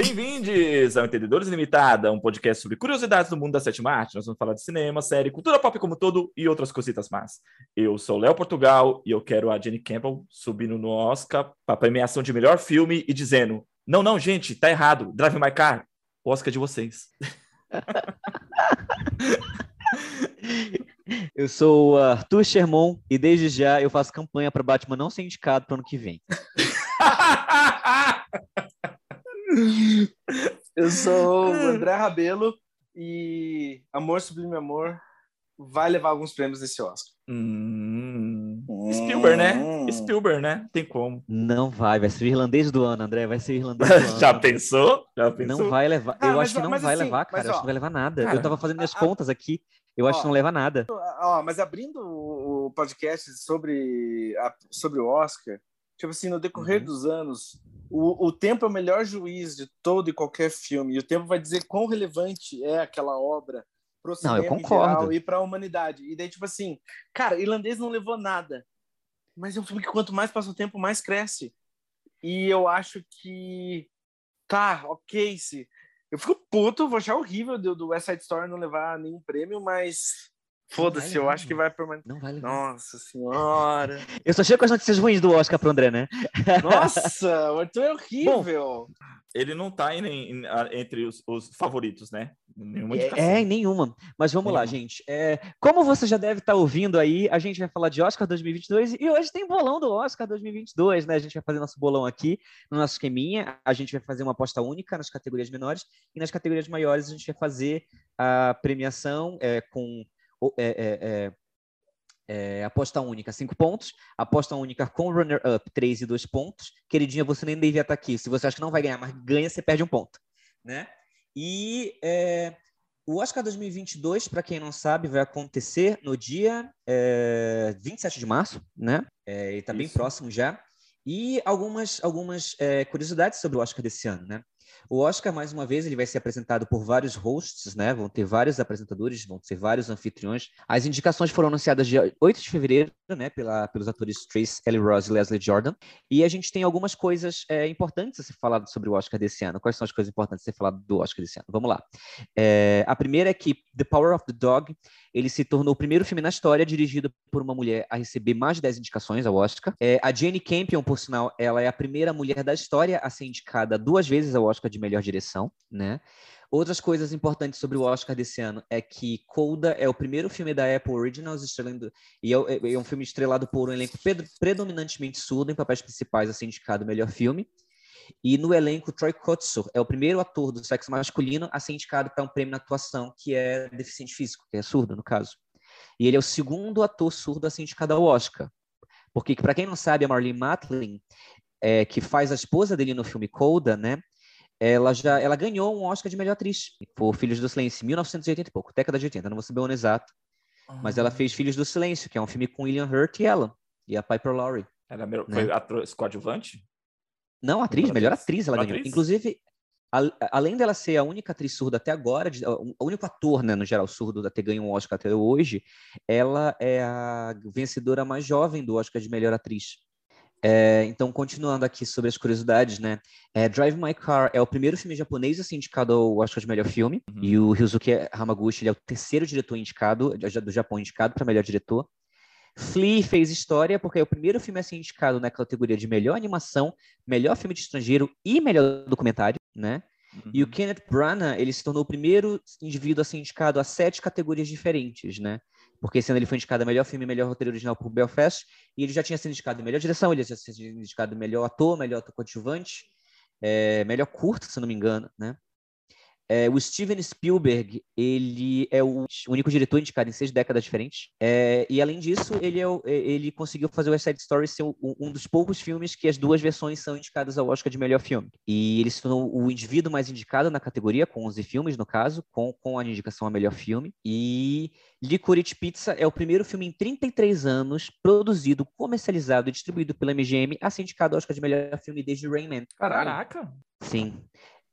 Bem-vindos ao Entendedores Limitada, um podcast sobre curiosidades do mundo da sétima arte. Nós vamos falar de cinema, série, cultura pop como todo e outras cositas más. Eu sou Léo Portugal e eu quero a Jenny Campbell subindo no Oscar para premiação de melhor filme e dizendo: Não, não, gente, tá errado. Drive My Car, Oscar é de vocês. Eu sou o Arthur Sherman e desde já eu faço campanha para Batman não ser indicado para ano que vem. Eu sou o André Rabelo e Amor Sublime Amor vai levar alguns prêmios desse Oscar. Hum, Spielberg, né? Hum. Spielberg, né? Tem como. Não vai, vai ser o irlandês do ano, André, vai ser o irlandês do ano. Já pensou? Já pensou? Não vai levar. Ah, eu mas, acho que ó, não vai assim, levar, cara. mas, eu acho ó, que não vai levar nada. cara, eu tava fazendo minhas a- contas aqui. Eu acho ó, que não leva nada. Ó, mas abrindo o podcast sobre, a- sobre o Oscar, tipo assim, no decorrer Uhum. dos anos, o, o tempo é o melhor juiz de todo e qualquer filme. E o tempo vai dizer quão relevante é aquela obra pro Não, eu cinema concordo. geral e pra humanidade. E daí, tipo assim, cara, irlandês não levou nada. Mas é um filme que quanto mais passa o tempo, mais cresce. E eu acho que. Tá, ok, se. Eu fico puto, vou achar horrível do, do West Side Story não levar nenhum prêmio, mas. Foda-se, eu acho que vai permanecer. Não vai levar. Nossa senhora! Eu só chego com as notícias ruins do Oscar pro André, né? Nossa, o Arthur é horrível! Ele não tá em, em- entre os, os favoritos, né? Nenhuma indicação. É, em nenhuma. Mas vamos lá, Nenhuma. gente. É, como você já deve estar ouvindo aí, a gente vai falar de Oscar 2022 e hoje tem bolão do Oscar 2022, né? A gente vai fazer nosso bolão aqui no nosso esqueminha. A gente vai fazer uma aposta única nas categorias menores e nas categorias maiores a gente vai fazer a premiação é, com é, é, é, é, aposta única, 5 pontos. Aposta única com runner-up, 3 e 2 pontos. Queridinha, você nem devia estar aqui. Se você acha que não vai ganhar, mas ganha, você perde um ponto. Né? E é, o Oscar 2022, para quem não sabe, vai acontecer no dia é, 27 de março, né? É, e está bem próximo já. E algumas, algumas é, curiosidades sobre o Oscar desse ano, né? O Oscar, mais uma vez, ele vai ser apresentado por vários hosts, né? Vão ter vários apresentadores, vão ter vários anfitriões. As indicações foram anunciadas dia 8 de fevereiro, né? Pela, pelos atores Trace Ellie Ross e Leslie Jordan. E a gente tem algumas coisas é, importantes a ser falado sobre o Oscar desse ano. Quais são as coisas importantes a ser falado do Oscar desse ano? Vamos lá. É, a primeira é que The Power of the Dog ele se tornou o primeiro filme na história dirigido por uma mulher a receber mais de 10 indicações ao Oscar. É, a Jane Campion, por sinal, ela é a primeira mulher da história a ser indicada duas vezes ao Oscar de melhor direção, né? Outras coisas importantes sobre o Oscar desse ano é que Coda é o primeiro filme da Apple Originals estrelando, e é, é um filme estrelado por um elenco pred- predominantemente surdo em papéis principais a ser indicado melhor filme. E no elenco, Troy Kotsur é o primeiro ator do sexo masculino a ser indicado para um prêmio na atuação, que é deficiente físico, que é surdo, no caso. E ele é o segundo ator surdo a ser indicado ao Oscar. Porque, para quem não sabe, a Marlene Matlin, é, que faz a esposa dele no filme Coda, né? Ela já ela ganhou um Oscar de melhor atriz por Filhos do Silêncio, em 1980 e pouco, década de 80, não vou saber o ano exato. Mas ela fez Filhos do Silêncio, que é um filme com William Hurt e ela, e a Piper Laurie. Era meu- né? Foi atriz coadjuvante? Não, atriz, Melhor melhor atriz? atriz ela Melhor ganhou. atriz? Inclusive, a- além dela ser a única atriz surda até agora, de- o único ator, né, no geral, surdo a ter ganho um Oscar até hoje, ela é a vencedora mais jovem do Oscar de melhor atriz. É, então, continuando aqui sobre as curiosidades, né? é, Drive My Car é o primeiro filme japonês a ser indicado ao Oscar de melhor filme, Uhum. e o Ryuzuki Hamaguchi é o terceiro diretor indicado, do Japão indicado para melhor diretor. Flea fez história porque é o primeiro filme a ser indicado na categoria de melhor animação, melhor filme de estrangeiro e melhor documentário, né? E o Uhum. Kenneth Branagh, ele se tornou o primeiro indivíduo a ser indicado a sete categorias diferentes, né? Porque esse ano ele foi indicado a melhor filme e melhor roteiro original por Belfast, e ele já tinha sido indicado a melhor direção, ele já tinha sido indicado a melhor ator, melhor ator coadjuvante, é, melhor curta, se não me engano, né? É, o Steven Spielberg, ele é o único diretor indicado em seis décadas diferentes. É, e além disso, ele, é o- é, ele conseguiu fazer o West Side Story ser um, um dos poucos filmes que as duas versões são indicadas ao Oscar de melhor filme. E ele se tornou o indivíduo mais indicado na categoria, com 11 filmes, no caso, com, com a indicação a melhor filme. E Licorice Pizza é o primeiro filme em 33 anos produzido, comercializado e distribuído pela MGM a ser indicado ao Oscar de melhor filme desde Rain Man. Caraca! Sim.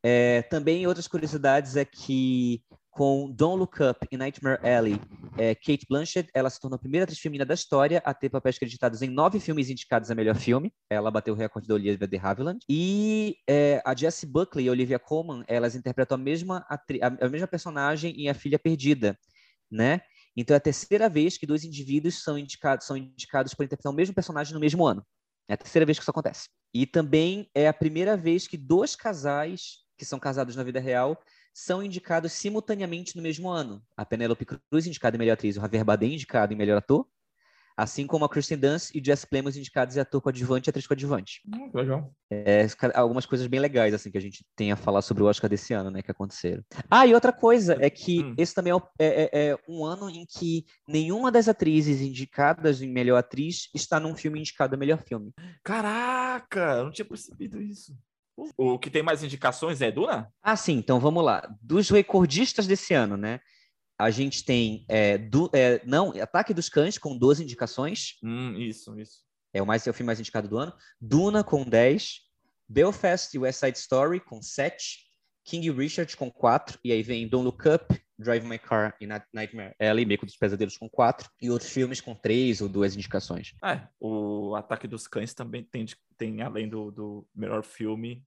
É, também outras curiosidades é que com Don't Look Up e Nightmare Alley, é, Kate Blanchett, ela se tornou a primeira atriz feminina da história a ter papéis acreditados em nove filmes indicados a melhor filme. Ela bateu o recorde da Olivia de Havilland. E é, a Jessie Buckley e a Olivia Colman, elas interpretam a mesma, a, a mesma personagem em A Filha Perdida, né? Então é a terceira vez que dois indivíduos são indicados, são indicados por interpretar o mesmo personagem no mesmo ano. É a terceira vez que isso acontece. E também é a primeira vez que dois casais que são casados na vida real são indicados simultaneamente no mesmo ano. A Penélope Cruz, indicada em melhor atriz, o Javier Bardem, indicado em melhor ator, assim como a Kristen Dunst e Jess Plemons indicados em ator coadjuvante e atriz coadjuvante. Hum, legal. É, algumas coisas bem legais assim que a gente tem a falar sobre o Oscar desse ano, né, que aconteceram. Ah, e outra coisa é que hum. esse também é, é, é, é, um ano em que nenhuma das atrizes indicadas em melhor atriz está num filme indicado a melhor filme. Caraca, eu não tinha percebido isso. O que tem mais indicações é Duna? Ah, sim. Então vamos lá. Dos recordistas desse ano, né? A gente tem é, du, é, não, Ataque dos Cães com 12 indicações. Hum, isso, isso. É o mais é o filme mais indicado do ano. Duna com 10, Belfast e West Side Story com 7, King Richard com 4 e aí vem Don't Look Up, Drive My Car e Nightmare Alley, Beco dos Pesadelos com 4 e outros filmes com 3 ou 2 indicações. É, o Ataque dos Cães também tem, tem além do, do melhor filme,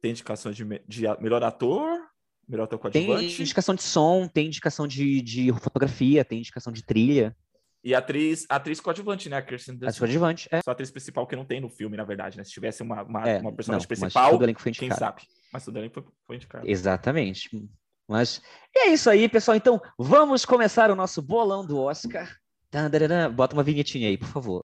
tem indicações de, de melhor ator, melhor ator coadjuvante. Tem indicação de som, tem indicação de, de fotografia, tem indicação de trilha. E atriz, atriz coadjuvante, né? A Kirsten Dunst. Atriz coadjuvante, é. Só a atriz principal que não tem no filme, na verdade, né? Se tivesse uma, uma, é, uma personagem não, principal, quem sabe. Mas tudo foi, foi indicado. Exatamente. Mas é isso aí, pessoal. Então, vamos começar o nosso bolão do Oscar. Bota uma vinhetinha aí, por favor.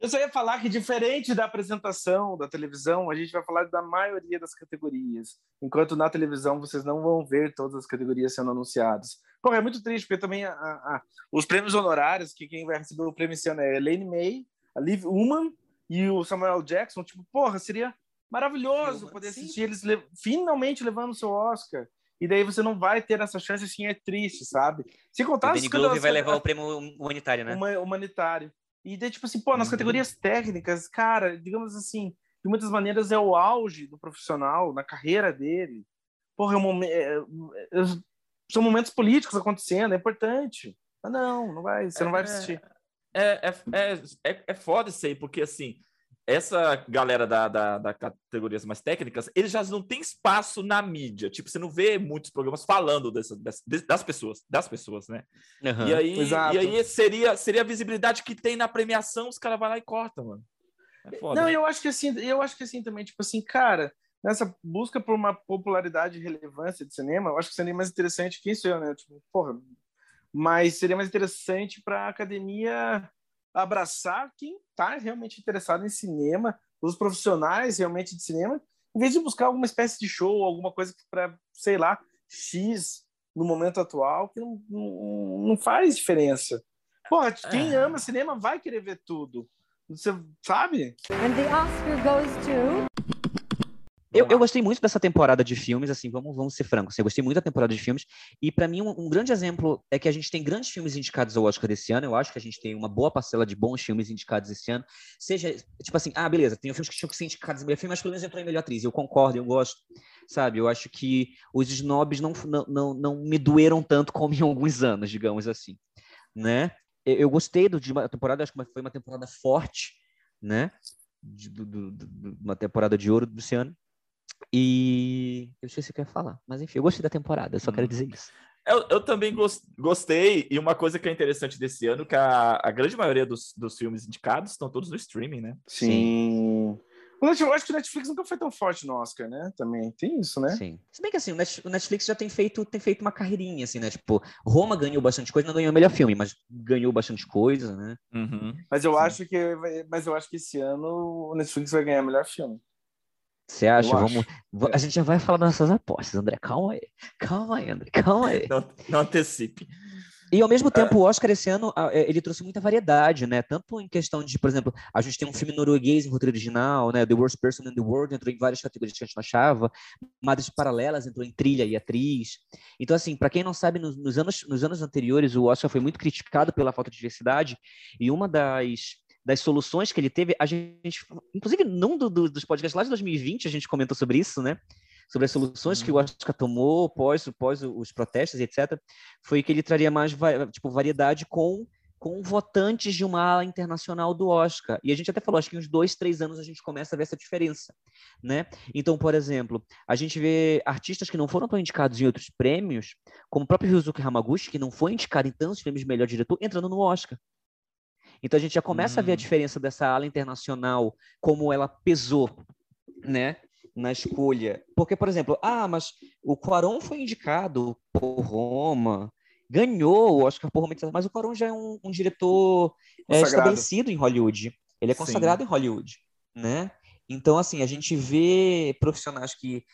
Eu só ia falar que, diferente da apresentação da televisão, a gente vai falar da maioria das categorias. Enquanto na televisão vocês não vão ver todas as categorias sendo anunciadas. Pô, é muito triste, porque também a, a, os prêmios honorários, que quem vai receber o prêmio esse ano é Elaine May, a Liv Ullman e o Samuel Jackson. Tipo, porra, seria maravilhoso poder assistir eles le finalmente levando o seu Oscar. E daí você não vai ter essa chance, assim, é triste, sabe? Se contar... O Danny Glover vai levar o prêmio humanitário, né? Humanitário. E daí, tipo assim, pô, nas uhum. categorias técnicas, cara, digamos assim, de muitas maneiras é o auge do profissional, na carreira dele. Porra, é um momento, é, é, são momentos políticos acontecendo, é importante. Mas não, não vai, você não vai assistir. É, é, é, é, é foda isso aí, porque assim, essa galera da, da, da, categorias mais técnicas, eles já não têm espaço na mídia. Tipo, você não vê muitos programas falando dessas, dessas das pessoas, das pessoas, né? Uhum, e, aí, e aí seria, seria a visibilidade que tem na premiação, os caras vão lá e cortam, mano. É não, eu acho que assim, eu acho que assim também, tipo assim, cara, nessa busca por uma popularidade e relevância de cinema, eu acho que seria mais interessante que isso eu, né? Tipo, porra, mas seria mais interessante para a academia abraçar quem está realmente interessado em cinema, os profissionais realmente de cinema, em vez de buscar alguma espécie de show, alguma coisa para, sei lá, X no momento atual, que não, não, não faz diferença. Porra, quem é. ama cinema vai querer ver tudo. Você sabe? And the Oscar goes to... Eu, eu, gostei muito dessa temporada de filmes, assim, vamos, vamos ser francos. Assim, eu gostei muito da temporada de filmes. E para mim, um, um, grande exemplo é que a gente tem grandes filmes indicados ao Oscar desse ano. Eu acho que a gente tem uma boa parcela de bons filmes indicados esse ano. Seja, tipo assim, ah, beleza, tem filmes que tinham que ser indicados em melhor filme, mas pelo menos entrou em melhor atriz. Eu concordo, eu gosto. Sabe? Eu acho que os snobs não, não, não, não me doeram tanto como em alguns anos, digamos assim. Né? Eu, eu gostei do, de uma temporada, acho que foi uma temporada forte, né? De, do, do, do, uma temporada de ouro do Luciano. E eu esqueci o que eu ia falar, mas enfim, eu gostei da temporada, eu só hum. quero dizer isso. Eu, eu também gostei, e uma coisa que é interessante desse ano, que a, a grande maioria dos, dos filmes indicados estão todos no streaming, né? Sim. Eu acho que o Netflix nunca foi tão forte no Oscar, né? Também tem isso, né? Sim. Se bem que assim, o Netflix já tem feito, tem feito uma carreirinha, assim, né? Tipo, Roma ganhou bastante coisa, não ganhou o melhor filme, mas ganhou bastante coisa, né? Uhum. Mas eu Sim. acho que, mas eu acho que esse ano o Netflix vai ganhar o melhor filme. Você acha? Vamos, a gente já vai falar das nossas apostas, André. Calma aí. Calma aí, André. Calma aí. Não, não antecipe. E ao mesmo tempo, o Oscar esse ano, é, ele trouxe muita variedade, né? Tanto em questão de, por exemplo, a gente tem um filme norueguês em roteiro original, né? The Worst Person in the World entrou em várias categorias que a gente não achava. Madres Paralelas entrou em trilha e atriz. Então, assim, para quem não sabe, nos, nos, anos, nos anos anteriores, o Oscar foi muito criticado pela falta de diversidade. E uma das das soluções que ele teve, a gente, inclusive num do, do, dos podcasts lá de 2020, a gente comentou sobre isso, né? sobre as soluções que o Oscar tomou pós, pós os protestos, etc., foi que ele traria mais tipo, variedade com com votantes de uma ala internacional do Oscar. E a gente até falou, acho que em uns dois, três anos a gente começa a ver essa diferença, né? Então, por exemplo, a gente vê artistas que não foram tão indicados em outros prêmios, como o próprio Ryuzuki Hamaguchi, que não foi indicado em tantos prêmios de melhor diretor, entrando no Oscar. Então a gente já começa hum. a ver a hum. diferença dessa ala internacional, como ela pesou, né? Na escolha. Porque, por exemplo, ah, mas o Quaron foi indicado por Roma, ganhou o Oscar por Romance, mas o Cuarón já é um, um diretor é, estabelecido em Hollywood. Ele é consagrado Sim. em Hollywood, né? Então, assim, a gente vê profissionais que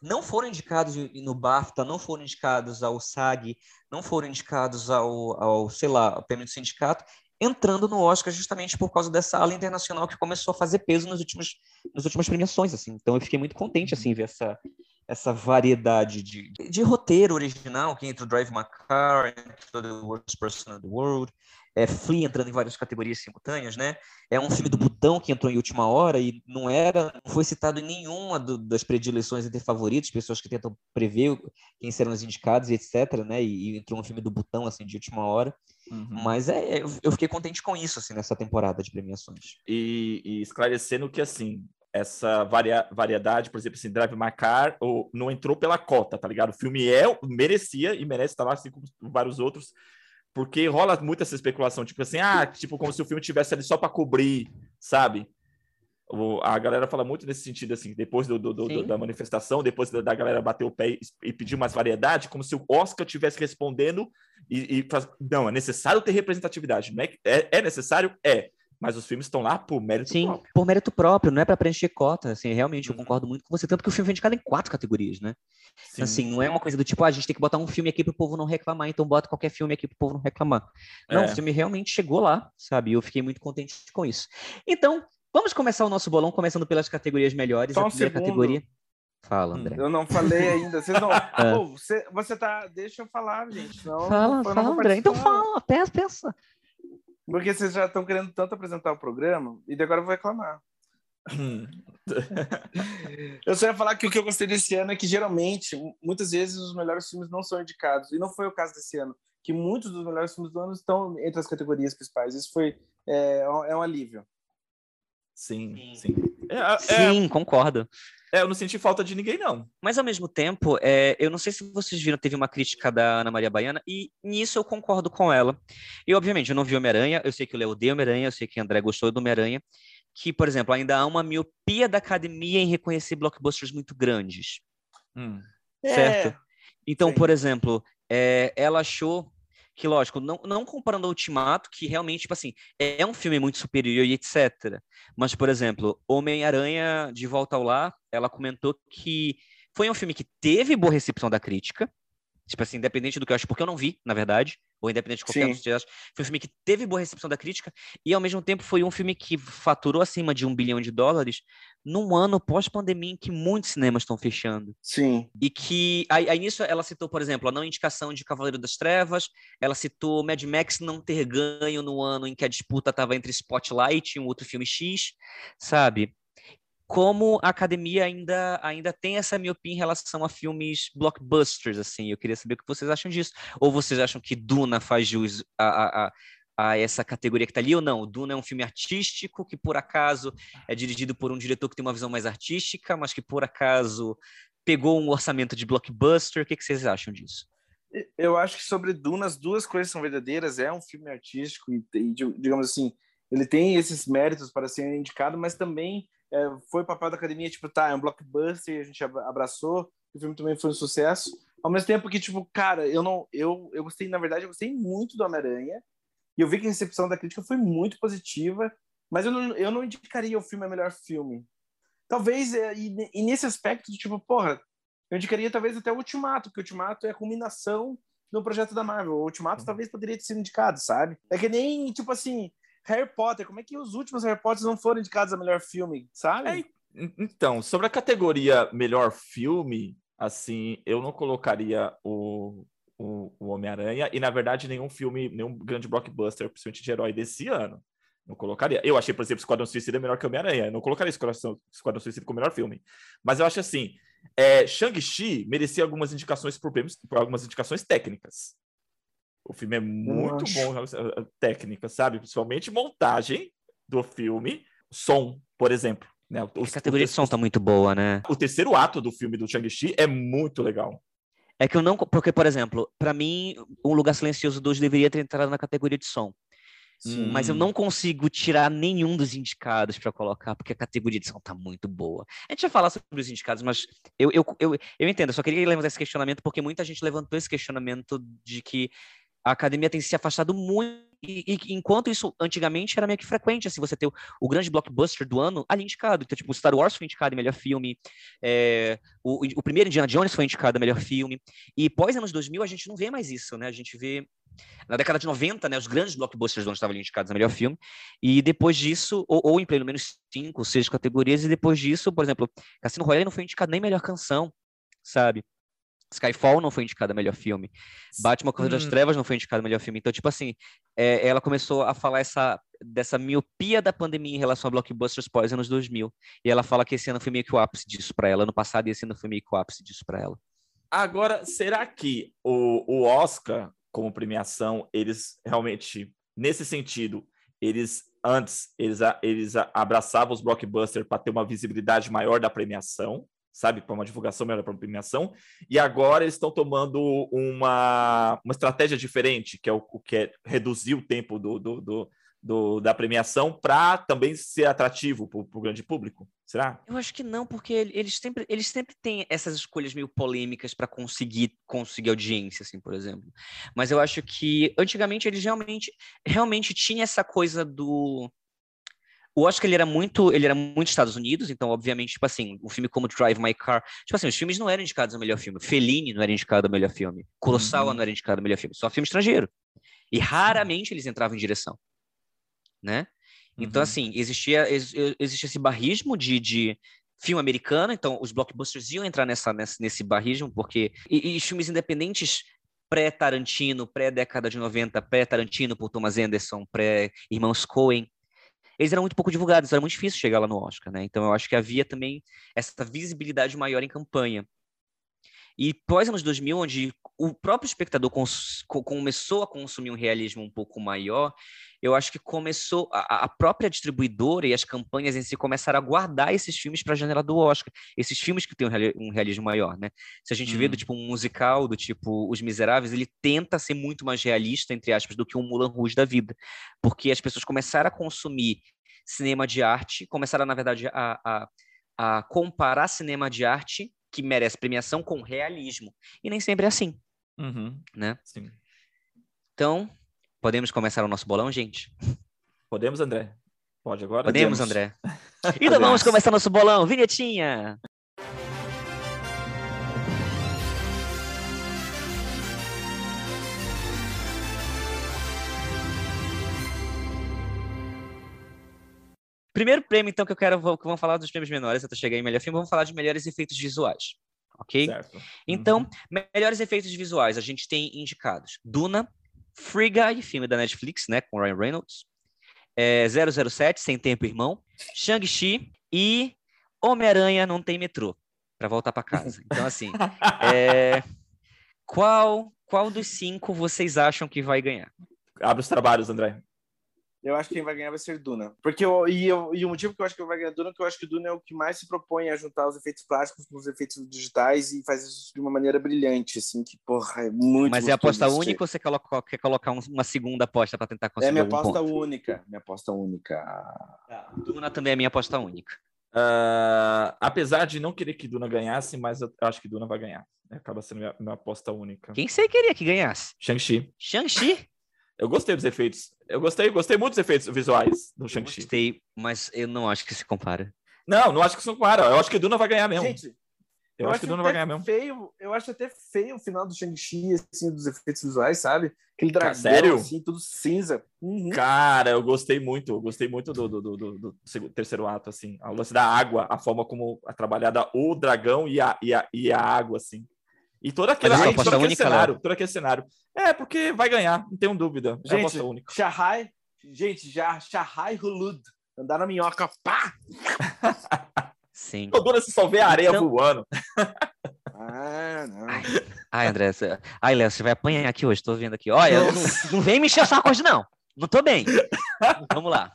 não foram indicados no BAFTA, não foram indicados ao SAG, não foram indicados ao, ao sei lá, ao prêmio do sindicato, entrando no Oscar justamente por causa dessa ala internacional que começou a fazer peso nas últimas, nas últimas premiações, assim. Então eu fiquei muito contente, assim, ver essa, essa variedade de, de roteiro original, que entra o Drive My Car, entra The Worst Person in the World, é Flea entrando em várias categorias simultâneas, né? É um filme do Butão que entrou em última hora e não era, não foi citado em nenhuma do, das predileções entre favoritos, pessoas que tentam prever quem serão os indicados e etc, né? E, e entrou um filme do Butão assim de última hora. Uhum. Mas é, eu fiquei contente com isso assim nessa temporada de premiações. E, e esclarecendo que assim, essa varia, variedade, por exemplo, assim, Drive My Car, ou, não entrou pela cota, tá ligado? O filme é, merecia e merece estar lá, assim como vários outros, porque rola muito essa especulação, tipo assim, ah, tipo, como se o filme tivesse ali só para cobrir, sabe? O, a galera fala muito nesse sentido, assim, depois do, do, do da manifestação, depois da, da, galera bater o pé e, e, pedir mais variedade, como se o Oscar estivesse respondendo e, e faz, não, é necessário ter representatividade, não é, é, é necessário? É, mas os filmes estão lá por mérito Sim, próprio. por mérito próprio, não é para preencher cota, assim, realmente, eu uhum. concordo muito com você, tanto que o filme foi indicado em quatro categorias, né? Sim. Assim, não é uma coisa do tipo, ah, a gente tem que botar um filme aqui pro povo não reclamar, então bota qualquer filme aqui pro povo não reclamar. Não, é. o filme realmente chegou lá, sabe? Eu fiquei muito contente com isso. Então, vamos começar o nosso bolão, começando pelas categorias melhores. Só um a primeira segundo. categoria. Fala, André. Eu não falei ainda. Vocês não. é. Pô, você, você tá. Deixa eu falar, gente. Não, fala, fala, André. Então fala, peça, peça. Porque vocês já estão querendo tanto apresentar o programa, e agora eu vou reclamar. eu só ia falar que o que eu gostei desse ano é que geralmente, muitas vezes, os melhores filmes não são indicados. E não foi o caso desse ano, que muitos dos melhores filmes do ano estão entre as categorias principais. Isso foi é, é um alívio. Sim, sim. É, é, sim, concordo. É, eu não senti falta de ninguém, não. Mas ao mesmo tempo, é, eu não sei se vocês viram, teve uma crítica da Ana Maria Baiana, e nisso eu concordo com ela. E, obviamente, eu não vi Homem-Aranha, eu sei que o Léo odeia Homem-Aranha, eu sei que o André gostou do Homem-Aranha, que, por exemplo, ainda há uma miopia da academia em reconhecer blockbusters muito grandes. Hum. Certo? É. Então, Sim. por exemplo, é, ela achou que, lógico, não, não comparando ao Ultimato, que realmente, tipo assim, é um filme muito superior e etc. Mas, por exemplo, Homem-Aranha de Volta ao Lar, ela comentou que foi um filme que teve boa recepção da crítica, Tipo assim, independente do que eu acho, porque eu não vi, na verdade, ou independente de qualquer outro que foi um filme que teve boa recepção da crítica e, ao mesmo tempo, foi um filme que faturou acima de um bilhão de dólares num ano pós-pandemia em que muitos cinemas estão fechando. Sim. E que, aí, aí, nisso, ela citou, por exemplo, a não indicação de Cavaleiro das Trevas, ela citou Mad Max não ter ganho no ano em que a disputa estava entre Spotlight e um outro filme X, sabe? Como a academia ainda, ainda tem essa miopia em relação a filmes blockbusters, assim. Eu queria saber o que vocês acham disso. Ou vocês acham que Duna faz jus a, a, a essa categoria que está ali ou não? Duna é um filme artístico que, por acaso, é dirigido por um diretor que tem uma visão mais artística, mas que, por acaso, pegou um orçamento de blockbuster. O que, que vocês acham disso? Eu acho que sobre Duna as duas coisas são verdadeiras. É um filme artístico e, e digamos assim, ele tem esses méritos para ser indicado, mas também é, foi papel da academia, tipo, tá, é um blockbuster, a gente abraçou, o filme também foi um sucesso. Ao mesmo tempo que, tipo, cara, eu não. Eu, eu gostei, na verdade, eu gostei muito do Homem-Aranha. E eu vi que a recepção da crítica foi muito positiva, mas eu não, eu não indicaria o filme a melhor filme. Talvez, é, e, e nesse aspecto, tipo, porra, eu indicaria talvez até o Ultimato, porque o Ultimato é a culminação do projeto da Marvel. O Ultimato uhum. talvez poderia ter sido indicado, sabe? É que nem, tipo assim, Harry Potter, como é que os últimos Harry Potters não foram indicados a melhor filme, sabe? É, então, sobre a categoria melhor filme, assim, eu não colocaria o, o, o Homem-Aranha e, na verdade, nenhum filme, nenhum grande blockbuster, principalmente de herói desse ano. Não colocaria. Eu achei, por exemplo, Esquadrão Suicida melhor que Homem-Aranha. Eu não colocaria Esquadrão, Esquadrão Suicida como melhor filme. Mas eu acho assim, É, Shang-Chi merecia algumas indicações por por algumas indicações técnicas. O filme é muito bom técnica, sabe? Principalmente montagem do filme, som, por exemplo. Né? O, a categoria o, de som tá muito boa, né? O terceiro ato do filme do Shang-Chi é muito legal. É que eu não. Porque, por exemplo, para mim, Um Lugar Silencioso 2 deveria ter entrado na categoria de som. Sim. Mas eu não consigo tirar nenhum dos indicados para colocar, porque a categoria de som tá muito boa. A gente vai falar sobre os indicados, mas eu, eu, eu, eu entendo, eu só queria levantar esse questionamento, porque muita gente levantou esse questionamento de que a academia tem se afastado muito, e, e, enquanto isso antigamente era meio que frequente, assim, você ter o, o, grande blockbuster do ano ali indicado. Então, tipo, o Star Wars foi indicado em melhor filme, é, o, o primeiro Indiana Jones foi indicado em melhor filme, e pós anos 2000 a gente não vê mais isso, né? A gente vê na década de 90, né, os grandes blockbusters do ano estavam indicados a melhor filme, e depois disso, ou, ou em pelo menos cinco, seis categorias, e depois disso, por exemplo, Cassino Royale não foi indicado nem melhor canção, sabe? Skyfall não foi indicado a melhor filme. Batman Corrida hum. das Trevas não foi indicado melhor filme. Então, tipo assim, é, ela começou a falar essa, dessa miopia da pandemia em relação a blockbusters pós anos 2000. E ela fala que esse ano foi meio que o ápice disso para ela. Ano passado, esse ano foi meio que o ápice disso para ela. Agora, será que o, o Oscar como premiação, eles realmente, nesse sentido, eles antes eles, eles abraçavam os blockbusters para ter uma visibilidade maior da premiação, sabe, para uma divulgação melhor para a premiação, e agora eles estão tomando uma, uma estratégia diferente, que é o, o que é reduzir o tempo do, do, do, do, da premiação para também ser atrativo para o grande público? Será? Eu acho que não, porque eles sempre, eles sempre têm essas escolhas meio polêmicas para conseguir conseguir audiência, assim, por exemplo. Mas eu acho que antigamente eles realmente realmente tinha essa coisa do o Oscar ele era muito, ele era muito Estados Unidos, então obviamente, tipo assim, um filme como Drive My Car, tipo assim, os filmes não eram indicados ao melhor filme. Fellini não era indicado ao melhor filme. Kurosawa uhum. não era indicado ao melhor filme, só filme estrangeiro. E raramente eles entravam em direção né? Então, uhum. assim, existia, existia esse barrismo de, de filme americano, então os blockbusters iam entrar nessa, nessa nesse barrismo, porque. E, e filmes independentes pré-Tarantino, pré-década de 90, pré-Tarantino por Thomas Anderson, pré-Irmãos Coen, eles eram muito pouco divulgados, era muito difícil chegar lá no Oscar, né? Então eu acho que havia também essa visibilidade maior em campanha. E pós anos 2000, onde o próprio espectador começou a consumir um realismo um pouco maior, eu acho que começou a, a, própria distribuidora e as campanhas em si começaram a guardar esses filmes para a janela do Oscar, esses filmes que têm um, realismo maior, né? Se a gente hum. vê do tipo um musical, do tipo Os Miseráveis, ele tenta ser muito mais realista, entre aspas, do que um Mulan Rouge da vida, porque as pessoas começaram a consumir cinema de arte, começaram, na verdade, a, a, a comparar cinema de arte que merece premiação com realismo, e nem sempre é assim, uhum. né? Sim. Então, Podemos começar o nosso bolão, gente? Podemos, André? Pode agora? Podemos, André. então vamos começar nosso bolão. Vinhetinha! Primeiro prêmio, então, que eu quero, que vamos falar dos prêmios menores, até chegar em melhor filme, vamos falar de melhores efeitos visuais, ok? Certo. Então, uhum. melhores efeitos visuais, a gente tem indicados Duna, Free Guy, filme da Netflix, né, com Ryan Reynolds. É, 007, Sem Tempo Irmão. Shang-Chi e Homem-Aranha Não Tem Metrô, para voltar para casa. Então, assim, é, qual, qual dos cinco vocês acham que vai ganhar? Abre os trabalhos, André. Eu acho que quem vai ganhar vai ser Duna. Porque eu, e, eu, e o motivo que eu acho que vai ganhar Duna é que eu acho que Duna é o que mais se propõe a juntar os efeitos plásticos com os efeitos digitais e faz isso de uma maneira brilhante, assim, que, porra, é muito Mas é aposta única ou você coloca, quer colocar uma segunda aposta para tentar conseguir É minha aposta ponto? única. Minha aposta única. Tá. Duna também é minha aposta única. Uh, apesar de não querer que Duna ganhasse, mas eu acho que Duna vai ganhar. Acaba sendo minha, minha aposta única. Quem você queria que ganhasse? Shang-Chi. Shang-Chi? Eu gostei dos efeitos. Eu gostei, gostei muito dos efeitos visuais do Shang-Chi. Gostei, mas eu não acho que se compara. Não, não acho que se compara. Eu acho que Duna vai ganhar mesmo. Gente, eu, eu acho, que Duna vai ganhar mesmo. Feio, eu acho até feio o final do Shang-Chi, assim, dos efeitos visuais, sabe? Aquele dragão, Sério? assim, tudo cinza. Uhum. Cara, eu gostei muito. Eu gostei muito do, do, do, do, do terceiro ato, assim. A lance da água, a forma como é trabalhada o dragão e a, e a, e a água, assim. E toda aquela, aí, todo aquele cenário, todo aquele cenário. É, porque vai ganhar, não tenho dúvida. É gente, única. gente, já Shahai Hulud. Andar na minhoca, pá! Sim. Duna você só vê a areia Então- voando. Ah, não. Ai, André. Você... Ai, Léo, você vai apanhar aqui hoje, tô vendo aqui. Olha, não, não vem me encher saco hoje, não. Não tô bem. Vamos lá.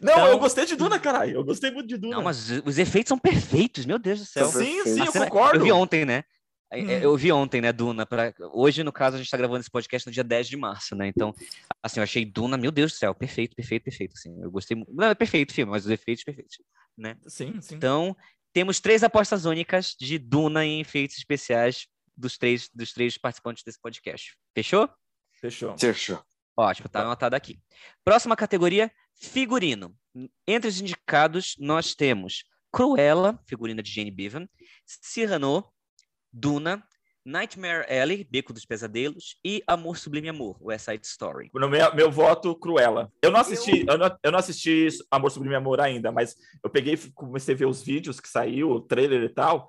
Não, Então- eu gostei de Duna, caralho. Eu gostei muito de Duna. Não, mas os- os efeitos são perfeitos, meu Deus do céu. Sim, sim, eu cena- concordo. Eu vi ontem, né? É, Hum. é, Eu vi ontem, né, Duna. Pra... Hoje, no caso, a gente tá gravando esse podcast no dia 10 de março, né? Então, assim, eu achei Duna, meu Deus do céu, perfeito, perfeito, perfeito. Assim, eu gostei muito. Não, é perfeito o filme, mas os efeitos perfeitos, né? Sim, sim. Então, temos três apostas únicas de Duna em efeitos especiais dos três, dos três participantes desse podcast. Fechou? Fechou. Fechou. Ótimo, tá anotado aqui. Próxima categoria, figurino. Entre os indicados, nós temos Cruella, figurina de Jane Bevan, Cyrano, Duna, Nightmare Alley, Beco dos Pesadelos e Amor Sublime Amor, West Side Story. No meu, meu voto, Cruella. Eu não assisti, eu... não, eu não assisti Amor Sublime Amor ainda, mas eu peguei e comecei a ver os vídeos que saiu, o trailer e tal,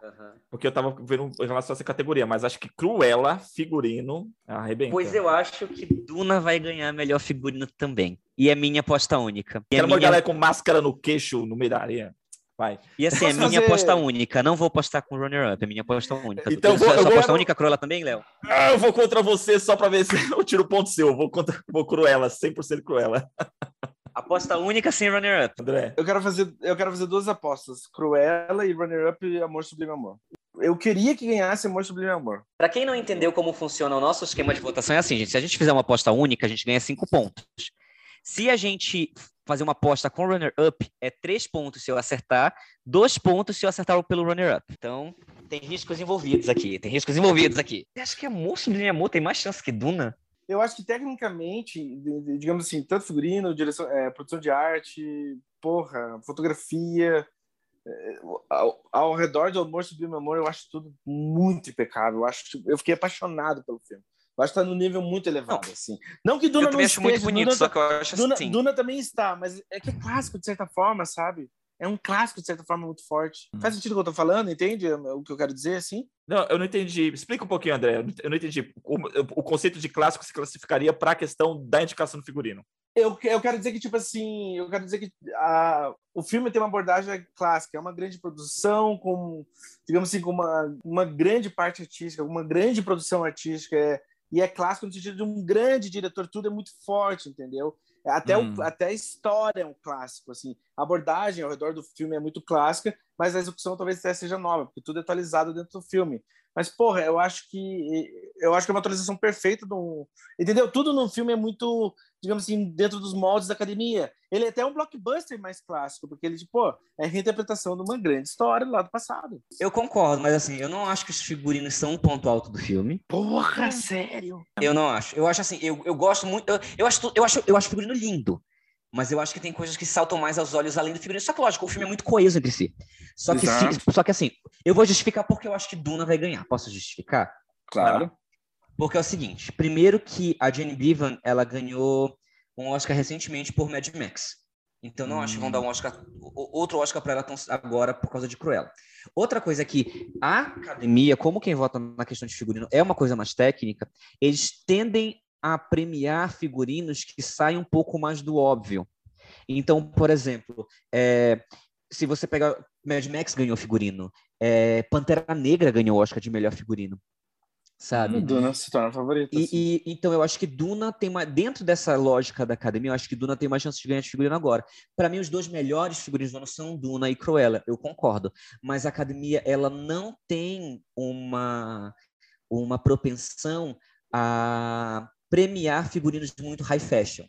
porque eu tava vendo em relação a essa categoria, mas acho que Cruella, figurino, arrebenta. Pois eu acho que Duna vai ganhar melhor figurino também. E é minha aposta única. E, é Quero uma minha... galera com máscara no queixo no meio da areia. Vai. e assim, é Posso minha fazer- aposta única. Não vou apostar com Runner Up, é minha aposta única. Então, Sua- vou- eu sua vou- aposta única, Cruella também, Léo? Ah, eu vou contra você só pra ver se eu tiro o ponto seu. Eu vou contra vou Cruella, 100% Cruella. Aposta única sem Runner Up. André. Eu quero fazer, eu quero fazer duas apostas: Cruella e Runner Up e Amor Sublime Amor. Eu queria que ganhasse Amor Sublime Amor. Para quem não entendeu como funciona o nosso esquema de votação, é assim, gente. Se a gente fizer uma aposta única, a gente ganha cinco pontos. Se a gente fazer uma aposta com runner-up, é três pontos se eu acertar, dois pontos se eu acertar pelo runner-up. Então, tem riscos envolvidos aqui. Tem riscos envolvidos aqui. Eu acho que Amor Sublime Amor tem mais chance que Duna. Eu acho que tecnicamente, de- de- digamos assim, tanto figurino, direção, é, produção de arte, porra, fotografia, é, ao, ao redor de Amor Sublime Amor, eu acho tudo muito impecável. Eu acho, eu fiquei apaixonado pelo filme. Eu acho que tá num nível muito elevado, assim. Não que Duna eu não também acho muito esteja, bonito, Duna, só que eu acho Duna, assim. Duna também está, mas é que é clássico de certa forma, sabe? É um clássico de certa forma muito forte. Hum. Faz sentido o que eu tô falando, entende o que eu quero dizer, assim? Não, eu não entendi. Explica um pouquinho, André. Eu não- Eu não entendi. O, o conceito de clássico se classificaria para a questão da indicação do figurino. Eu, eu quero dizer que, tipo assim, eu quero dizer que a, o filme tem uma abordagem clássica, é uma grande produção, com, digamos assim, com uma, uma grande parte artística, uma grande produção artística, é, e é clássico no sentido de um grande diretor, tudo é muito forte, entendeu? Até, Hum. o, até a história é um clássico, assim, a abordagem ao redor do filme é muito clássica, mas a execução talvez até seja nova, porque tudo é atualizado dentro do filme. Mas, porra, eu acho que eu acho que é uma atualização perfeita do. Entendeu? Tudo no filme é muito, digamos assim, dentro dos moldes da academia. Ele é até um blockbuster mais clássico, porque ele, tipo, pô, é a reinterpretação de uma grande história lá do passado. Eu concordo, mas assim, eu não acho que os figurinos são um ponto alto do filme. Porra, sério? Eu não acho. Eu acho assim, eu, eu gosto muito. Eu, eu, acho, eu, acho, eu acho o figurino lindo. Mas eu acho que tem coisas que saltam mais aos olhos além do figurino. Só que, lógico, o filme é muito coeso entre si. Só que, se- só que assim, eu vou justificar porque eu acho que Duna vai ganhar. Posso justificar? Claro. Porque é o seguinte: primeiro que a Jane Bevan ela ganhou um Oscar recentemente por Mad Max. Então não acho que vão dar um Oscar, outro Oscar para ela agora por causa de Cruella. Outra coisa é que a academia, como quem vota na questão de figurino é uma coisa mais técnica, eles tendem a premiar figurinos que saem um pouco mais do óbvio. Então, por exemplo, é, se você pegar Mad Max ganhou figurino, é, Pantera Negra ganhou o Oscar de melhor figurino, sabe? O Duna se torna favorito. assim. E, e- então eu acho que Duna tem uma dentro dessa lógica da academia, eu acho que Duna tem mais chance de ganhar de figurino agora. Para mim os dois melhores figurinos do ano são Duna e Cruella, eu concordo. Mas a academia ela não tem uma uma propensão a premiar figurinos muito high fashion,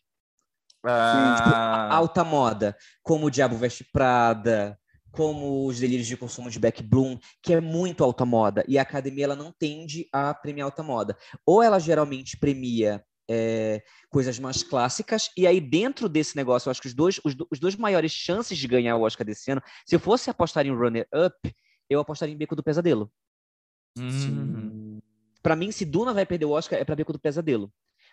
Ah, alta moda, como o Diabo Veste Prada, como os Delírios de Consumo de Beck Bloom, que é muito alta moda, e a academia ela não tende a premiar alta moda. Ou ela geralmente premia é, coisas mais clássicas, e aí dentro desse negócio, eu acho que os dois, os, os dois maiores chances de ganhar o Oscar desse ano, se eu fosse apostar em Runner Up, eu apostaria em Beco do Pesadelo. hum. Pra mim, se Duna vai perder o Oscar, é pra Beco do Pesadelo.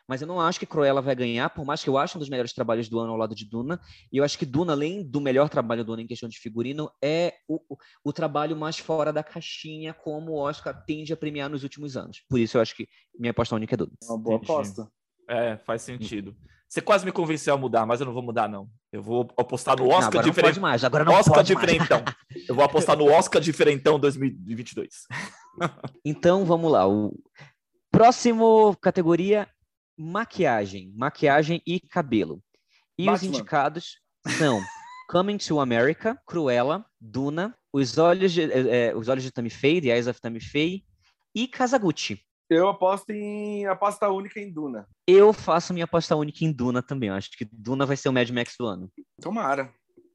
Mas eu não acho que Cruella vai ganhar, por mais que eu ache um dos melhores trabalhos do ano ao lado de Duna. E eu acho que Duna, além do melhor trabalho do ano em questão de figurino, é o, o, trabalho mais fora da caixinha, como o Oscar tende a premiar nos últimos anos. Por isso eu acho que minha aposta única é Duna. Uma boa Entendi. aposta. É, faz sentido. Você quase me convenceu a mudar, mas eu não vou mudar, não. Eu vou apostar no Oscar não, diferente. Não mais, agora não Oscar pode diferentão. Mais. Eu vou apostar no Oscar diferentão 2022. Então, vamos lá. O próximo categoria, maquiagem. Maquiagem e cabelo. E Batman. os indicados são Coming to America, Cruella, Duna, Os Olhos de, é, Os Olhos de Tammy Faye, The Eyes of Tammy Faye e Kazaguchi. Eu aposto em aposta única em Duna. Eu faço minha aposta única em Duna também. Eu acho que Duna vai ser o Mad Max do ano. Tomara.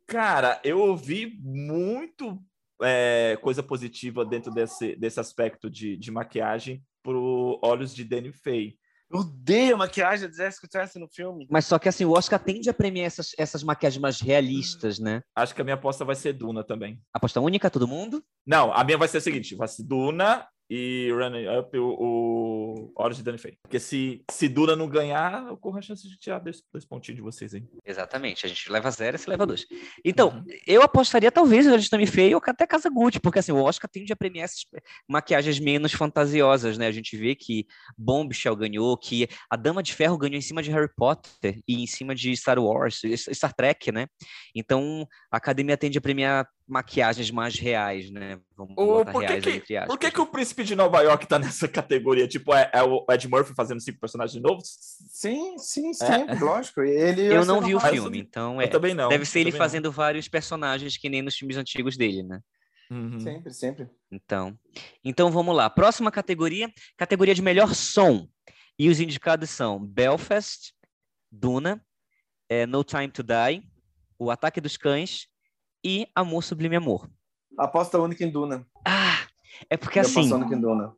Cara, eu ouvi muito é, coisa positiva dentro desse, desse aspecto de, de maquiagem pro Olhos de Danny Faye. Eu odeio a maquiagem da Jessica Chastain no filme. Mas só que assim, o Oscar tende a premiar essas, essas maquiagens mais realistas, né? Acho que a minha aposta vai ser Duna também. Aposta única, todo mundo? Não, a minha vai ser a seguinte: vai ser Duna e Running Up o, o Olhos de Danny Faye. Porque se, se Duna não ganhar, eu corro a chance de tirar dois, dois pontinhos de vocês aí. Exatamente. A gente leva zero e se leva dois. Então, Uhum. eu apostaria talvez o Tammy Faye ou até Casa Gucci, porque assim, o Oscar tende a premiar essas maquiagens menos fantasiosas, né? A gente vê que Bombshell ganhou, que a Dama de Ferro ganhou em cima de Harry Potter e em cima de Star Wars, Star Trek, né? Então, a academia tende a premiar maquiagens mais reais, né? Vamos botar por que reais que- aí, entre aspas. Por que, que o Príncipe de Nova York tá nessa categoria? Tipo, é, é o Ed Murphy fazendo cinco personagens novos? Sim, sim, sim, É. lógico. Ele, Eu não vi o filme, então é, Eu também não. deve ser ele também não. fazendo vários personagens que nem nos filmes antigos dele, né? Uhum. Sempre, sempre. Então, então vamos lá. Próxima categoria, categoria de melhor som. E os indicados são Belfast, Duna, é, No Time to Die, O Ataque dos Cães e Amor Sublime Amor. Aposta única em Duna. Ah, é porque Eu assim, aposto única em Duna.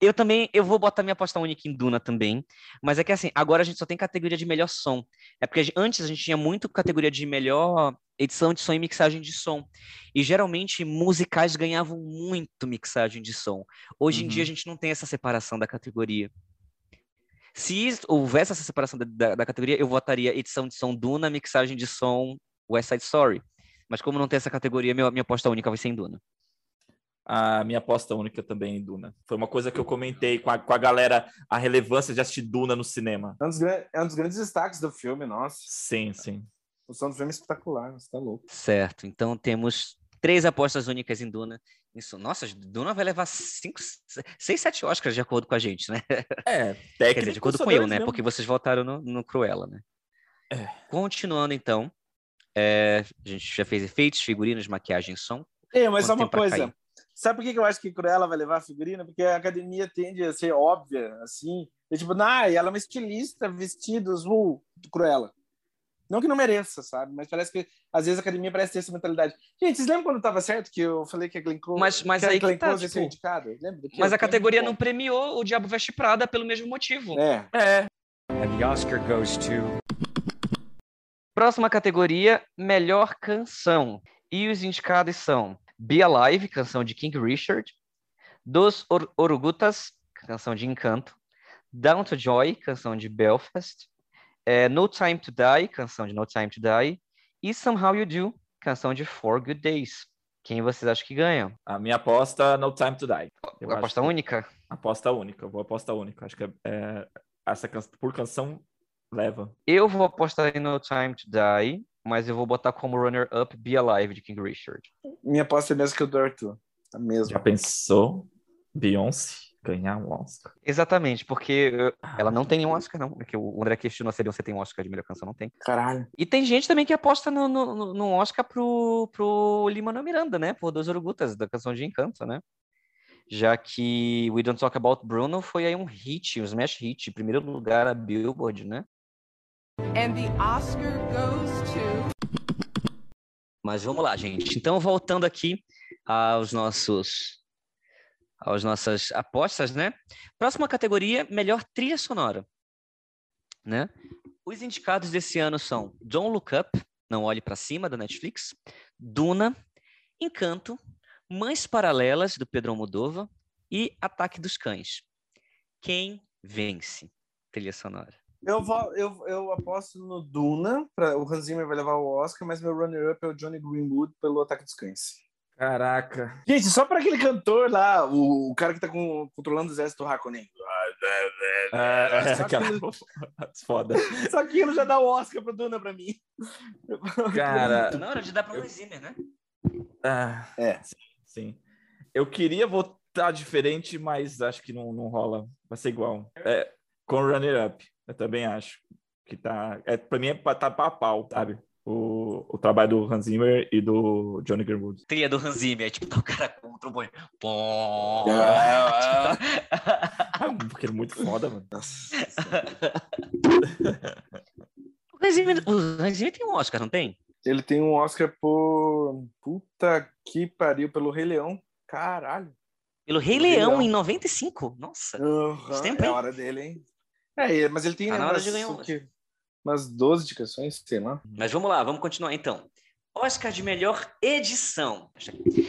eu também, eu vou botar minha aposta única em Duna também, mas é que assim, agora a gente só tem categoria de melhor som. É porque antes a gente tinha muito categoria de melhor edição de som e mixagem de som. E geralmente musicais ganhavam muito mixagem de som. Hoje em Uhum. dia a gente não tem essa separação da categoria. Se houvesse essa separação da, da- da categoria, eu votaria edição de som Duna, mixagem de som West Side Story. Mas como não tem essa categoria, meu- minha aposta única vai ser em Duna. A minha aposta única também em Duna. Foi uma coisa que eu comentei com a, com a galera, a relevância de assistir Duna no cinema. É um, dos, é um dos grandes destaques do filme, nossa. Sim, sim. O som do filme é espetacular, você tá louco. Certo. Então temos três apostas únicas em Duna. Isso, nossa, Duna vai levar cinco, seis, sete Oscars de acordo com a gente, né? É, Quer técnico. dizer, de acordo com eu, né? mesmo. Porque vocês votaram no, no Cruella, né? É. Continuando, então. É, a gente já fez efeitos, figurinos, maquiagem, som. Ei, mas só uma coisa. cair? Sabe por que que eu acho que Cruella vai levar a figurina? Porque a academia tende a ser óbvia, assim. É tipo, ah, ela é uma estilista, vestidos, uh, de Cruella. Não que não mereça, sabe? Mas parece que, às vezes, a academia parece ter essa mentalidade. Gente, vocês lembram quando tava certo que eu falei que a Glenn Close, Mas- mas que a aí que Glenn tá, Close ia ser tipo, indicada? Lembra? Mas a Que é categoria não premiou o Diabo Veste Prada pelo mesmo motivo. É. É, And the Oscar goes to Próxima categoria, melhor canção. E os indicados são Be Alive, canção de King Richard, Dos Or Orugutas, canção de Encanto, Down to Joy, canção de Belfast, eh, No Time to Die, canção de No Time to Die, e Somehow You Do, canção de Four Good Days. Quem vocês acham que ganha? a minha aposta, No Time to Die. Eu Aposta única? Aposta única, vou aposta única. Acho que é, é, essa can... por canção leva. Eu vou apostar em No Time to Die, mas eu vou botar como runner-up Be Alive, de King Richard. Minha aposta é mesmo que o do Arthur. A mesma. Já pensou Beyoncé ganhar um Oscar? Exatamente, porque uh, ela não tem nenhum Oscar, não. Porque o André questionou se você tem um Oscar de melhor canção, não tem. Caralho. E tem gente também que aposta no, no, no- no Oscar pro, pro Lin-Manuel Miranda, né? Por Dos Orugutas, da canção de Encanto, né? Já que We Don't Talk About Bruno foi aí um hit, um smash hit, primeiro lugar na Billboard, né? And the Oscar goes to. Mas vamos lá, gente. Então, voltando aqui aos nossos às nossas apostas, né? Próxima categoria, melhor trilha sonora, né? Os indicados desse ano são Don't Look Up, Não Olhe para Cima, da Netflix, Duna, Encanto, Mães Paralelas, do Pedro Almodóvar e Ataque dos Cães. Quem vence? Trilha sonora. Eu, vou, eu, eu aposto no Duna, pra, o Hans Zimmer vai levar o Oscar, mas meu runner-up é o Johnny Greenwood pelo Ataque dos Cães. Caraca. Gente, só para aquele cantor lá, o, o cara que tá com- controlando o exército Hakonen. É, é Só aquela... aquilo- Foda. Só aquilo já dá o Oscar pro Duna pra mim. Cara, Não, era de dar pra Hans Zimmer, né? ah, É. sim, sim. Eu queria votar diferente, mas acho que não, não rola. Vai ser igual. É, com o Runner Up, eu também acho. Que tá. É, pra mim é pra- tá pau a pau, sabe? O, o trabalho do Hans Zimmer e do Johnny Greenwood. Trilha do Hans Zimmer, tipo, tá o cara com o trombone. Pom. Ah, porque ele é muito foda, mano. O Hans Zimmer, o Hans Zimmer tem um Oscar, não tem? Ele tem um Oscar por. Puta que pariu, pelo Rei Leão. Caralho. Pelo Rei Rei Leão, Leão. em 95. Nossa. Uhum, tempo, é hein? a hora dele, hein? É, mas ele tem Tá na hora de umas, ganhar um o quê? umas 12 indicações, sei lá. Mas vamos lá, vamos continuar então. Oscar de melhor edição.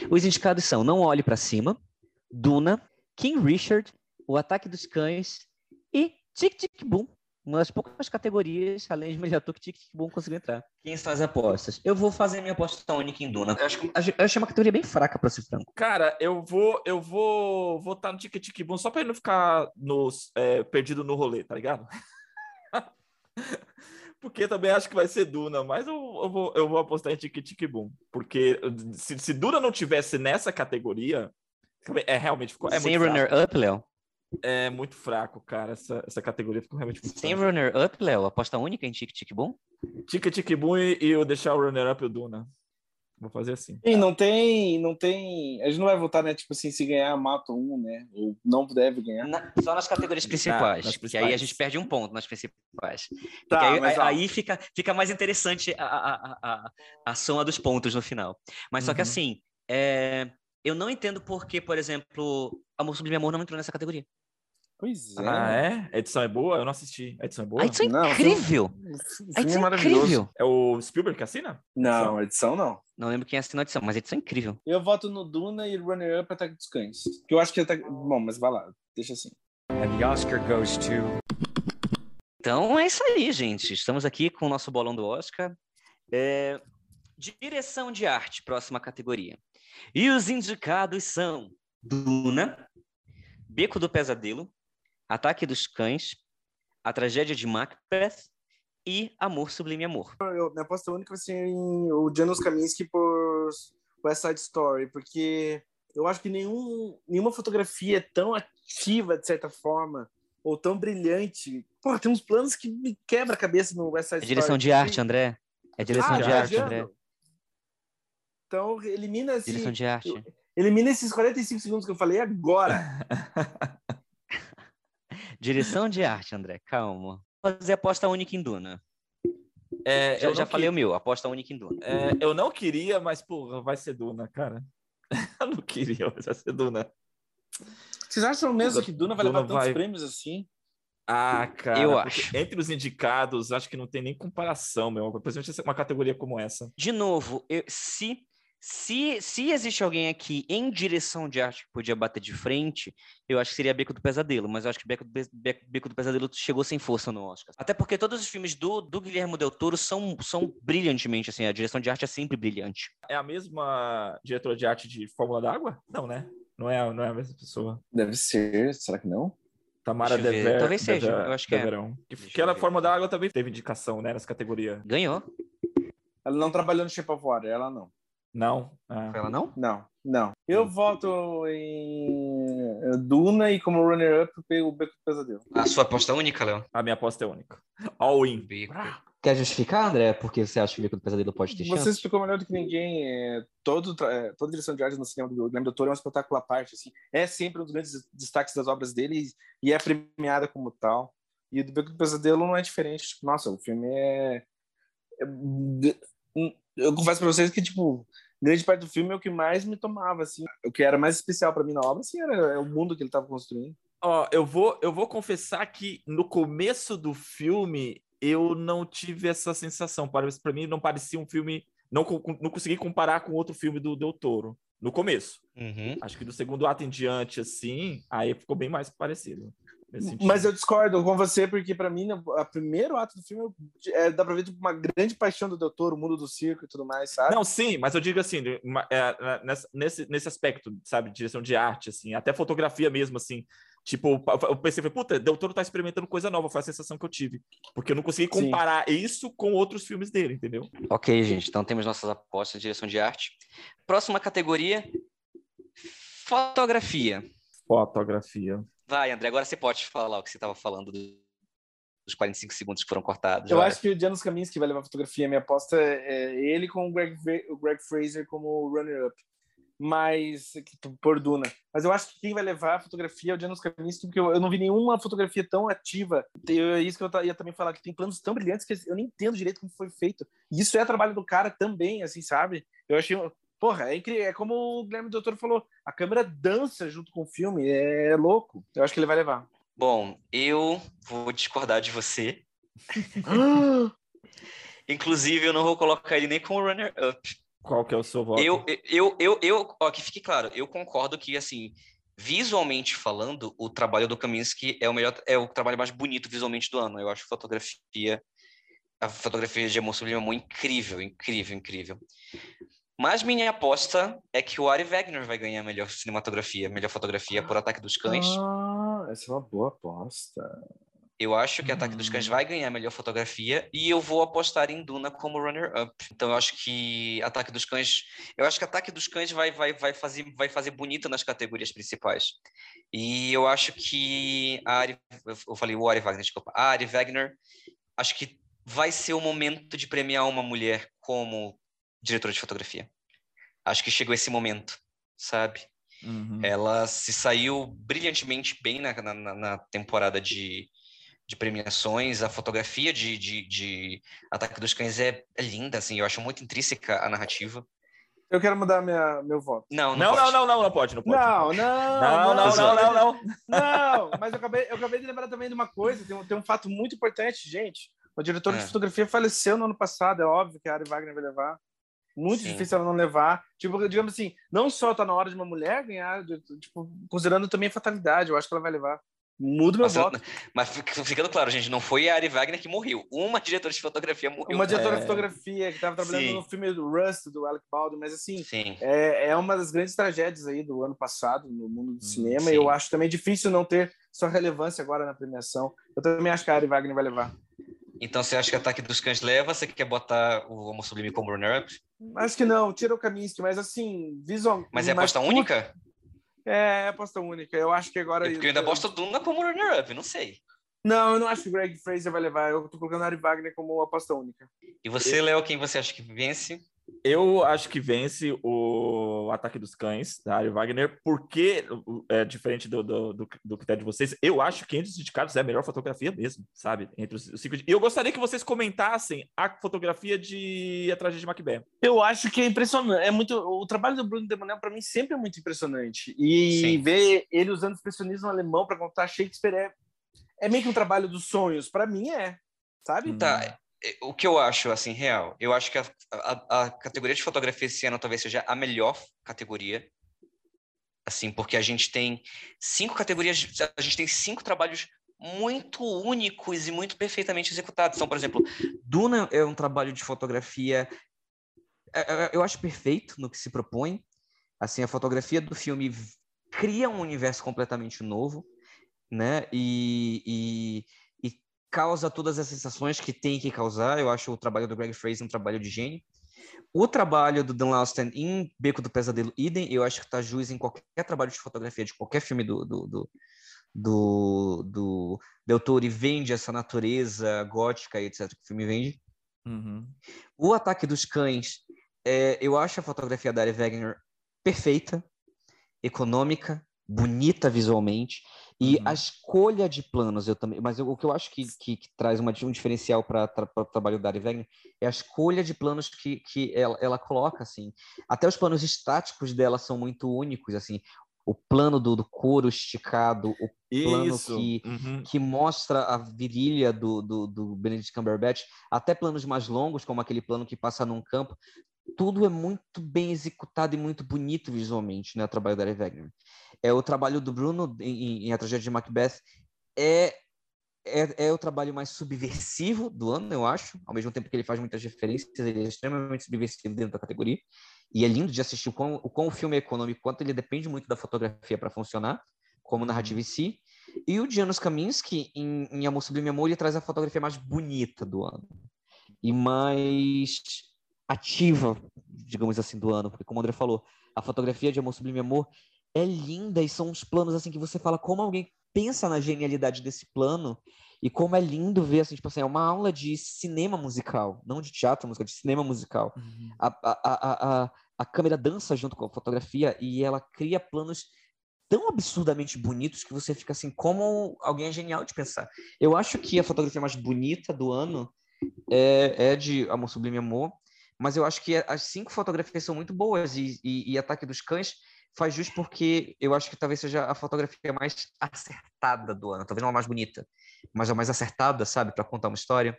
Os indicados são Não Olhe Pra Cima, Duna, King Richard, O Ataque dos Cães e Tic Tic Boom. Uma das poucas categorias, além de melhor ator, que Boom conseguiu entrar. Quem faz apostas? Eu vou fazer minha aposta única em Duna. Eu, acho que, eu achei uma categoria bem fraca, pra ser franco. Cara, eu vou, eu vou votar no Tic Tic Boom só pra ele não ficar nos, é, perdido no rolê, tá ligado? Porque também acho que vai ser Duna, mas eu, eu vou, eu vou apostar em Tic Tic Boom. Porque se, se Duna não tivesse nessa categoria, é realmente ficou. É Sem muito fraco. runner-up, Léo? É muito fraco, cara. Essa, essa categoria ficou realmente muito Sem runner-up, Léo? Aposta única em Tic Tic Boom? Tic Tic Boom e, e eu deixar o runner-up e o Duna. Vou fazer assim. E não tem, não tem. A gente não vai votar, né? Tipo assim, se ganhar, mata um, né? Ou não deve ganhar. Na- só nas categorias principais, nas que aí a gente perde um ponto nas principais. Tá, aí, mas, aí fica, fica mais interessante a, a, a, a, a soma dos pontos no final. Mas só que Uhum. assim, é, eu não entendo por que, por exemplo, Amor Sublime Amor não entrou nessa categoria. Pois é. Ah, é? A edição é boa? Eu não assisti. A edição é boa? A edição é Não, incrível! A edição é é maravilhoso. incrível! É o Spielberg que assina? Não, a edição não. Não lembro quem assinou a edição, mas a edição é incrível. Eu voto no Duna e Runner Up Ataque dos Cães. Que eu acho que Ataque... Bom, mas vai lá, deixa assim. And the Oscar goes to Então é isso aí, gente. Estamos aqui com o nosso bolão do Oscar. É, Direção de arte, próxima categoria. E os indicados são Duna, Beco do Pesadelo, Ataque dos Cães, A Tragédia de Macbeth e Amor Sublime Amor. Eu, minha aposta única vai ser em o Janusz Kaminski por West Side Story, porque eu acho que nenhum, nenhuma fotografia é tão ativa, de certa forma, ou tão brilhante. Pô, tem uns planos que me quebra a cabeça no West Side É Story. direção de arte, André. É direção Ah, de arte. André. Então, elimina, esse, Direção de arte. elimina esses 45 segundos que eu falei agora. Direção de arte, André. Calma. Vou fazer aposta única em Duna. É, Já, eu já falei que- o meu, aposta única em Duna. é, eu não queria, mas, porra, vai ser Duna, cara. eu não queria, mas vai ser Duna. Vocês acham mesmo que Duna vai Duna levar tantos vai- prêmios assim? Ah, cara. Eu acho. Entre os indicados, acho que não tem nem comparação, meu. Principalmente uma categoria como essa. De novo, eu- se, se, se existe alguém aqui em direção de arte que podia bater de frente, eu acho que seria Beco do Pesadelo, mas eu acho que Beco do, Pe- Be- Beco do Pesadelo chegou sem força no Oscar. Até porque todos os filmes do, do Guilherme Del Toro são, são brilhantemente, assim, a direção de arte é sempre brilhante. É a mesma diretora de arte de Fórmula d'Água? Não, né? Não é, não é a mesma pessoa. Deve ser, será que não? Tamara. Dever, Talvez seja, Dever- eu acho que é. Deverão. Que, Deixa que ela, Fórmula aqui. d'Água também teve indicação, né? Nessa categoria. Ganhou. Ela não trabalhou no Shape of Water, ela não. Não? Ah. Foi ela não? Não, não. Eu voto em Duna e como runner-up o Beco do Pesadelo. A sua aposta única, Léo? A minha aposta é única. All in. Beco. Quer justificar, André, porque você acha que o Beco do Pesadelo pode ter Você chance? explicou melhor do que ninguém. É, todo, é, toda direção de arte no cinema do Guilherme Del Toro é um espetáculo à parte. Assim. É sempre um dos grandes destaques das obras dele e, é premiada como tal. E o do Beco do Pesadelo não é diferente. Tipo, nossa, o filme é... é- Eu confesso pra vocês que, tipo, grande parte do filme é o que mais me tomava, assim. O que era mais especial pra mim na obra, assim, era é o mundo que ele tava construindo. Ó, eu vou, eu vou confessar que no começo do filme eu não tive essa sensação. Para para mim não parecia um filme, não não consegui comparar com outro filme do Del Toro no começo. Uhum. Acho que do segundo ato em diante assim, aí ficou bem mais parecido. Mas eu discordo com você, porque pra mim, o primeiro ato do filme é, dá pra ver tipo, uma grande paixão do Del Toro, o mundo do circo e tudo mais, sabe? Não, sim, mas eu digo assim, é, nessa- nesse, nesse aspecto, sabe, direção de arte, assim, até fotografia mesmo, assim, Tipo, eu pensei, puta, Del Toro tá experimentando coisa nova, foi a sensação que eu tive. Porque eu não consegui Sim. comparar isso com outros filmes dele, entendeu? Ok, gente. Então temos nossas apostas de direção de arte. Próxima categoria: fotografia. Fotografia. Vai, André, agora você pode falar o que você estava falando do- dos 45 segundos que foram cortados. Eu vai. acho que o Janos Kaminski vai levar a fotografia. Minha aposta é ele com o Greg, o Greg Fraser como runner-up. Mas, por Duna. Mas eu acho que quem vai levar a fotografia é o Janos Kaminski, porque eu, eu não vi nenhuma fotografia tão ativa. É isso que eu ia também falar, que tem planos tão brilhantes que eu nem entendo direito como foi feito. E isso é trabalho do cara também, assim, sabe? Eu achei. Porra, é incrível. É como o Guilherme Doutor falou: a câmera dança junto com o filme. É louco. Eu acho que ele vai levar. Bom, eu vou discordar de você. Inclusive, eu não vou colocar ele nem como runner-up. Qual que é o seu voto? Eu, eu, eu, eu, ó, que fique claro, eu concordo que, assim, visualmente falando, o trabalho do Kaminsky é o melhor, é o trabalho mais bonito visualmente do ano. Eu acho fotografia, a fotografia de emoção é muito incrível, incrível, incrível. Mas minha aposta é que o Ari Wegner vai ganhar a melhor cinematografia, melhor fotografia por Ataque dos Cães. Ah, essa é uma boa aposta. Eu acho que Ataque dos Cães vai ganhar a melhor fotografia e eu vou apostar em Duna como runner-up. Então eu acho que Ataque dos Cães, eu acho que Ataque dos Cães vai, vai, vai, fazer, vai fazer bonito nas categorias principais. E eu acho que a Ari, eu falei o Ari Wagner, desculpa, a Ari Wagner, acho que vai ser o momento de premiar uma mulher como diretora de fotografia. Acho que chegou esse momento, sabe? Uhum. Ela se saiu brilhantemente bem na, na, na temporada de, de premiações. A fotografia de, de, de Ataque dos Cães é, é linda, assim. Eu acho muito intrínseca a narrativa. Eu quero mudar minha, meu voto. Não, não, Não, não, pode. não, não, não pode, não pode. Não, não, Não, não, não, não, não. Não, mas eu acabei, eu acabei de lembrar também de uma coisa, tem um, tem um fato muito importante, gente. O diretor É. de fotografia faleceu no ano passado, é óbvio que a Ari Wagner vai levar. Muito Sim. difícil ela não levar. Tipo, digamos assim, não só tá na hora de uma mulher ganhar, tipo, considerando também a fatalidade, eu acho que ela vai levar. Mudo meu Mas, voto. mas fica- ficando claro, gente, não foi a Ari Wagner que morreu. Uma diretora de fotografia morreu. Uma diretora É. de fotografia que estava trabalhando Sim. no filme do Rust, do Alec Baldwin, mas assim, Sim. é, é uma das grandes tragédias aí do ano passado no mundo do cinema sim. e eu acho também difícil não ter sua relevância agora na premiação. Eu também acho que a Ari Wagner vai levar. Então você acha que Ataque dos Cães leva? Você quer botar o Homo Sublime como runner-up? Acho que não, tira o Kaminsky, mas assim, visual. Mas é aposta única? É, é aposta única. Eu acho que agora. Porque eu ainda aposto Duna como runner-up, não sei. Não, eu não acho que o Greg Fraser vai levar. Eu tô colocando a Ari Wagner como aposta única. E você, Léo, quem você acha que vence? Eu acho que vence o Ataque dos Cães, da Ari Wagner, porque, é diferente do, do, do, do critério de vocês, eu acho que entre os indicados é a melhor fotografia mesmo, sabe? Entre os, os cinco. E eu gostaria que vocês comentassem a fotografia de A Tragédia de Macbeth. Eu acho que é impressionante. É muito, o trabalho do Bruno Demonel, para mim, sempre é muito impressionante. E Sim. ver ele usando expressionismo alemão para contar Shakespeare é, é meio que um trabalho dos sonhos. Para mim, é. Sabe? Hum. Tá, o que eu acho, assim, real, eu acho que a, a, a categoria de fotografia esse ano talvez seja a melhor categoria, assim, porque a gente tem cinco categorias, a gente tem cinco trabalhos muito únicos e muito perfeitamente executados. Então, por exemplo, Duna é um trabalho de fotografia, é, é, eu acho perfeito no que se propõe, assim, a fotografia do filme cria um universo completamente novo, né, e, e causa todas as sensações que tem que causar. Eu acho o trabalho do Greg Fraser um trabalho de gênio. O trabalho do Dan Lauston em Beco do Pesadelo, idem, eu acho que tá juiz em qualquer trabalho de fotografia de qualquer filme do, do, do, do, do Del Toro e vende essa natureza gótica e etc que o filme vende. Uhum. O Ataque dos Cães, é, eu acho a fotografia da Ari Wegner perfeita, econômica, bonita visualmente, e Uhum. a escolha de planos eu também. Mas eu- o que eu acho que, que, que traz uma, um diferencial para o trabalho da Ari Wegner é a escolha de planos que, que ela, ela coloca, assim. Até os planos estáticos dela são muito únicos, assim. O plano do, do couro esticado, o plano Isso. que- Uhum. que mostra a virilha do, do, do Benedict Cumberbatch, até planos mais longos, como aquele plano que passa num campo, tudo é muito bem executado e muito bonito visualmente, né, o trabalho da Ari Wegner. É o trabalho do Bruno em, em A Tragédia de Macbeth é, é é o trabalho mais subversivo do ano, eu acho, ao mesmo tempo que ele faz muitas referências, ele é extremamente subversivo dentro da categoria. E é lindo de assistir o quão o, quão o filme é econômico, quanto ele depende muito da fotografia para funcionar, como narrativa em si. E o Janusz Kaminski, em, em Amor Sublime Amor, ele traz a fotografia mais bonita do ano. E mais ativa, digamos assim, do ano. Porque, como o André falou, a fotografia de Amor Sublime Amor é linda e são uns planos assim que você fala como alguém pensa na genialidade desse plano e como é lindo ver, assim, tipo assim, é uma aula de cinema musical, não de teatro musical, de cinema musical. A, a, a, a, a câmera dança junto com a fotografia e ela cria planos tão absurdamente bonitos que você fica assim, como alguém é genial de pensar. Eu acho que a fotografia mais bonita do ano é, é de Amor Sublime Amor, mas eu acho que as cinco fotografias são muito boas e, e, e Ataque dos Cães faz justo porque eu acho que talvez seja a fotografia mais acertada do ano, talvez não a mais bonita, mas a mais acertada, sabe, para contar uma história.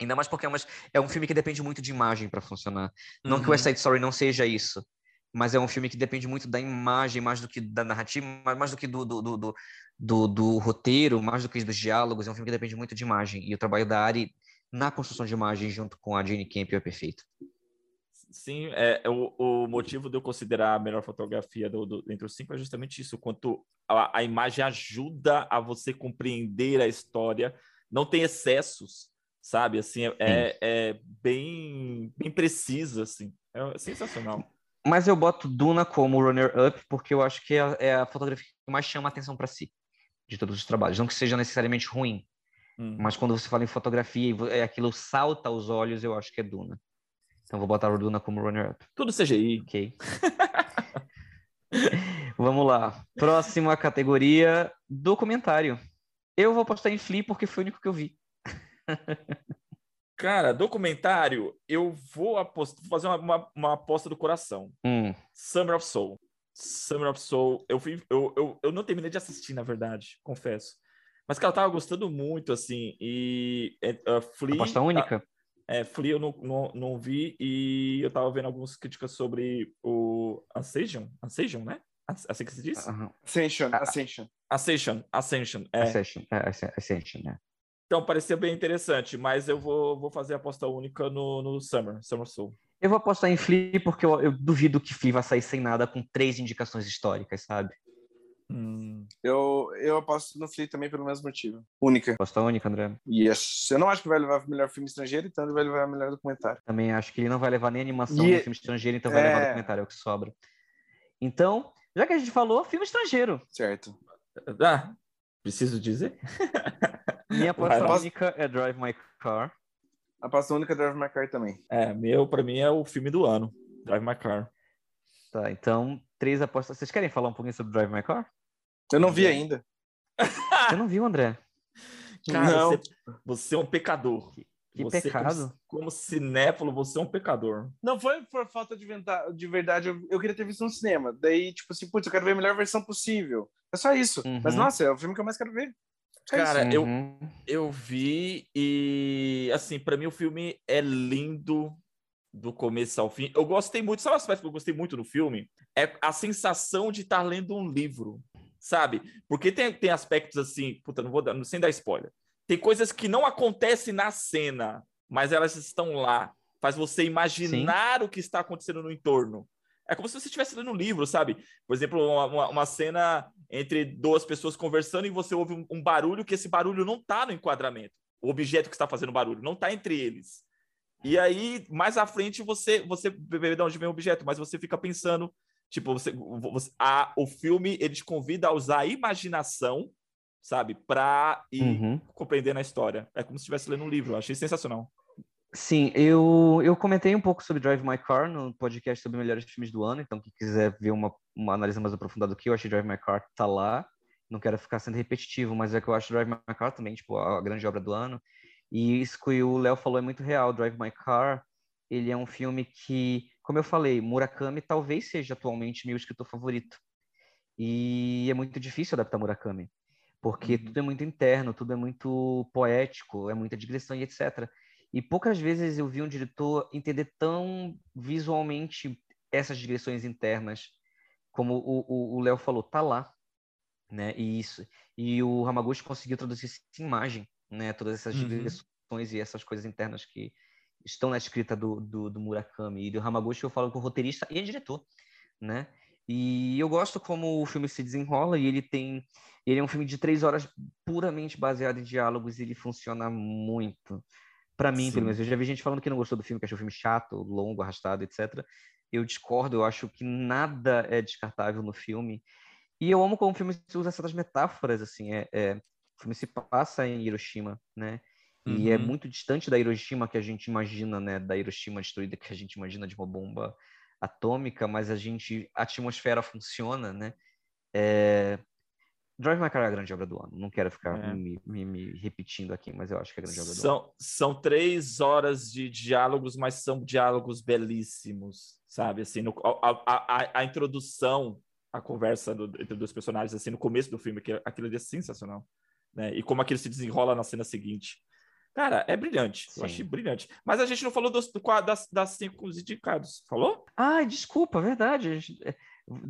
Ainda mais porque é, uma, é, um filme que depende muito de imagem para funcionar. Não Uhum. que o West Side Story não seja isso, mas é um filme que depende muito da imagem, mais do que da narrativa, mais, do que do, do, do, do- do roteiro, mais do que dos diálogos. É um filme que depende muito de imagem. E o trabalho da Ari na construção de imagem junto com a Jane Campion é perfeito. Sim, é, é o, o motivo de eu considerar a melhor fotografia do, do- entre os cinco é justamente isso, quanto a, a imagem ajuda a você compreender a história, não tem excessos, sabe? Assim, é, é, é bem, bem precisa, assim, é sensacional. Mas eu boto Duna como runner-up porque eu acho que é a, é a fotografia que mais chama a atenção para si, de todos os trabalhos. Não que seja necessariamente ruim, Hum. mas quando você fala em fotografia e é aquilo salta aos olhos, eu acho que é Duna. Então vou botar o Duna como runner-up, Tudo CGI. ok? Vamos lá. Próxima categoria, documentário. Eu vou postar em Flea porque foi o único que eu vi. Cara, documentário, eu vou apostar, vou fazer uma, uma, uma aposta do coração. Hum, Summer of Soul. Summer of Soul. Eu, fui, eu, eu, eu não terminei de assistir, na verdade, confesso. Mas, cara, eu tava gostando muito, assim. E uh, Flea. aposta única? É, Flea eu não, não, não vi. E eu tava vendo algumas críticas sobre o Ascension. Ascension, né? As- Assim que se diz? Ascension, Ascension. Ascension. Ascension. É. Ascension, é, Ascension, né? Então, parecia bem interessante. Mas eu vou, vou fazer a aposta única no, no Summer. Summer Soul. Eu vou apostar em Flea porque eu, eu duvido que Flea vai sair sem nada com três indicações históricas, sabe? Hum. Eu, eu aposto no Flea também pelo mesmo motivo. Única. Aposta única, André. Yes. Eu não acho que vai levar o melhor filme estrangeiro, então ele vai levar o melhor documentário. Também acho que ele não vai levar nem animação E- nem filme estrangeiro, então vai levar É. documentário, é o que sobra. Então, já que a gente falou, filme estrangeiro. Certo. Ah, preciso dizer? Minha aposta Vai. única é Drive My Car. Aposta única Drive My Car também. É, meu, pra mim, é o filme do ano. Drive My Car. Tá, então, três apostas. Vocês querem falar um pouquinho sobre Drive My Car? Eu não vi ainda. Você não viu, André? Cara, Não. Você, você é um pecador. Que Você, pecado. Como, como cinéfilo, você é um pecador. Não foi por falta de, venta- de verdade, eu, eu queria ter visto no cinema. Daí, tipo assim, putz, eu quero ver a melhor versão possível. É só isso. Uhum. Mas, nossa, é o filme que eu mais quero ver. Só Cara, isso. eu- Uhum. Eu vi e, assim, pra mim o filme é lindo do começo ao fim. Eu gostei muito, sabe o aspecto que eu gostei muito no filme? É a sensação de estar lendo um livro, sabe? Porque tem, tem aspectos assim, puta, não vou dar, sem dar spoiler. Tem coisas que não acontecem na cena, mas elas estão lá. Faz você imaginar o que está acontecendo no entorno. É como se você estivesse lendo um livro, sabe? Por exemplo, uma, uma- uma cena entre duas pessoas conversando e você ouve um, um barulho que esse barulho não está no enquadramento. O objeto que está fazendo barulho não está entre eles. E aí, mais à frente, você, você vê de onde vem o objeto, mas você fica pensando, tipo, você, você- a, o filme ele te convida a usar a imaginação, sabe, para ir Uhum. compreendendo a história. É como se estivesse lendo um livro. Eu achei sensacional. Sim, eu, eu comentei um pouco sobre Drive My Car no podcast sobre melhores filmes do ano, então quem quiser ver uma, uma análise mais aprofundada do que eu achei Drive My Car tá lá. Não quero ficar sendo repetitivo, mas é que eu acho Drive My Car também, tipo, a grande obra do ano. E isso que o Léo falou é muito real. Drive My Car, ele é um filme que, como eu falei, Murakami talvez seja atualmente meu escritor favorito. E é muito difícil adaptar Murakami, porque Uhum. tudo é muito interno, tudo é muito poético, é muita digressão e etc. E poucas vezes eu vi um diretor entender tão visualmente essas digressões internas, como o- Léo falou, tá lá, né? E isso. E o Hamaguchi conseguiu traduzir em imagem, né? Todas essas Uhum. digressões e essas coisas internas que estão na escrita do, do, do Murakami. E do Hamaguchi eu falo com o roteirista e diretor, né? E eu gosto como o filme se desenrola e ele tem. Ele é um filme de três horas puramente baseado em diálogos e ele funciona muito. Pra mim, Sim. pelo menos. Eu já vi gente falando que não gostou do filme, que achou o filme chato, longo, arrastado, etc. Eu discordo, eu acho que nada é descartável no filme. E eu amo como o filme usa certas metáforas, assim. É, é- o filme se passa em Hiroshima, né? E é Uhum. muito distante da Hiroshima que a gente imagina, né? Da Hiroshima destruída que a gente imagina de uma bomba atômica, mas a gente, a atmosfera funciona, né? É... Drive My Car é a grande obra do ano. Não quero ficar É. me, me- me repetindo aqui, mas eu acho que é a grande obra do ano. São, três horas de diálogos, mas são diálogos belíssimos, sabe? Assim, no- a, a, a, a introdução, a conversa do- entre dois personagens, assim, no começo do filme, que aquilo ali é sensacional, né? E como aquilo se desenrola na cena seguinte. Cara, é brilhante. Sim. Eu achei brilhante. Mas a gente não falou dos, das, das cinco indicados. Falou? Ah, desculpa, verdade. É,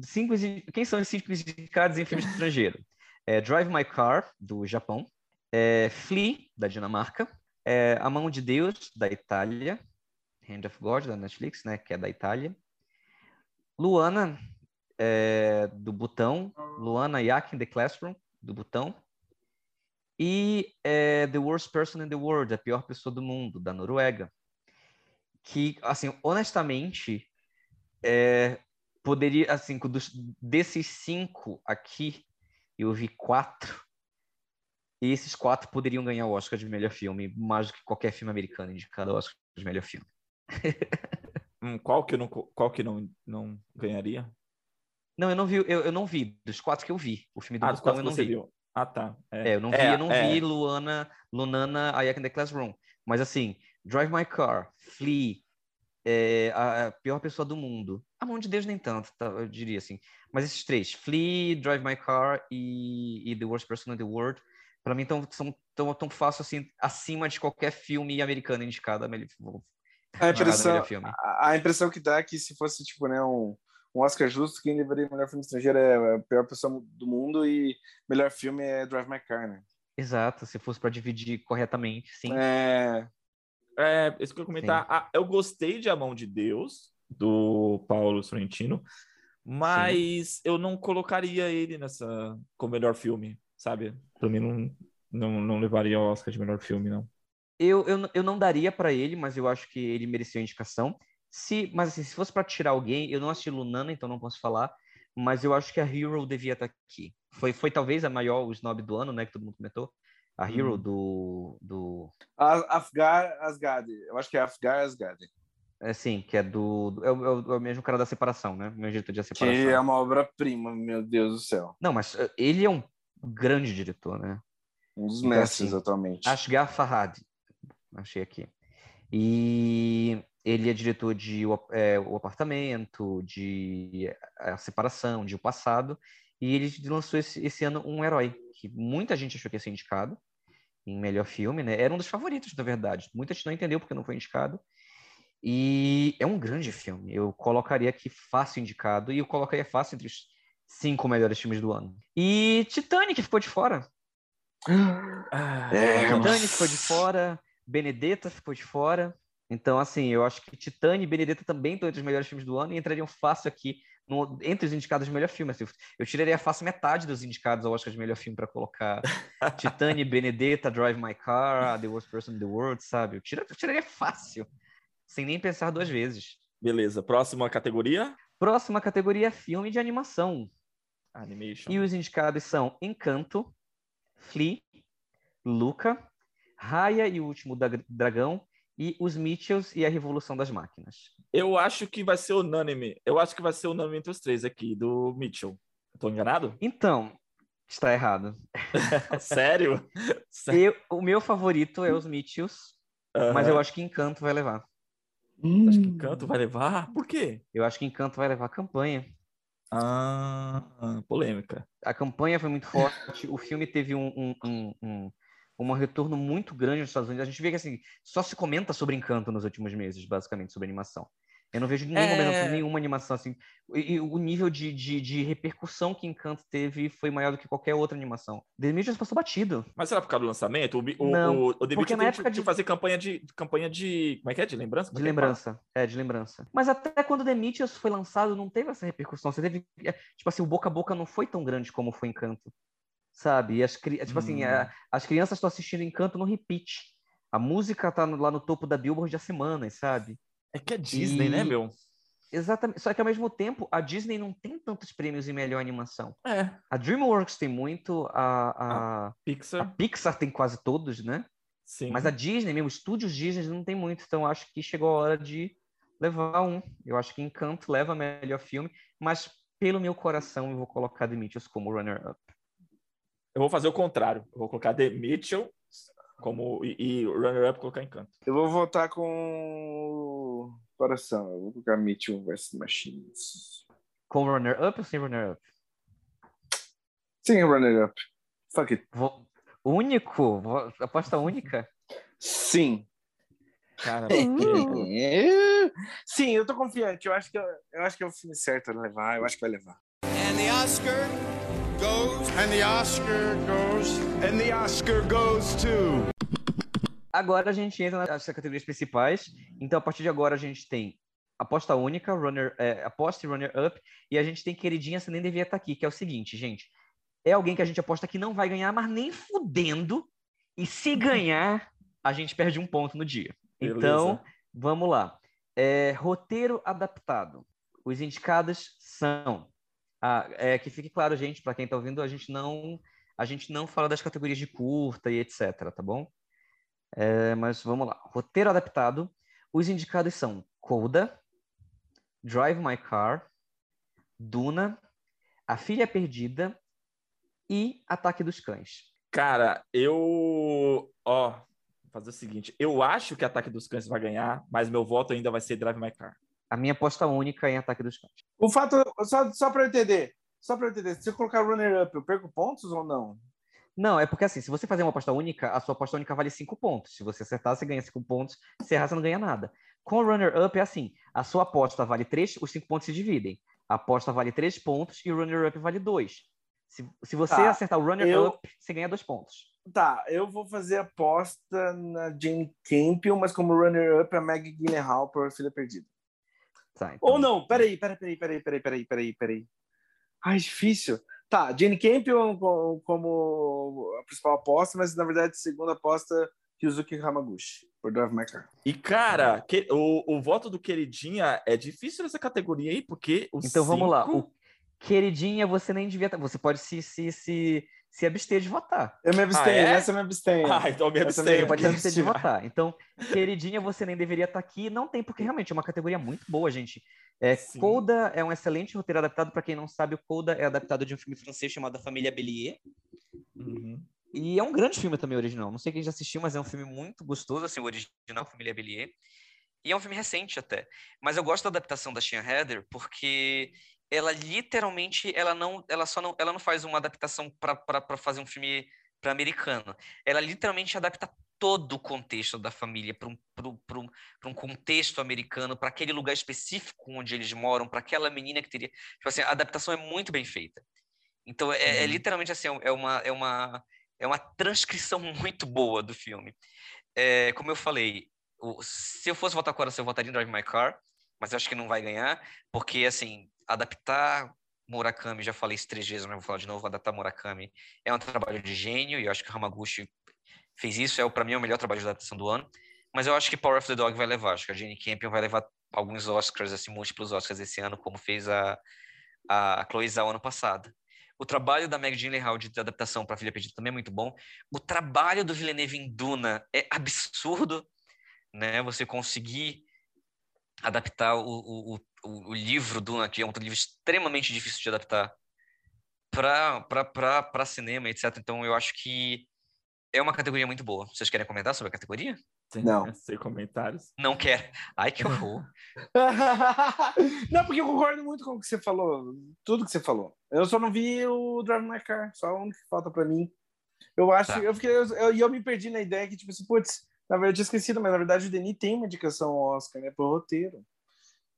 Cinco, quem são os cinco indicados em filme estrangeiro? É Drive My Car, do Japão. É Flea, da Dinamarca. É A Mão de Deus, da Itália. Hand of God, da Netflix, né, que é da Itália. Luana, é, do Butão. Luana Yak in the Classroom, do Butão. E é, The Worst Person in the World, a pior pessoa do mundo, da Noruega. Que, assim, honestamente, é, poderia, assim, dos, desses cinco aqui, eu vi quatro. E esses quatro poderiam ganhar o Oscar de melhor filme, mais do que qualquer filme americano indicado ao Oscar de melhor filme. Hum, qual que, não, qual que não, não ganharia? Não, eu não vi, eu, eu não vi, dos quatro que eu vi. O filme do Ah, dos Butão quatro eu não vi. viu. Ah, tá. É, eu não vi, É, eu não é. vi Luana, Lunana, A Yak in the Classroom. Mas assim, Drive My Car, Flea, é, a, a pior pessoa do mundo. A mão de Deus nem tanto, tá, eu diria assim. Mas esses três, Flea, Drive My Car e, e The Worst Person in the World, pra mim tão, são tão, tão fácil assim, acima de qualquer filme americano indicado a melhor, A impressão, melhor filme. a, a impressão que dá é que se fosse, tipo, né, um, um Oscar justo, quem levaria o melhor filme estrangeiro é a pior pessoa do mundo e melhor filme é Drive My Car, né? Exato, se fosse pra dividir corretamente, sim. É, É, isso que eu ia comentar. Ah, eu gostei de A Mão de Deus, do Paulo Sorrentino, mas eu não colocaria ele nessa como melhor filme, sabe? Pra mim não, não, não levaria ao Oscar de melhor filme, não. Eu, eu, eu não daria pra ele, mas eu acho que ele merecia a indicação. Se, mas assim, se fosse pra tirar alguém, eu não assisti Lunana, então não posso falar, mas eu acho que a Hero devia estar aqui. Foi, foi talvez a maior snob do ano, né, que todo mundo comentou. A Hero Hum. do, do Afgar Asgard. Eu acho que é Afgar Asgard. assim, que é do, do- é, o, é o- é mesmo cara da separação, né? O mesmo diretor de A Que Separação. é uma obra-prima, meu Deus do céu. Não, mas uh, ele é um grande diretor, né? Um dos Então, mestres assim, atualmente. Ashgar Farhad, achei aqui. E ele é diretor de O, é, o Apartamento, de A Separação, de O Passado, e ele lançou esse, esse ano Um Herói, que muita gente achou que ia ser indicado em melhor filme, né? Era um dos favoritos, na verdade. Muita gente não entendeu porque não foi indicado. E é um grande filme. Eu colocaria aqui fácil indicado, e eu colocaria fácil entre os cinco melhores filmes do ano. E Titanic ficou de fora. É, Titanic ficou de fora, Benedetta ficou de fora. Então, assim, eu acho que Titanic e Benedetta também estão entre os melhores filmes do ano e entrariam fácil aqui no- entre os indicados de melhor filme. Assim, eu tiraria fácil metade dos indicados ao Oscar de melhor filme para colocar Titanic, Benedetta, Drive My Car, The Worst Person in the World, sabe? Eu, tira- eu tiraria fácil, sem nem pensar duas vezes. Beleza, próxima categoria? Próxima categoria é filme de animação. Animation. E os indicados são Encanto, Flea, Luca, Raya e o Último Dra- Dragão e Os Mitchells e a Revolução das Máquinas. Eu acho que vai ser unânime. Eu acho que vai ser unânime entre os três aqui, do Mitchell. Tô enganado? Então, está errado. Sério? Sério? Eu- o meu favorito é Os Mitchells, mas eu acho que Encanto vai levar. Acho que Encanto vai levar. Por quê? Eu acho que Encanto vai levar a campanha. Ah, polêmica. A campanha foi muito forte, o filme teve um, um, um, um, um retorno muito grande nos Estados Unidos. A gente vê que assim, só se comenta sobre Encanto nos últimos meses, basicamente, sobre animação. Eu não vejo É. nenhuma animação assim. E, e o nível de, de, de repercussão que Encanto teve foi maior do que qualquer outra animação. The Mitchells passou batido. Mas será por causa do lançamento? O, o, Não, o, o The porque na tem época de, fazer campanha de, campanha de. Como é que é? De lembrança? De é lembrança. É, de lembrança. Mas até quando The Mitchells foi lançado, não teve essa repercussão. Você teve. é, Tipo assim, o boca a boca não foi tão grande como foi Encanto. Sabe? As, tipo assim, Hum. a- as crianças estão assistindo Encanto no repeat. A música tá lá no topo da Billboard há semanas, sabe? É que é Disney, né, E- meu? Exatamente. Só que ao mesmo tempo, a Disney não tem tantos prêmios em melhor animação. É. A DreamWorks tem muito, a, a, a Pixar, Pixar tem quase todos, né? sim. Mas a Disney, mesmo, estúdios Disney não tem muito. Então acho que chegou a hora de levar um. Eu acho que Encanto leva melhor filme, mas pelo meu coração eu vou colocar Mitchells como runner-up. Eu vou fazer o contrário. Eu vou colocar The Mitchell como, e, e o runner-up colocar Encanto. Eu vou votar com coração. Eu vou colocar Mitchell vs Machines. Com runner-up ou sem runner-up? Sim, runner up. Fuck it. Vou- Único? Vou- Aposta única? Sim. Cara. Sim, eu tô confiante. Eu acho que eu, eu acho que é o filme certo a levar. Eu acho que vai levar. And the Oscar goes. And the Oscar goes. And the Oscar goes to. Agora a gente entra nas categorias principais. Então, a partir de agora, a gente tem aposta única, runner, é, aposta e runner-up, e a gente tem queridinha, você nem devia estar aqui, que é o seguinte, gente. É alguém que a gente aposta que não vai ganhar, mas nem fudendo. E se ganhar, a gente perde um ponto no dia. Então, Beleza. vamos lá. É, roteiro adaptado. Os indicados são. Ah, é, que fique claro, gente, para quem está ouvindo, a gente não a gente não fala das categorias de curta e etc, tá bom? É, mas vamos lá. Roteiro adaptado. Os indicados são Coda, Drive My Car, Duna, A Filha Perdida e Ataque dos Cães. Cara, eu. Ó, vou fazer o seguinte. Eu acho que Ataque dos Cães vai ganhar, mas meu voto ainda vai ser Drive My Car. A minha aposta única é em Ataque dos Cães. O fato, só, só pra eu entender, só eu entender, se eu colocar runner up, eu perco pontos ou não? Não, é porque assim, se você fazer uma aposta única, a sua aposta única vale 5 pontos. Se você acertar, você ganha 5 pontos. Se errar, você não ganha nada. Com o runner-up é assim: a sua aposta vale 3, os 5 pontos se dividem. A aposta vale 3 pontos e o runner-up vale 2. Se, se você Tá, acertar o runner-up, você ganha 2 pontos. Tá, eu vou fazer aposta na Jane Campion, mas como runner-up a Maggie Gyllenhaal por Filha Perdida. Tá, então- Ou não, peraí, peraí, peraí, peraí, peraí, peraí, peraí, peraí. Ai, difícil. Tá, Jane Campion co- como a principal aposta, mas na verdade, segunda aposta, Yuzuki Hamaguchi, por Drive My Car. E, cara, que- o, o voto do Queridinha é difícil nessa categoria aí, porque o Então vamos lá. cinco- O queridinha, você nem devia. Você pode se, se, se, se abster de votar. Eu me abstenho, Ah, é? nessa eu me abstenho. Ah, então me Essa abstenho. mesmo, Pode Quero abster de votar. Então, queridinha, você nem deveria estar aqui. Não tem, porque realmente é uma categoria muito boa, gente. É, Sim. Coda é um excelente roteiro adaptado. Para quem não sabe, o Coda é adaptado de um filme francês chamado A Família Bélier. Uhum. E é um grande filme também, original. Não sei quem já assistiu, mas é um filme muito gostoso, assim, o original, Família Bélier. E é um filme recente até. Mas eu gosto da adaptação da Sean Heather porque ela literalmente, ela não, ela só não, ela não faz uma adaptação para fazer um filme para americano. Ela literalmente adapta todo o contexto da família para um, pra um contexto americano, para aquele lugar específico onde eles moram, para aquela menina que teria. Tipo assim, a adaptação é muito bem feita. Então, é, é Uhum. literalmente assim, é uma, é, uma, é uma transcrição muito boa do filme. É, como eu falei, se eu fosse votar agora, eu votaria em Drive My Car, mas eu acho que não vai ganhar, porque, assim, adaptar Murakami, já falei isso três vezes, mas vou falar de novo, adaptar Murakami é um trabalho de gênio, e eu acho que o Hamaguchi fez isso, é para mim é o melhor trabalho de adaptação do ano, mas eu acho que Power of the Dog vai levar, acho que a Jane Campion vai levar alguns Oscars, assim, múltiplos Oscars esse ano, como fez a, a Chloe Zhao ano passado. O trabalho da Meg Gyllenhaal de adaptação para Filha Perdida também é muito bom. O trabalho do Villeneuve em Duna é absurdo, né? Você conseguir adaptar o, o, o, o livro Duna, que é um livro extremamente difícil de adaptar, para cinema, etc. Então, eu acho que é uma categoria muito boa. Vocês querem comentar sobre a categoria? Não. Sem comentários. Não quer. Ai, que horror. não, porque eu concordo muito com o que você falou, tudo que você falou. Eu só não vi o Drive My Car, só o único que falta pra mim. Eu acho, Tá. eu fiquei, eu, eu, eu me perdi na ideia que, tipo assim, putz, na verdade eu tinha esquecido, mas na verdade o Denis tem uma indicação ao Oscar, né, pro roteiro.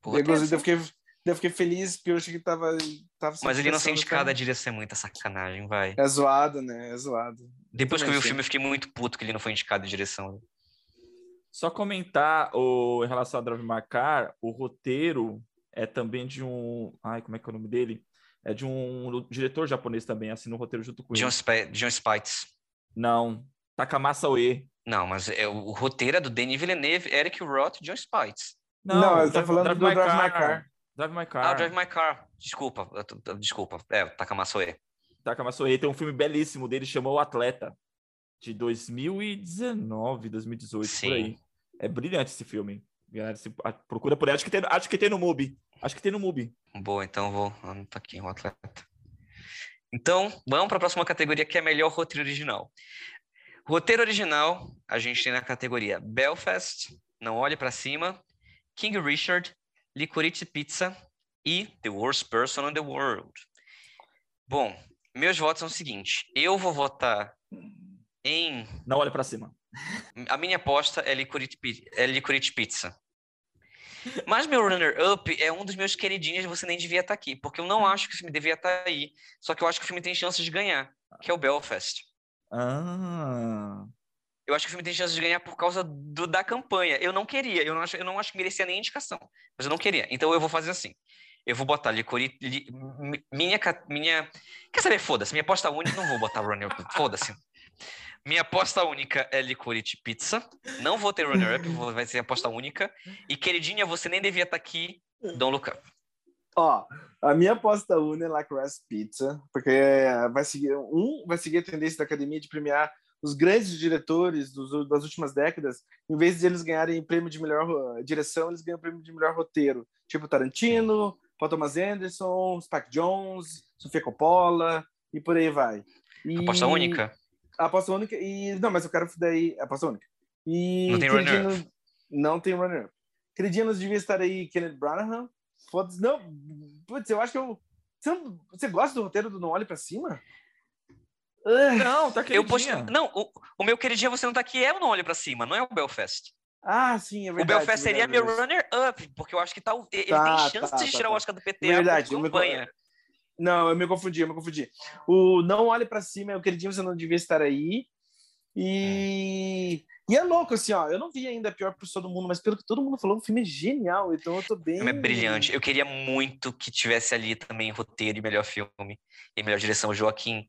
O Eu, gostei, eu, fiquei, eu fiquei feliz porque eu achei que tava. tava Mas ele não ser pensando, indicado a direção é muita sacanagem, vai. É zoado, né? É zoado. Depois que eu vi o filme, eu fiquei muito puto que ele não foi indicado a direção. Só comentar o, em relação a Drive My Car, o roteiro é também de um. Ai, como é que é o nome dele? É de um diretor japonês também, assina o roteiro junto com John, ele. Sp John Spites. Não, Takamasa Oe. Não, mas é, o o roteiro é do Denis Villeneuve, Eric Roth e John Spites. Não, ele tá falando do Drive My Car. Drive My Car. Ah, Drive My Car. Desculpa, eu tô- tô- desculpa. É. Takamasu Oe tem um filme belíssimo dele, chamou O Atleta, de 2019, 2018, Sim. por aí. É brilhante esse filme. Galera, se- a- procura por aí. Acho que, tem, acho que tem no MUBI. Acho que tem no MUBI. Boa, então eu vou anotar aqui o atleta. Então, vamos para a próxima categoria, que é melhor roteiro original. Roteiro original, a gente tem na categoria Belfast, Não Olhe Pra Cima, King Richard, Licorice Pizza e The Worst Person in the World. Bom, meus votos são o seguinte: eu vou votar em. Não olha pra cima. A minha aposta é Licorice, é Licorice Pizza. Mas meu runner-up é um dos meus queridinhos, você nem devia estar aqui, porque eu não acho que o filme devia estar aí. Só que eu acho que o filme tem chances de ganhar, que é o Belfast. Ah. Eu acho que o filme tem chances de ganhar por causa do- da campanha. Eu não queria, eu não, acho, eu não acho que merecia nem indicação, mas eu não queria. Então eu vou fazer assim. Eu vou botar licorice. Li, mi- minha, minha. Quer saber? Foda-se. Minha aposta única. Não vou botar runner-up. Foda-se. Minha aposta única é licorice pizza. Não vou ter runner-up, vou- vai ser aposta única. E queridinha, você nem devia estar aqui. Don't look up. Ó, a minha aposta une é Lacrosse Pizza, porque vai seguir um vai seguir a tendência da academia de premiar os grandes diretores dos, das últimas décadas, em vez de eles ganharem prêmio de melhor direção, eles ganham prêmio de melhor roteiro, tipo Tarantino, Paul Thomas Anderson, Spike Jones, Sofia Coppola e por aí vai. E- Aposta única? Aposta única e não, mas eu quero daí aposta única. E Não tem Queridinho- runner-up. Não tem runner. Queridinhos devia estar aí Kenneth Branagh. Foda-se, não. Putz, eu acho que eu. Você, não- você gosta do roteiro do Não Olhe Pra Cima? Não, tá Eu posto... queridinha. Não, o, o meu queridinha, você não tá aqui, é o Não Olhe Pra Cima, não é o Belfast. Ah, sim, é o verdade. Belfast seria verdade, meu runner-up, porque eu acho que tá, ele Tá, tem chance tá, de tá, tirar o tá. Oscar do PT Verdade, por me- campanha. Não, eu me confundi, eu me confundi. O Não Olhe Pra Cima, o queridinho, você não devia estar aí. E. E é louco, assim, ó. Eu não vi ainda pior pessoa do mundo, mas pelo que todo mundo falou, o filme é genial. Então eu tô bem. O filme é brilhante. Eu queria muito que tivesse ali também roteiro e melhor filme e melhor direção. O Joaquim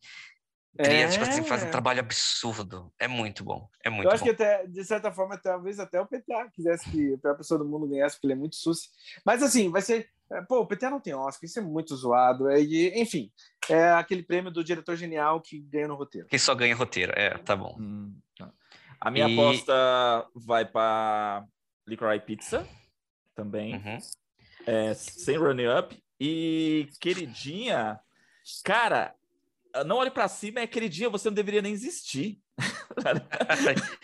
Trier, tipo assim, faz um É. trabalho absurdo. É muito bom. É muito Eu acho bom. que até, de certa forma, talvez até o PTA quisesse que a pior pessoa do mundo ganhasse, porque ele é muito suci. Mas assim, vai ser. é, Pô, o PTA não tem Oscar, isso é muito zoado. É, e, enfim, é aquele prêmio do diretor genial que ganha no roteiro. Quem só ganha roteiro. É, tá bom. Hum, tá. A minha E- aposta vai pra Licorice Pizza também. Uhum. É, sem running up. E queridinha, cara, não olhe pra cima, é queridinha, você não deveria nem existir.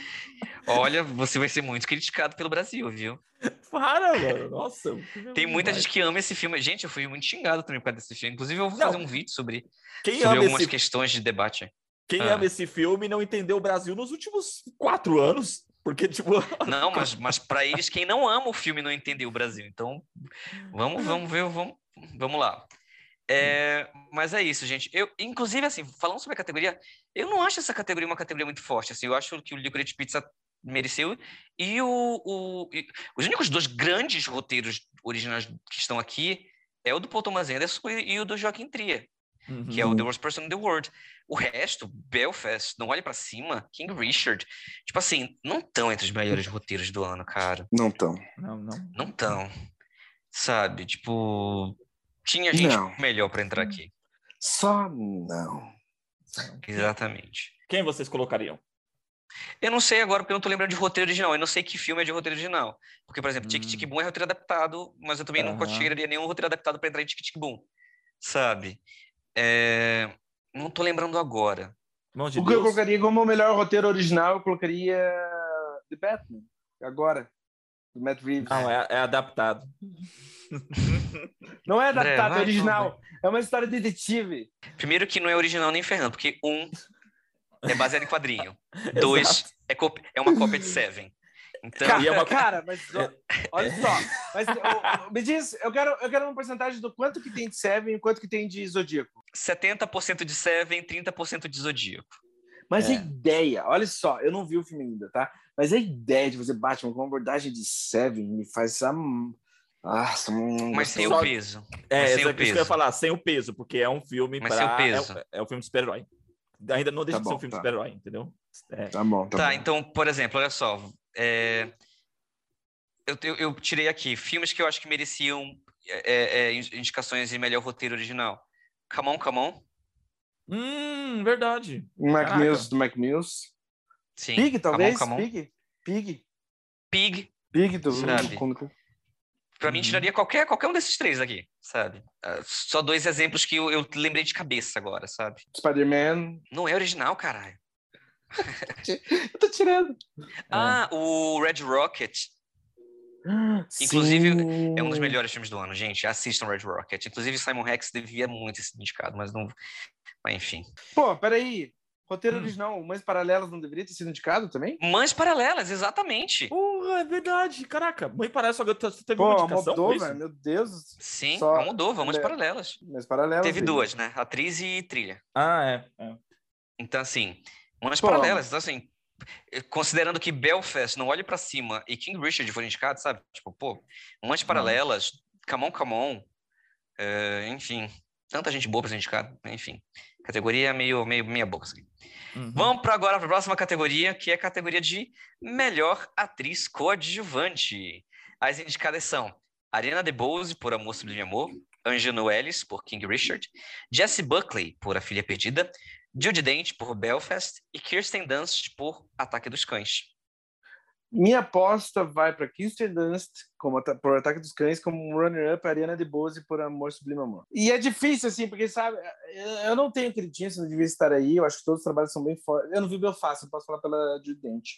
Olha, você vai ser muito criticado pelo Brasil, viu? Para, mano. Nossa. é Tem muita gente que ama esse filme. Gente, eu fui muito xingado também por causa desse filme. Inclusive, eu vou Não. fazer um vídeo sobre, Quem, sobre ama algumas esse, questões de debate. quem Ah. ama esse filme não entendeu o Brasil nos últimos quatro anos. Porque, tipo. Não, mas, mas para eles, quem não ama o filme não entendeu o Brasil. Então, vamos, vamos ver, vamos, vamos lá. É, mas é isso, gente. Eu, inclusive, assim, falando sobre a categoria, eu não acho essa categoria uma categoria muito forte. Assim, eu acho que o Licorice Pizza mereceu e o, o e os únicos dois grandes roteiros originais que estão aqui é o do Paul Thomas Anderson e, e o do Joaquim Trier, que é o The Worst Person in the World. O resto, Belfast, Não Olhe Pra Cima, King Richard, tipo assim, não estão entre os melhores roteiros do ano, cara. Não tão. Não, não. Não estão. Sabe? Tipo, tinha gente Não. melhor pra entrar aqui. Só não. Exatamente. Quem vocês colocariam? Eu não sei agora porque eu não tô lembrando de roteiro original. Eu não sei que filme é de roteiro original. Porque, por exemplo, Tic Hum. Tic Boom é roteiro adaptado, mas eu também não Aham. consideraria nenhum roteiro adaptado pra entrar em Tic Tic Boom. Sabe? É, Não tô lembrando agora. Mão de O que eu colocaria como o melhor roteiro original, eu colocaria The Batman, agora, do Matt Reeves. Não, é, é adaptado. Não é André, adaptado, é vai, original. É uma história detetive. Primeiro que não é original nem Fernando, porque um é baseado em quadrinho. Dois é, é uma cópia de Seven. Então, Cara, e é uma- cara, mas ó, olha só. Mas, me diz, eu quero, eu quero uma porcentagem do quanto que tem de Seven e quanto que tem de Zodíaco. 70% de Seven, 30% de Zodíaco. Mas a É. ideia, olha só, eu não vi o filme ainda, tá? Mas a ideia de você Batman com uma abordagem de Seven me faz essa. Nossa, hum, Mas sem o peso. É, Mas isso sem o é isso que eu ia peso. falar, sem o peso, porque é um filme Mas pra... sem o peso. É, é um filme de super-herói. Ainda não deixa Tá de ser um filme tá. de super-herói, entendeu? É. Tá bom, tá, Tá, bom. então, por exemplo, olha só. é, Eu, eu- eu tirei aqui filmes que eu acho que mereciam é, é, indicações de melhor roteiro original. Come on, come on. Hum, verdade. Mac. Mills do Mac Mills. Sim. Pig, talvez? Come on, come on. Pig? Pig? Pig. Pig do. Sabe? do- Pra mim, Uhum. tiraria qualquer, qualquer um desses três aqui, sabe? Ah, Só dois exemplos que eu, eu lembrei de cabeça agora, sabe? Spider-Man. Não é original, caralho. Eu tô tirando. Ah, o Red Rocket Inclusive, Sim. é um dos melhores filmes do ano, gente. Assistam Red Rocket. Inclusive, Simon Rex devia muito ser indicado, mas não. Mas enfim. Pô, peraí. Roteiro Hum. original, Mães Paralelas não deveria ter sido indicado também? Mães Paralelas, exatamente. Porra, é verdade. Caraca, mãe parece só teve Pô, uma indicação isso? meu Deus. Sim, Só- Almodóvar, Mães É. Paralelas. Mães Paralelas. Teve duas, né? Atriz e trilha. Ah, é. é. Então, assim, Mães Pô. Paralelas. Então, assim, considerando que Belfast, Não Olhe Pra Cima e King Richard foram indicados, sabe? Tipo, pô, Mães Paralelas, Come On, Come On, é, enfim, tanta gente boa pra ser indicado, enfim. Categoria meio, meio meia boca. Assim. Uhum. Vamos para agora para a próxima categoria, que é a categoria de melhor atriz coadjuvante. As indicadas são Ariana DeBose por Amor Sublime Amor, Angela Ellis por King Richard, Jessie Buckley por A Filha Perdida, Judy Dent por Belfast e Kirsten Dunst por Ataque dos Cães. Minha aposta vai para Kirsten Dunst como por Ataque dos Cães, como runner-up, Ariana DeBose por Amor Sublime Amor. E é difícil, assim, porque, sabe, eu- eu não tenho crítica, não devia estar aí, eu acho que todos os trabalhos são bem fortes. Eu não vi Belfast, não posso falar pela Judy Dent.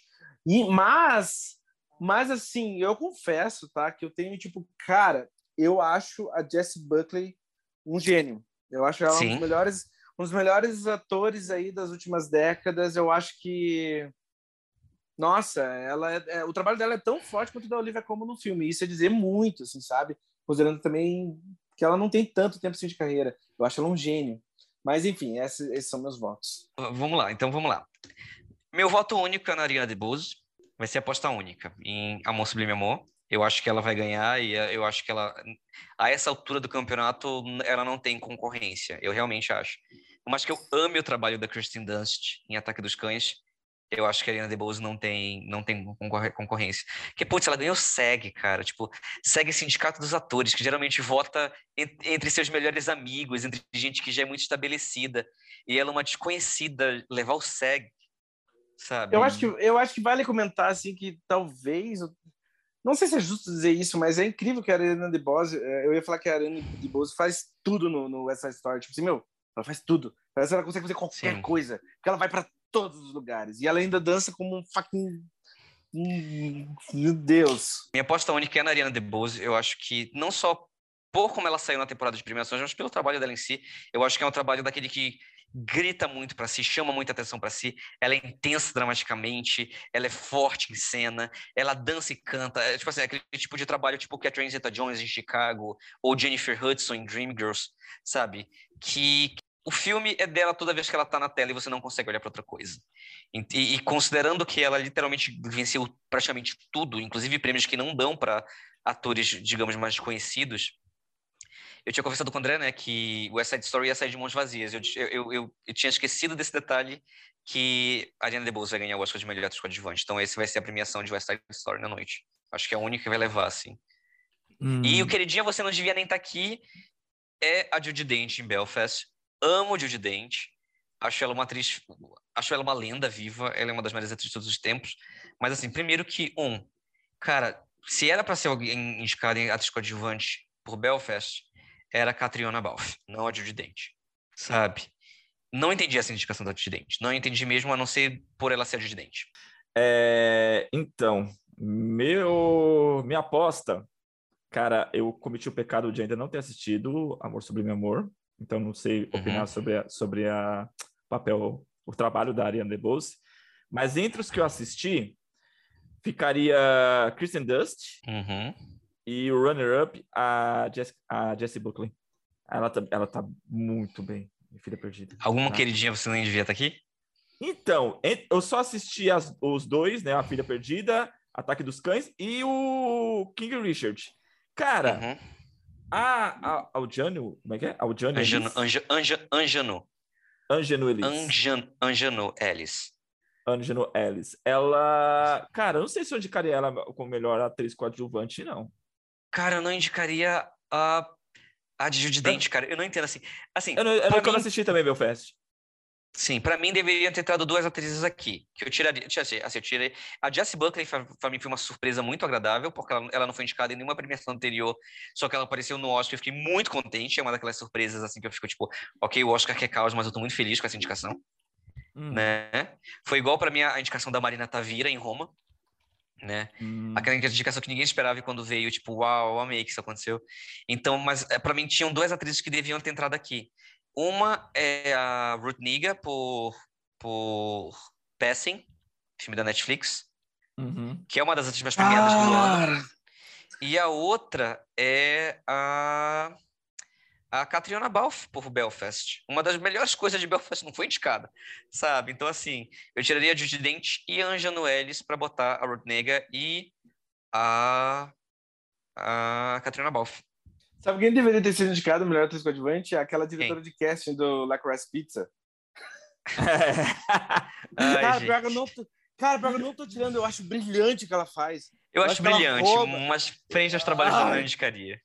E, mas, mas, assim, eu confesso, tá, que eu tenho, tipo, cara, eu acho a Jessie Buckley um gênio. Eu acho ela um dos melhores, um dos melhores atores aí das últimas décadas. Eu acho que nossa, ela é, é- o trabalho dela é tão forte quanto o da Olivia Colman no filme. Isso é dizer muito, assim, sabe? Considerando também que ela não tem tanto tempo assim de carreira. Eu acho ela um gênio. Mas, enfim, esses, esses são meus votos. Vamos lá, então vamos lá. Meu voto único é na Ariana DeBose, vai ser aposta única em Amor Sublime Amor. Eu acho que ela vai ganhar e eh, eu acho que ela, a essa altura do campeonato, ela não tem concorrência. Eu realmente acho. Mais que eu ame o trabalho da Kristen Dunst em Ataque dos Cães, eu acho que a Ariana DeBose não tem, não tem concorrência. Porque, putz, ela ganhou SEG, cara. Tipo, SEG Sindicato dos Atores, que geralmente vota en- entre seus melhores amigos, entre gente que já é muito estabelecida. E ela é uma desconhecida levar o SEG, sabe? Eu acho que, eu acho que vale comentar, assim, que talvez... Não sei se é justo dizer isso, mas é incrível que a Ariana DeBose... eh, Eu ia falar que a Ariana DeBose faz tudo no, no West Side Story. Tipo assim, meu, ela faz tudo. Parece que ela consegue fazer qualquer Sim. coisa. Porque ela vai para todos os lugares. E ela ainda dança como um fucking... Meu Deus. Minha aposta única é na Ariana DeBose. Eu acho que não só por como ela saiu na temporada de premiações, mas pelo trabalho dela em si. Eu acho que é um trabalho daquele que grita muito pra si, chama muita atenção pra si. Ela é intensa dramaticamente, ela é forte em cena, ela dança e canta. É, tipo assim, aquele tipo de trabalho tipo Catherine Zeta-Jones em Chicago ou Jennifer Hudson em Dreamgirls, sabe? Que o filme é dela toda vez que ela tá na tela e você não consegue olhar pra outra coisa. E, e- considerando que ela literalmente venceu praticamente tudo, inclusive prêmios que não dão pra atores, digamos, mais desconhecidos. Eu tinha conversado com o André, né, que o West Side Story ia sair de mãos vazias. Eu, eu, eu, eu- tinha esquecido desse detalhe que a Ariana DeBose vai ganhar o Oscar de melhor atriz coadjuvante. Então, esse vai ser a premiação de West Side Story na noite. Acho que é a única que vai levar, assim. Hum. E o queridinha, você não devia nem estar aqui, é a Judy Dent em Belfast. Amo Judy Dent. Acho ela uma atriz, acho ela uma lenda viva. Ela é uma das melhores atrizes de todos os tempos. Mas assim, primeiro que um, cara, se era para ser alguém indicado em atriz coadjuvante por Belfast, era a Catriona Balfe, não a Judy Dent. Sabe? Não entendi essa indicação da Judy Dent. Não entendi mesmo, a não ser por ela ser a Judy Dent. É, então, meu, minha aposta, cara, eu cometi o pecado de ainda não ter assistido Amor Sublime Amor, então não sei opinar Uhum. sobre a, sobre a papel, o trabalho da Ariana DeBose, mas entre os que eu assisti, ficaria Kristen Dust Uhum. e o runner-up a, Jess, a Jessie Buckley. Ela tá, ela tá muito bem, minha filha perdida. Alguma Tá. queridinha você nem devia estar aqui? Então, en- eu só assisti as- os dois, né? A Filha Perdida, Ataque dos Cães e o King Richard. Cara, Uhum. A, a, Aljano, como é que é? Aljano Anjano, Ellis? Anja, Anja, Anjano, Anjano Ellis. Anjan, Anjano Ellis. Anjano Ellis. Ela... Cara, eu não sei se eu indicaria ela como melhor atriz coadjuvante, não. Cara, eu não indicaria a, a de Judy Dent, cara. Eu não entendo assim. Assim, Eu não, eu não, mim- assisti também, Belfast. Sim, pra mim deveria ter entrado duas atrizes aqui. Que eu tiraria. Assim, assim, eu tirei. A Jessie Buckley, pra mim, foi uma surpresa muito agradável, porque ela, ela não foi indicada em nenhuma premiação anterior, só que ela apareceu no Oscar. Eu fiquei muito contente. É uma daquelas surpresas, assim, que eu fico tipo, ok, o Oscar quer caos, mas eu tô muito feliz com essa indicação, Hum, né? Foi igual pra mim a indicação da Marina Tavira em Roma, né? hum. Aquela indicação que ninguém esperava e quando veio, tipo, uau, amei que isso aconteceu. Então, mas é, para mim tinham duas atrizes que deviam ter entrado aqui. Uma é a Ruth Negga por, por Passing, filme da Netflix, Uhum. que é uma das mais premiadas do ano. E a outra é a a Catriona Balfe por Belfast. Uma das melhores coisas de Belfast não foi indicada, sabe? Então, assim, eu tiraria a Judy Dent e a Anja Noelis para botar a Ruth Negga e a, a Catriona Balfe. Sabe quem deveria ter sido indicado melhor atriz coadjuvante? Aquela diretora de casting do Licorice Pizza. Ai, cara, gente. pior que eu não tô... Cara, pior que eu não tô tirando, eu acho brilhante o que ela faz. Eu eu acho acho brilhante, mas frente aos trabalhos dela eu não indicaria.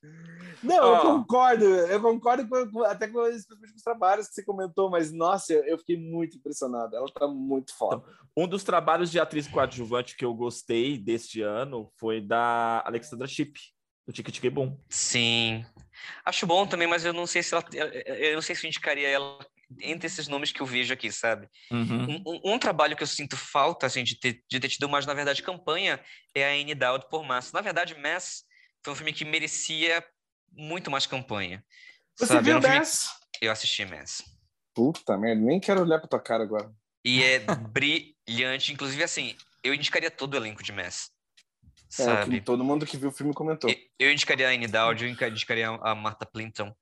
Não, eu Ó. concordo, eu concordo com, com- até com, especialmente com os trabalhos que você comentou, mas nossa, eu, eu fiquei muito impressionado. Ela tá muito foda. Um dos trabalhos de atriz coadjuvante que eu gostei deste ano foi da Alexandra Shipp, do Tique Tique Boom. Sim. Acho bom também, mas eu não sei se ela, eu não sei se eu indicaria ela entre esses nomes que eu vejo aqui, sabe? Uhum. Um, um- trabalho que eu sinto falta assim, de, ter, de ter tido mais, na verdade, campanha é a Anne Dowd por Mass. Na verdade, Mass foi um filme que merecia muito mais campanha. Você sabe? viu um filme- Mass? Eu assisti Mass. Puta merda, nem quero olhar pra tua cara agora. E é brilhante. Inclusive, assim, eu indicaria todo o elenco de Mass. É, Sabe? todo mundo que viu o filme comentou. Eu- Eu indicaria a Anne Dowd, eu indicaria a Martha Plimpton.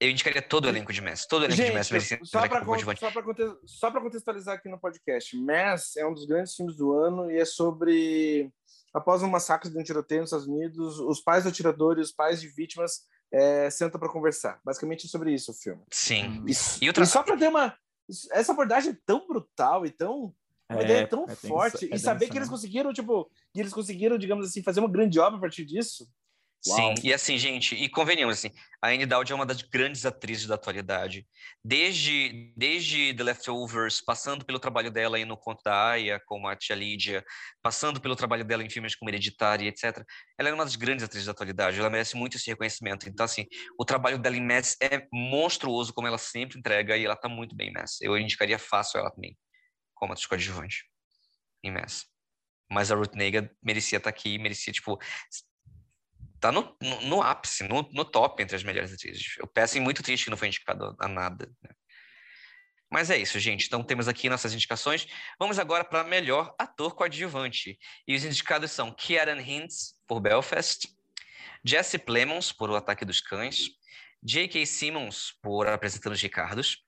Eu indicaria todo o elenco de Mass. Todo o elenco de Mass merecia Gente, só como con- conte- contextualizar aqui no podcast, Mass é um dos grandes filmes do ano e é sobre, após um massacre de um tiroteio nos Estados Unidos, os pais do atirador e os pais de vítimas é, sentam para conversar. Basicamente é sobre isso o filme. Sim. E, E outra- e só para ter uma... Essa abordagem é tão brutal e tão... Uma ideia tão é forte. é e saber denso, que eles né? conseguiram, tipo... Que eles conseguiram, digamos assim, fazer uma grande obra a partir disso. Uau. Sim, e assim, gente, e convenhamos, assim, a Anne Dowd é uma das grandes atrizes da atualidade. Desde, desde The Leftovers, passando pelo trabalho dela aí no Conto da Aya, como a Tia Lídia, passando pelo trabalho dela em filmes como Hereditária, etc. Ela é uma das grandes atrizes da atualidade, ela merece muito esse reconhecimento. Então, assim, o trabalho dela em Mass é monstruoso, como ela sempre entrega, e ela tá muito bem em Mass. Eu indicaria fácil ela também, como atriz coadjuvante Mass. Mas a Ruth Negga merecia estar aqui, merecia, tipo, tá no, no, no ápice, no, no top entre as melhores atrizes. Eu peço muito triste que não foi indicado a nada. né? Mas é isso, gente. Então temos aqui nossas indicações. Vamos agora para melhor ator coadjuvante. E os indicados são Kieran Hintz, por Belfast, Jesse Plemons, por O Ataque dos Cães, J.K. Simmons, por Apresentando os Ricardos,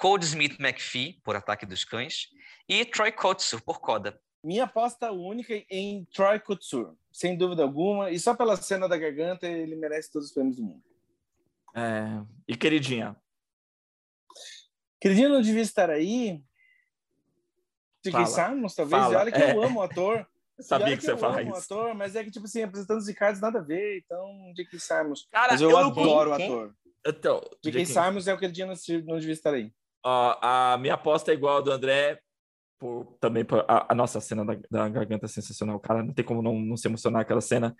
Cole Smith McPhee, por Ataque dos Cães, e Troy Kotsu, por Coda. Minha aposta única em Troy Kotsur, sem dúvida alguma. E só pela cena da garganta, ele merece todos os prêmios do mundo. É, E queridinha, Queridinho não devia estar aí. De quem Fala. Simons, talvez. Fala. E olha que É. eu amo o ator. Sabia olha que você eu faz. amo o ator, mas é que, tipo assim, apresentando os Ricardos nada a ver. Então, J.K. Simons. Cara, Mas eu, eu adoro o Quem? ator. Então, J.K. J.K. Simons é o Queridinho não, se- não devia estar aí. Ó, a minha aposta é igual a do André, por, também por, a, a nossa cena da, da garganta é sensacional, cara. Não tem como não, não se emocionar aquela cena.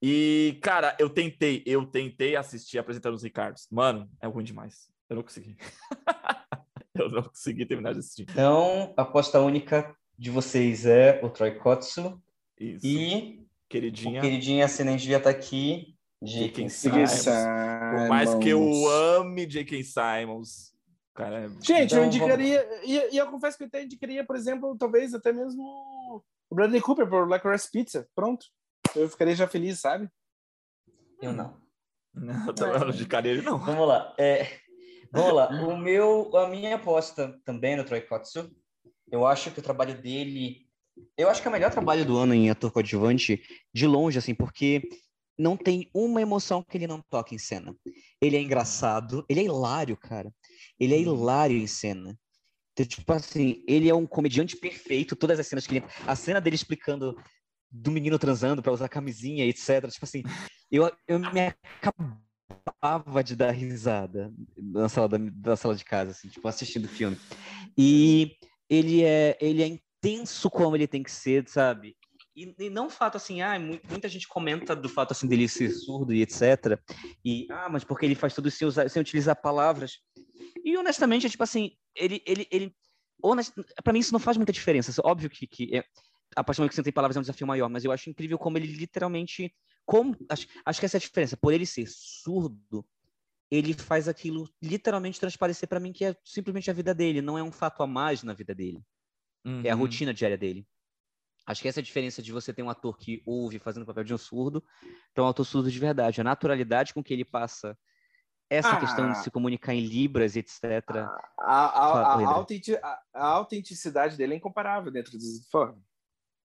E, cara, eu tentei, eu tentei assistir apresentando os Ricardos. Mano, é ruim demais. Eu não consegui. eu não consegui terminar de assistir. Então, a aposta única de vocês é o Troy Kotsu Isso. e Queridinha. o queridinho ascendente devia estar aqui, J.K. Simons. Simons. Por mais que eu ame J.K. Simons, cara, é- Gente, Então, eu indicaria, e, e eu confesso que eu até indicaria, por exemplo, talvez até mesmo O Bradley Cooper por Licorice Pizza. Pronto. Eu ficaria já feliz, sabe? Eu não. Não, eu também não indicaria ele, não. Vamos lá. É, vamos lá. O meu, a minha aposta também no Troy Kotsu. Eu acho que o trabalho dele. Eu acho que é o melhor trabalho do ano em ator coadjuvante, de longe, assim, porque não tem uma emoção que ele não toca em cena. Ele é engraçado, ele é hilário, cara. Ele é hilário em cena. Então, tipo assim, ele é um comediante perfeito, todas as cenas que ele. A cena dele explicando do menino transando para usar camisinha, etc. Tipo assim, eu, eu me acabava de dar risada na sala, da, na sala de casa, assim, tipo, assistindo o filme. E ele é, ele é intenso como ele tem que ser, sabe? E, e não o fato assim, ah, mu- muita gente comenta do fato assim dele ser surdo e etc. E ah, mas porque ele faz tudo sem, usar, sem utilizar palavras. E honestamente, é tipo assim, ele ele ele honest... para mim isso não faz muita diferença. Óbvio que, que é, a partir do momento que você tem palavras é um desafio maior, mas eu acho incrível como ele literalmente como acho, acho que essa é a diferença. Por ele ser surdo, ele faz aquilo literalmente transparecer para mim que é simplesmente a vida dele, não é um fato a mais na vida dele. É a Uhum. rotina diária dele. Acho que essa é a diferença de você ter um ator que ouve fazendo o papel de um surdo para um ator surdo de verdade. A naturalidade com que ele passa essa Ah. questão de se comunicar em libras, etc. A, a, a, a- autenticidade dele é incomparável dentro dos formas.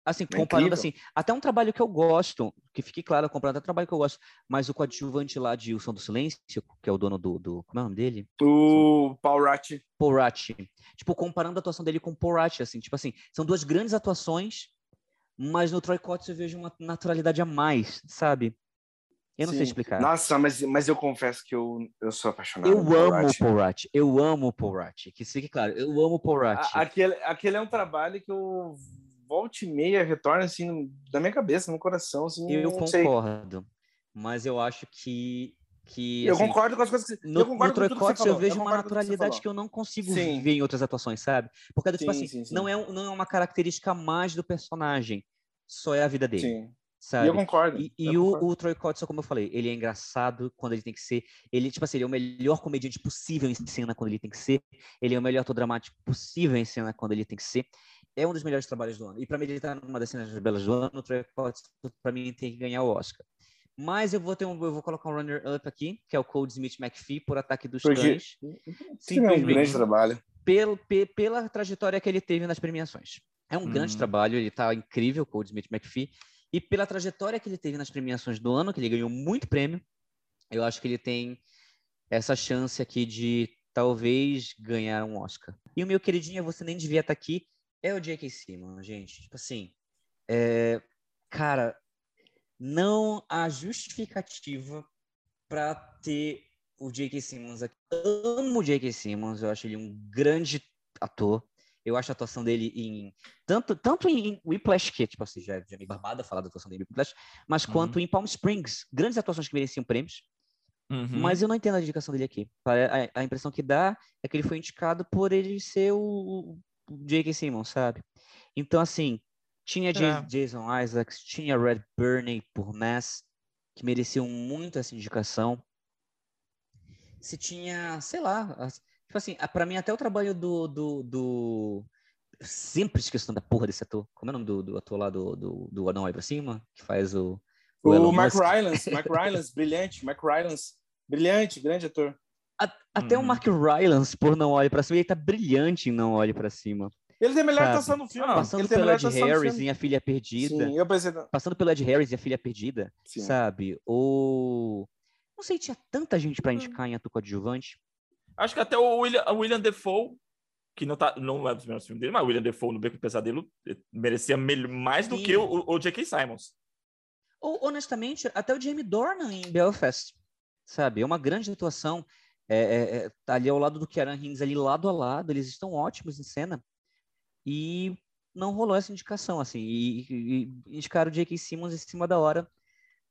Assim, É comparando incrível. assim, até um trabalho que eu gosto, que fique claro, comparando até um trabalho que eu gosto, mas o coadjuvante lá de O Som do Silêncio, que é o dono do, do como é o nome dele? O Paul Ratti. Paul Rudd. Tipo, comparando a atuação dele com o Paul Rudd, assim, tipo assim, são duas grandes atuações, mas no Troy Kotz eu vejo uma naturalidade a mais, sabe? Eu não sei Sim. explicar. Nossa, mas, mas eu confesso que eu, eu sou apaixonado. eu amo o. Paul eu amo o Paul que fique claro, eu amo o Paul. A- Aquele, aquele é um trabalho que eu volta e meia retorna assim na minha cabeça, no meu coração, assim, eu não sei. concordo, mas eu acho que que Eu assim, concordo com as coisas que No, eu concordo no Troy Kotz eu falou. vejo uma concordo que você naturalidade falou. que eu não consigo Sim. ver em outras atuações, sabe? Porque, tipo Sim, assim, sim. Não, é, não é uma característica mais do personagem, só é a vida dele, Sim. E sabe? eu concordo. E, e eu o, concordo. o Troy Kotz, como eu falei, ele é engraçado quando ele tem que ser. Ele, tipo assim, ele é o melhor comediante possível em cena quando ele tem que ser. Ele é o melhor dramático possível em cena quando ele tem que ser. É um dos melhores trabalhos do ano. E para mim, ele tá numa das cenas belas do ano, o Troy Kotz, para mim, tem que ganhar o Oscar. Mas eu vou ter um, eu vou colocar um runner-up aqui, que é o Cole Smith McPhee, por Ataque dos Porque- Cães. Sim, é um grande trabalho. pelo, pe- pela trajetória que ele teve nas premiações. É um grande Uhum. trabalho, ele tá incrível, Cole Smith McPhee. E pela trajetória que ele teve nas premiações do ano, que ele ganhou muito prêmio, eu acho que ele tem essa chance aqui de talvez ganhar um Oscar. E o meu queridinho, você nem devia estar aqui, é o J.K. Simmons, gente. Tipo assim, é, cara, não há justificativa para ter o J.K. Simmons aqui. Amo o J.K. Simmons, eu acho ele um grande ator. Eu acho a atuação dele em. Tanto, tanto em Whiplash, que tipo assim, já, já é meio barbada falar da atuação dele em Whiplash, mas Uhum. quanto em Palm Springs. Grandes atuações que mereciam prêmios. Uhum. Mas eu não entendo a indicação dele aqui. A, a impressão que dá é que ele foi indicado por ele ser o, o J.K. Simmons, sabe? Então, assim, tinha É. Jason Isaacs, tinha Red Burney por Mass, que mereciam muito essa indicação. Se tinha, sei lá, tipo assim, pra mim até o trabalho do, do, do... eu Sempre esqueço o nome da porra desse ator. Como é o nome do, do ator lá do, do, do Pra Cima? Que faz o... o O Mark? Rylance, Mark Rylance, brilhante, Mark Rylance, brilhante, grande ator. A- Até o Uhum. Mark Rylance, por Não Olhe Pra Cima, ele tá brilhante em Não Olhe Pra Cima. Ele tem a melhor atuação do filme. Passando ele tem a pelo Ed Harris em A Filha Perdida. Sim, eu pensei. Passando pelo Ed Harris e A Filha Perdida, Sim. sabe? Ou... Não sei, tinha tanta gente pra indicar em ator coadjuvante. Acho que até o William, o William Defoe, que não, tá, não é dos melhores filmes dele, mas o William Defoe no Beco do Pesadelo merecia mais do Sim. que o, o J.K. Simons. Ou, honestamente, até o Jamie Dornan em Belfast, sabe? É uma grande atuação. É, é, é, tá ali ao lado do Kieran Hines, ali lado a lado, eles estão ótimos em cena. E não rolou essa indicação, assim. E, e, e indicaram o J.K. Simmons em cima da hora.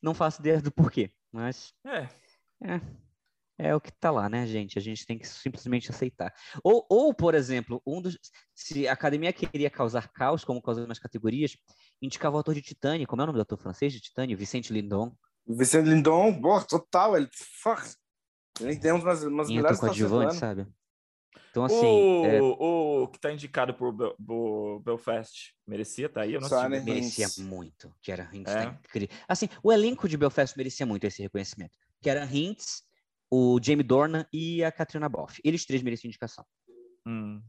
Não faço ideia do porquê, mas É. é, é o que tá lá, né, gente? A gente tem que simplesmente aceitar. Ou, ou por exemplo, um dos. Se a academia queria causar caos, como causou nas categorias, indicava o ator de Titânia. Como é o nome do ator francês de Titânia? Vicente Lindon. Vicente Lindon, boa, total. Ele, fuck. Ele tem umas, umas Em melhores coadjuvante, sabe? Então, assim, o, é, o que tá indicado por, Bel- por Belfast merecia tá aí? Eu não. Silent merecia muito. Que era Hintz, É? tá incrível. Assim, o elenco de Belfast merecia muito esse reconhecimento. Que era Hintz, o Jamie Dornan e a Katrina Balfe. Eles três mereciam indicação. Hum.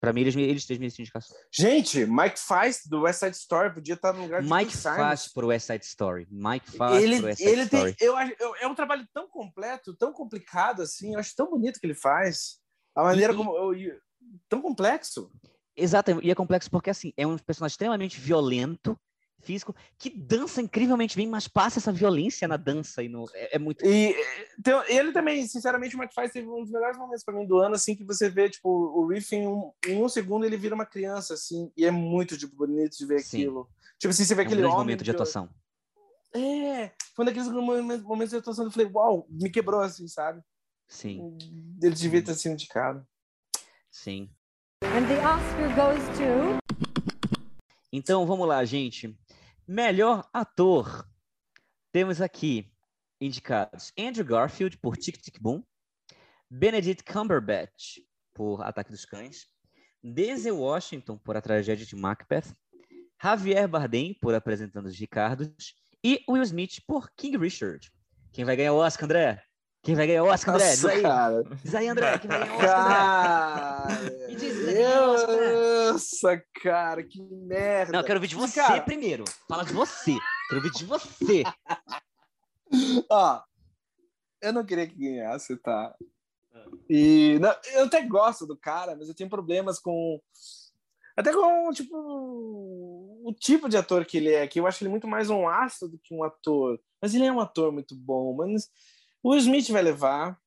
Pra mim, eles, eles três mereciam indicação. Gente, Mike Feist do West Side Story podia estar no lugar de Mike faz pro West Side Story. Mike faz ele, pro West Side ele tem, Story. eu acho, eu- é um trabalho tão completo, tão complicado assim. Eu acho tão bonito que ele faz. A maneira E- como eu- eu- tão complexo. Exato, e é complexo porque, assim, é um personagem extremamente violento, físico, que dança incrivelmente bem, mas passa essa violência na dança e no... É, é muito... E então, ele também, sinceramente, o Feist teve um dos melhores momentos para mim do ano, assim, que você vê, tipo, o Riff em um, em um segundo ele vira uma criança, assim, e é muito, tipo, bonito de ver Sim. aquilo. Tipo assim, você vê É um aquele homem... momento de que- atuação. É, foi um daqueles momentos momentos de atuação que eu falei, uau, me quebrou, assim, sabe? Sim, Ele devia ter sido indicado. sim. And the Oscar goes to. Então, vamos lá, gente. Melhor ator. Temos aqui indicados Andrew Garfield por Tic Tic Boom, Benedict Cumberbatch por Ataque dos Cães, Denzel Washington por A Tragédia de Macbeth, Javier Bardem por Apresentando os Ricardos e Will Smith por King Richard. Quem vai ganhar o Oscar, André? Quem vai ganhar o Oscar, André? Diz Nossa, aí, cara. diz aí André. Quem vai ganhar o Oscar, André? Me diz, quem é o Oscar, André? Nossa, cara, que merda. Não, eu quero ouvir de você Cara, primeiro. Fala de você. Quero ouvir de você. Ó, eu não queria que ganhasse, tá? E não, eu até gosto do cara, mas eu tenho problemas com até com tipo o tipo de ator que ele é, que eu acho ele muito mais um astro do que um ator. Mas ele é um ator muito bom, mas o Smith vai levar.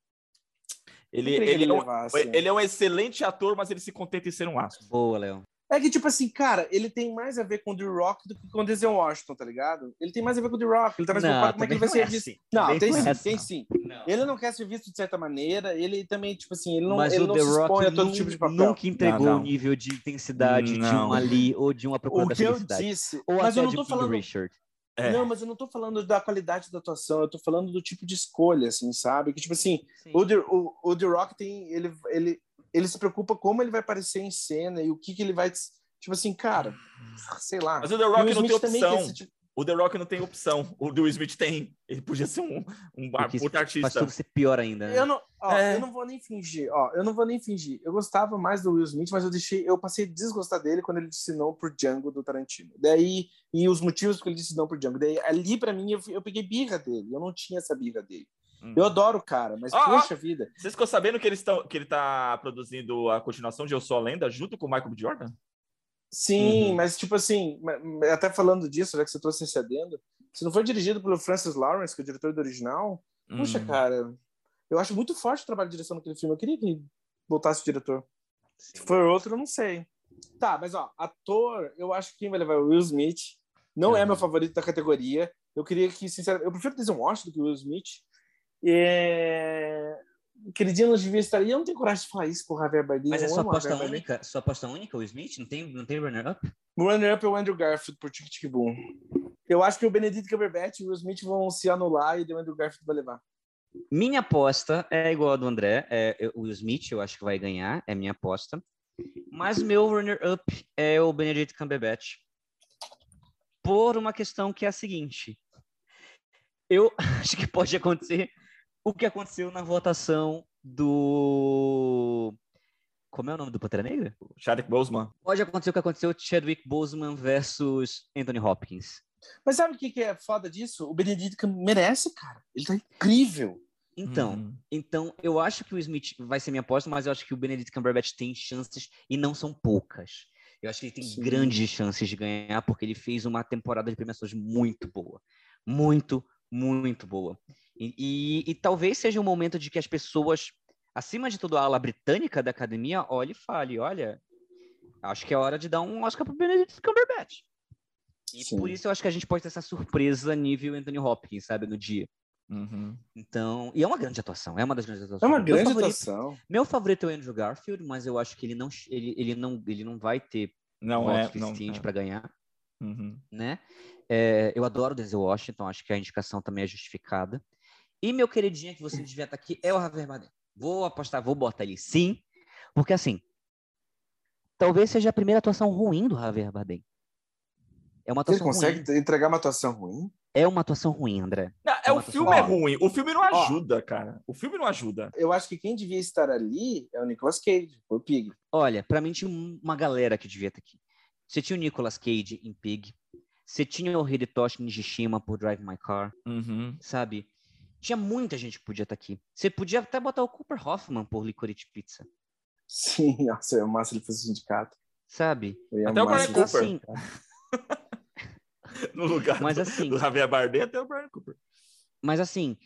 Ele, ele, ele é um, levasse. ele é um excelente ator, mas ele se contenta em ser um astro. Boa, Léo. É que, tipo assim, cara, ele tem mais a ver com o The Rock do que com o Denzel Washington, tá ligado? Ele tem mais a ver com o The Rock, ele tá mais Não, preocupado como é que ele vai também ser não é visto. assim. Não, tem não é sim, assim, tem não. sim. Ele não quer ser visto de certa maneira, ele também, tipo assim, ele não, Mas ele o não The se expõe Rock a todo tipo de papel. nunca entregou Não, não. o nível de intensidade de Não. um ali ou de uma procura O da que eu felicidade. disse, Ou mas até eu não de tô King falando... Richard. É. Não, mas eu não tô falando da qualidade da atuação, eu tô falando do tipo de escolha, assim, sabe? Que, tipo assim, o The, o, o The Rock tem... Ele, ele, ele se preocupa como ele vai aparecer em cena e o que que ele vai... Tipo assim, cara, sei lá. Mas o The Rock não tem opção. esse tipo- O The Rock não tem opção. O Will Smith tem. Ele podia ser um, um puta artista. faz tudo ser pior ainda. né? Eu não, ó, É. eu não vou nem fingir, ó, eu não vou nem fingir. Eu gostava mais do Will Smith, mas eu deixei, eu passei a desgostar dele quando ele disse não por Django do Tarantino. Daí, e os motivos que ele disse não por Django. Daí, ali pra mim, eu, eu peguei birra dele. Eu não tinha essa birra dele. Hum. Eu adoro o cara, mas ó. poxa vida. Vocês ficou sabendo que, eles tão, que ele tá produzindo a continuação de Eu Sou a Lenda junto com o Michael B. Jordan? Sim, Uhum. mas tipo assim, até falando disso, já que você trouxe esse adendo, se não foi dirigido pelo Francis Lawrence, que é o diretor do original, puxa, Hum. cara, eu acho muito forte o trabalho de direção naquele filme. Eu queria que voltasse o diretor. Se for outro, eu não sei. Tá, mas ó, ator, eu acho que quem vai levar é o Will Smith. Não é Uhum. meu favorito da categoria. Eu queria que, sinceramente, eu prefiro Denzel Washington do que o Will Smith. É... Queridinho não devia estar aí. Eu não tenho coragem de falar isso pro Javier Bardem. Mas é sua aposta única? Sua aposta única, o Smith? Não tem, não tem runner-up? O runner-up é o Andrew Garfield por Tic Tic Boom. Eu acho que o Benedict Cumberbatch e o Smith vão se anular e o Andrew Garfield vai levar. Minha aposta é igual a do André. É, o Smith, eu acho que vai ganhar. É minha aposta. Mas meu runner-up é o Benedict Cumberbatch. Por uma questão que é a seguinte. Eu acho que pode acontecer o que aconteceu na votação do... Como é o nome do Pantera Negra? Chadwick Boseman. Pode acontecer o que aconteceu Chadwick Boseman versus Anthony Hopkins. Mas sabe o que que é foda disso? O Benedict Cum- merece, cara. Ele tá incrível. Então, Uhum. Então, eu acho que o Smith vai ser minha aposta, mas eu acho que o Benedict Cumberbatch tem chances e não são poucas. Eu acho que ele tem Sim. grandes chances de ganhar porque ele fez uma temporada de premiações muito boa. Muito, muito boa. E, e- e talvez seja um momento de que as pessoas, acima de tudo a ala britânica da academia, olhe e fale, olha, acho que é hora de dar um Oscar para Benedict Cumberbatch. E Sim. por isso eu acho que a gente pode ter essa surpresa nível Anthony Hopkins, sabe, no dia. Uhum. Então, e é uma grande atuação, é uma das grandes atuações. É uma Meu grande favorito- atuação. Meu favorito é o Andrew Garfield, mas eu acho que ele não, ele, ele não, ele não vai ter Não é. Suficiente é. para ganhar, Uhum. né? É, eu adoro o Denzel Washington, acho que a indicação também é justificada. E meu queridinho que você devia estar aqui é o Javier Bardem. Vou apostar, vou botar ele sim, Porque assim, talvez seja a primeira atuação ruim do Javier Bardem. É uma Ele atuação consegue ruim. entregar uma atuação ruim? É uma atuação ruim, André. Não, é, uma o filme atuação- é ruim. O filme não Ó. ajuda, cara. O filme não ajuda. Eu acho que quem devia estar ali é o Nicolas Cage, por Pig. Olha, pra mim tinha um- uma galera que devia estar aqui. Você tinha o Nicolas Cage em Pig. Você tinha o Hidetoshi Nijishima por Drive My Car, Uhum. sabe? Tinha muita gente que podia estar aqui. Você podia até botar o Cooper Hoffman por Licorice Pizza, Sim, nossa, é massa ele fosse sindicato. sabe? Eu Até o Brian Cooper. assim, No lugar Mas do, assim- do Javier Bardem até o Brian Cooper. mas assim,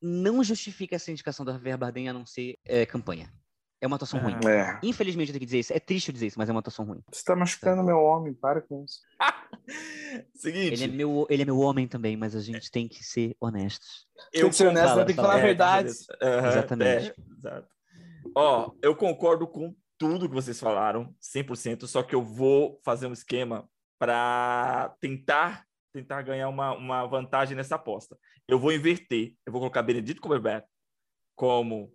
não justifica essa indicação do Javier Bardem a não ser é, campanha. É uma atuação ruim. É. Infelizmente eu tenho que dizer isso. É triste eu dizer isso, mas é uma atuação ruim. Você tá machucando meu homem, para com isso. Seguinte, Ele é meu, ele é meu homem também, mas a gente tem que ser honestos. Tem que ser honesto, fala, tem que fala. falar a É, verdade. beleza. Aham, Exatamente. é, exato. Ó, eu concordo com tudo que vocês falaram, 100%, só que eu vou fazer um esquema para tentar tentar ganhar uma, uma vantagem nessa aposta. Eu vou inverter. Eu vou colocar Benedito Cumberbatch como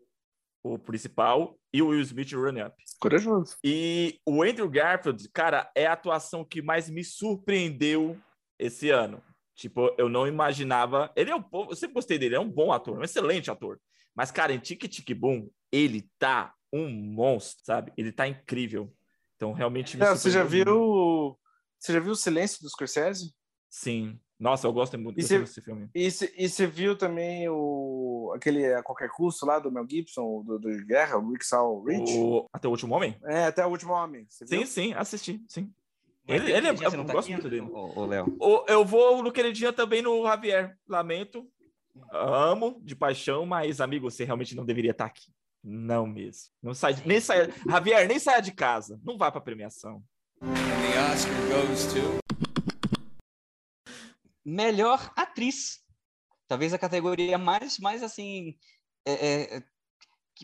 o principal e o Will Smith running-up. Corajoso. E o Andrew Garfield, cara, é a atuação que mais me surpreendeu esse ano. Tipo, eu não imaginava. Ele é um bom, eu sempre gostei dele, é um bom ator, um excelente ator. Mas, cara, em Tic Tic Boom, ele tá um monstro, sabe? Ele tá incrível. Então, realmente me Não, você já viu. Você já viu o Silêncio do Scorsese? Sim. Nossa, eu gosto muito E desse filme. E você viu também o aquele a qualquer custo lá do Mel Gibson, do, do Guerra, o Rick Saul Rich? O... Até o Último Homem? É, até o último homem. Sim, sim, assisti, sim. Ele, ele é, eu tá gosto aqui, muito dele. ô, Léo? O- Eu vou no queridinha também no Javier. Lamento. Amo de paixão, mas, amigo, você realmente não deveria estar aqui. Não mesmo. Não sai, nem saia. Javier, nem saia de casa. Não vá pra premiação. And the Oscar goes to. Melhor atriz. Talvez a categoria mais, mais assim, é, é, é,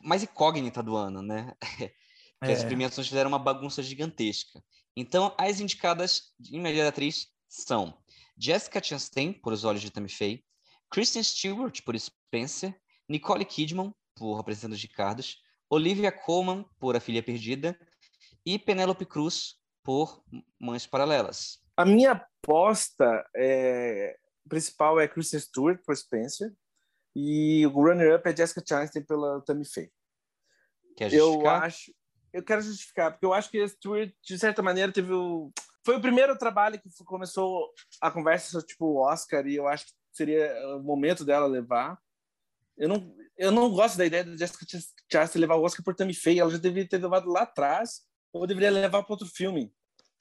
mais incógnita do ano, né? que as É. premiações fizeram uma bagunça gigantesca. Então, as indicadas em melhor atriz são Jessica Chastain, por Os Olhos de Tammy Faye, Kristen Stewart, por Spencer, Nicole Kidman, por Representando os Ricardos, Olivia Colman, por A Filha Perdida, e Penélope Cruz, por Mães Paralelas. A minha aposta é, principal é Kristen Stewart por Spencer e o runner-up é Jessica Chastain pela Tammy Faye. Quer Eu acho, eu quero justificar porque eu acho que a Stewart de certa maneira teve o foi o primeiro trabalho que começou a conversa sobre tipo o Oscar e eu acho que seria o momento dela levar. Eu não eu não gosto da ideia da Jessica Chas- Chastain levar o Oscar por Tammy Faye, ela já deveria ter levado lá atrás ou deveria levar para outro filme.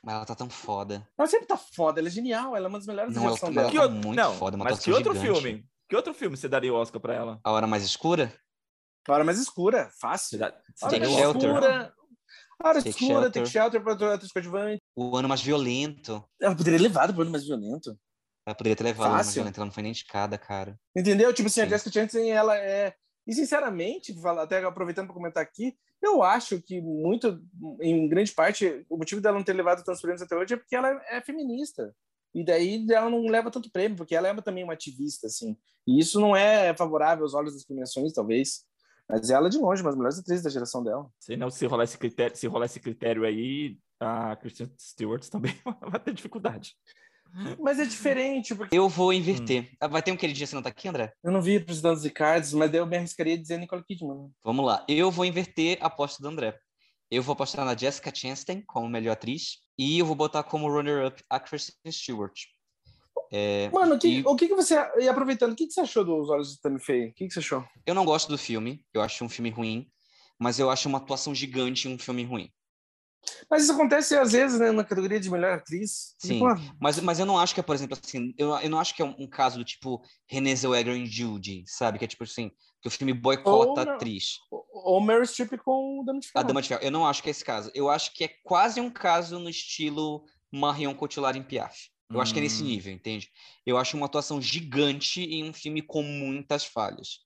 Mas ela tá tão foda. Ela sempre tá foda, ela é genial, ela é uma das melhores Não, da ela tá- dela. ela Que tá outro- muito não, foda, uma mas que outro gigante. filme? Que outro filme você daria o Oscar pra ela? A Hora Mais Escura? A hora mais escura, fácil. A hora Take mais Shelter. Escura. A hora Take escura, Shelter. Take Shelter para atriz coadjuvante. O Ano Mais Violento. Ela poderia ter levado pro ano mais violento. Ela poderia ter levado o Ano Mais Fácil. Violento, ela não foi nem indicada, cara. Entendeu? Tipo assim, a Sim. Jessica Chastain, ela é... E, sinceramente, até aproveitando para comentar aqui, eu acho que muito, em grande parte, o motivo dela não ter levado tantos prêmios até hoje é porque ela é feminista. E daí ela não leva tanto prêmio, porque ela é também uma ativista, assim. E isso não é favorável aos olhos das premiações, talvez. Mas ela, de longe, uma das melhores atrizes da geração dela. Sei não, se rolar esse critério, se rolar esse critério aí, a Christian Stewart também vai ter dificuldade. Mas é diferente, porque Eu vou inverter. Ah, Vai ter um queridinho você não tá aqui, André? eu não vi Presidente dos Ricardos, mas daí eu me arriscaria a dizer Nicole Kidman. Vamos lá. Eu vou inverter a aposta do André. Eu vou apostar na Jessica Chastain como melhor atriz e eu vou botar como runner-up a Kristen Stewart. É, Mano, o que, e o que, que você. E aproveitando, o que, que você achou dos Olhos de Tammy Faye? O que, que você achou? eu não gosto do filme, eu acho um filme ruim, mas eu acho uma atuação gigante em um filme ruim. Mas isso acontece às vezes, né, na categoria de melhor atriz. Sim. Pô, Mas, mas eu não acho que é, por exemplo, assim, eu, eu não acho que é um, um caso do tipo Renée Zellweger em Judy, sabe? Que é tipo assim, que o filme boicota Ou a atriz. Ou Meryl Streep com o Dama de A Ferro. Dama de Ferro. Eu não acho que é esse caso. Eu acho que é quase um caso no estilo Marion Cotillard em Piaf. Eu acho que é nesse Hum. nível, entende? Eu acho uma atuação gigante em um filme com muitas falhas.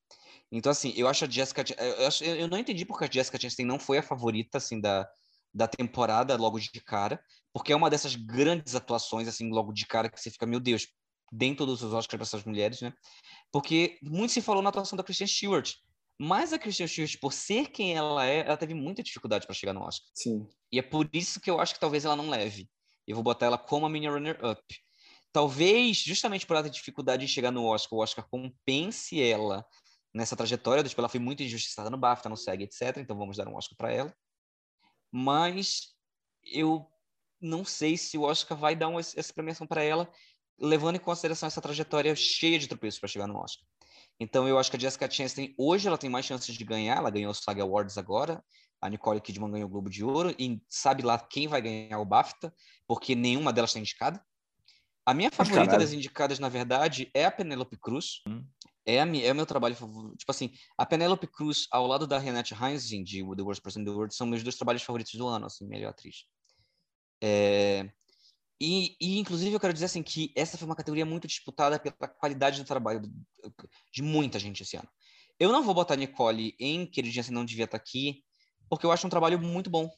Então, assim, eu acho a Jessica... Eu, acho- eu não entendi porque a Jessica Chastain não foi a favorita, assim, da, da temporada logo de cara, porque é uma dessas grandes atuações, assim, logo de cara, que você fica, meu Deus, dentro dos Oscars para essas mulheres, né? Porque muito se falou na atuação da Kristen Stewart. Mas a Kristen Stewart, por ser quem ela é, ela teve muita dificuldade para chegar no Oscar. Sim. E é por isso que eu acho que talvez ela não leve. Eu vou botar ela como a minha runner-up. Talvez, justamente por ela ter dificuldade em chegar no Oscar, o Oscar compense ela nessa trajetória. Tipo, ela foi muito injustiçada no BAFTA, no SEG, etc. Então vamos dar um Oscar para ela. Mas eu não sei se o Oscar vai dar uma, essa premiação para ela, levando em consideração essa trajetória cheia de tropeços para chegar no Oscar. Então eu acho que a Jessica Chastain hoje ela tem mais chances de ganhar, ela ganhou o SAG Awards agora, a Nicole Kidman ganhou o Globo de Ouro e sabe lá quem vai ganhar o BAFTA, porque nenhuma delas está indicada. A minha favorita Caralho. das indicadas, na verdade, é a Penelope Cruz. É, a, mi- é o meu trabalho favorito. Tipo assim, a Penelope Cruz, ao lado da Renate Heinzing, de The Worst Person in the World, são meus dois trabalhos favoritos do ano, assim, melhor atriz. É, E, e, inclusive, eu quero dizer assim que essa foi uma categoria muito disputada pela qualidade do trabalho de muita gente esse ano. Eu não vou botar Nicole em Queridinha Se Não Devia Estar Aqui, porque eu acho um trabalho muito bom.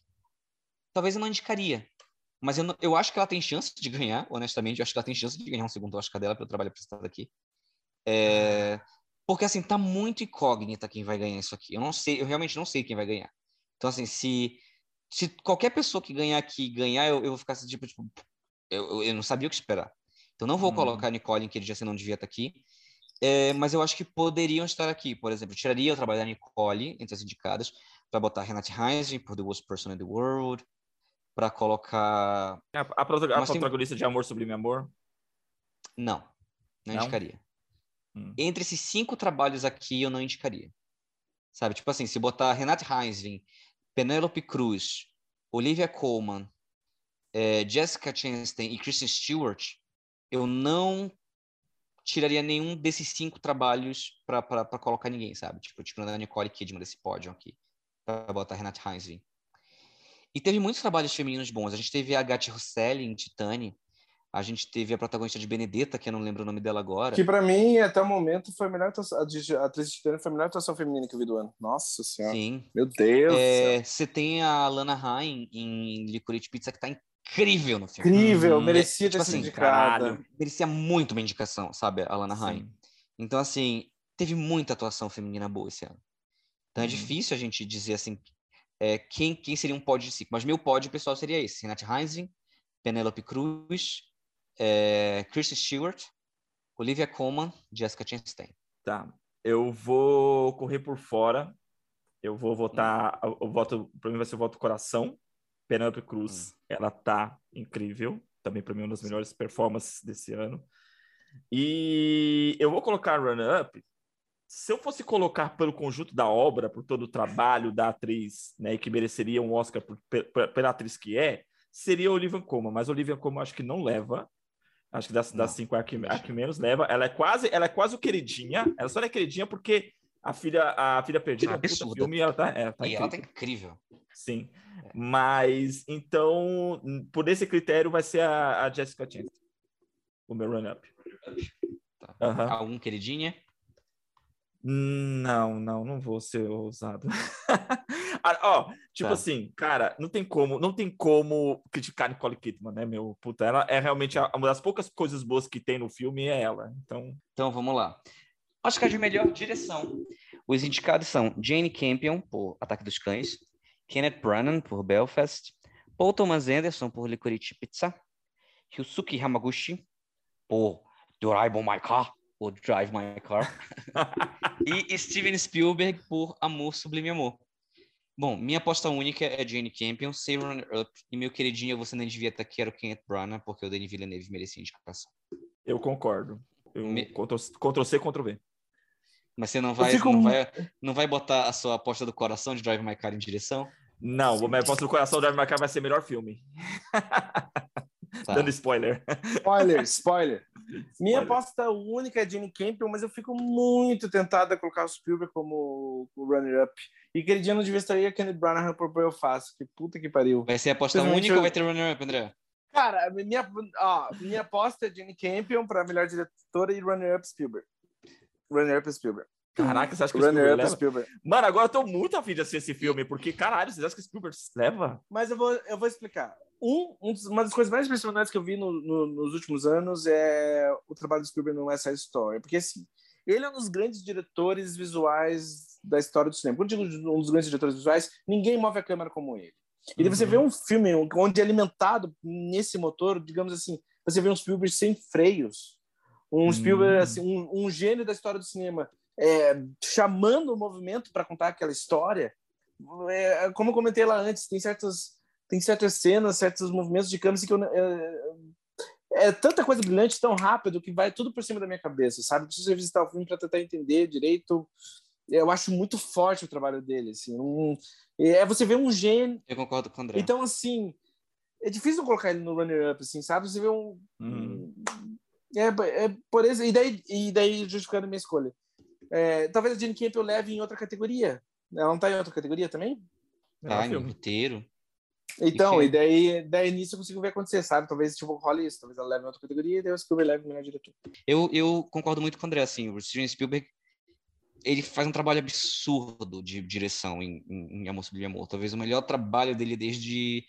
Talvez eu não indicaria. Mas eu, não- eu acho que ela tem chance de ganhar, honestamente. Eu acho que ela tem chance de ganhar um segundo Oscar dela pelo trabalho apresentado aqui. É, porque, assim, tá muito incógnita quem vai ganhar isso aqui. Eu não sei, eu realmente não sei quem vai ganhar. Então, assim, se, se qualquer pessoa que ganhar aqui ganhar, eu, eu vou ficar assim, tipo, tipo eu, eu, não sabia o que esperar. Então, não vou Hum. colocar a Nicole em que ele já não devia estar aqui. É, mas eu acho que poderiam estar aqui. Por exemplo, tiraria o trabalho da Nicole entre as indicadas para botar Renate Heinzing por The Worst Person in the World, para colocar. A, a, a Mas tem- protagonista de Amor Sublime Amor. Não, não, Não? indicaria. Hum. Entre esses cinco trabalhos aqui, eu não indicaria. Sabe, tipo assim, se botar Renate Heinzing, Penelope Cruz, Olivia Colman, eh, Jessica Chastain e Kristen Stewart, eu não tiraria nenhum desses cinco trabalhos para colocar ninguém, sabe? Tipo, tirando a Nicole Kidman desse pódio aqui, para botar Renate Heinzing. E teve muitos trabalhos femininos bons. A gente teve a Agatha Rosselli em Titane, a gente teve a protagonista de Benedetta, que eu não lembro o nome dela agora. Que pra mim, até o momento, foi a melhor atuação. A atriz Titânia foi a melhor atuação feminina que eu vi do ano. Nossa senhora. Sim. Meu Deus. É. Você tem a Lana Ryan em Licorice Pizza, que tá incrível no filme. Incrível, Hum, merecia ter tipo sido assim, indicada. caralho. Merecia muito uma indicação, sabe, a Lana Ryan. Sim. Então, assim, teve muita atuação feminina boa esse ano. Então é Uhum. difícil a gente dizer, assim, é, quem, quem seria um pódio de cinco. Mas meu pódio, pessoal, seria esse. Renate Heinzing, Penelope Cruz, é, Kristen Stewart, Olivia Colman, Jessica Chastain. Tá. Eu vou correr por fora. Eu vou votar. O voto, para mim vai ser o voto coração. Penelope Cruz, ela tá incrível. Também para mim uma das melhores performances desse ano. E eu vou colocar runner-up. Se eu fosse colocar pelo conjunto da obra, por todo o trabalho da atriz, né, e que mereceria um Oscar por- pe- pela atriz que é, seria Olivia Colman. Mas Olivia Colman acho que não leva. Acho que das, das cinco é a que, a que menos leva. Ela é quase, ela é quase o queridinha. Ela só é queridinha porque a filha, a filha perdida é um filme ela tá, é, tá e ela tá incrível. incrível. Sim. Mas então, por esse critério, vai ser a, a Jessica Chastain. O meu run-up. Tá. Aham. Algum queridinha? Não, não, não vou ser ousado. Ah, Ó, tipo Tá. assim, cara, não tem como, não tem como criticar Nicole Kidman, né, meu? Puta, ela é realmente uma das poucas coisas boas que tem no filme é ela. Então, Então vamos lá. Oscar de melhor direção. Os indicados são Jane Campion por Ataque dos Cães, Kenneth Branagh por Belfast, Paul Thomas Anderson por Licorice Pizza, Ryusuke Hamaguchi por Drive My Car ou Drive My Car e Steven Spielberg por Amor Sublime Amor. Bom, minha aposta única é Jane Campion, Say Runner Up e meu queridinho Você Nem Devia Estar Aqui era o Kenneth Branagh porque o Denis Villeneuve merecia indicação. eu concordo. Eu, Me- Ctrl, Ctrl C, Ctrl V. Mas você não vai, fico não, vai, não vai botar a sua aposta do coração de Drive My Car em direção? Não, minha aposta do coração Drive My Car vai ser melhor filme. Tá. Dando spoiler. Spoiler, spoiler. Minha aposta única é Jane Campion, mas eu fico muito tentado a colocar o Spielberg como o runner-up. E aquele dia não devia estar Kenneth Branagh por Belfast. Que puta que pariu. Vai ser a aposta única eu- ou vai ter runner-up, André? Cara, minha, ó, minha aposta é Jane Campion para melhor diretora e runner-up Spielberg. Runner-up Spielberg. Caraca, você acha que o Spielberg Runner-up leva? Spielberg. Mano, agora eu tô muito afim de assistir esse filme, porque, caralho, vocês acham que o Spielberg leva? Mas eu vou, eu vou explicar. Um, um uma das coisas mais impressionantes que eu vi no- no- nos últimos anos é o trabalho do Spielberg no West Side Story. Porque, assim, ele é um dos grandes diretores visuais da história do cinema. Quando eu digo um dos grandes diretores visuais, ninguém move a câmera como ele. E daí você vê um filme onde é alimentado nesse motor, digamos assim, você vê um Spielberg sem freios, um Spielberg, assim, um, um gênio da história do cinema, é, chamando o movimento para contar aquela história. É, como eu comentei lá antes, tem certas, tem certas cenas, certos movimentos de câmera assim, que eu, é, é tanta coisa brilhante, tão rápido, que vai tudo por cima da minha cabeça, sabe? Preciso revisitar o filme para tentar entender direito. Eu acho muito forte o trabalho dele, assim. Um, é você vê um gênio. Eu concordo com o André. Então, assim, é difícil colocar ele no runner-up, assim, sabe? Você vê um. Uhum. É, é, por exemplo, e daí, e daí justificando a minha escolha. É, talvez a Jane Camp eu leve em outra categoria. Ela não tá em outra categoria também? Ah, É um filme. roteiro. Então, Enfim. e daí, daí nisso eu consigo ver acontecer, sabe? Talvez tipo role isso, talvez ela leve em outra categoria e daí o Spielberg leve o melhor diretor. Eu, eu concordo muito com o André, assim, o Steven Spielberg, ele faz um trabalho absurdo de direção em, em, em Amor Sublime Amor. Talvez o melhor trabalho dele desde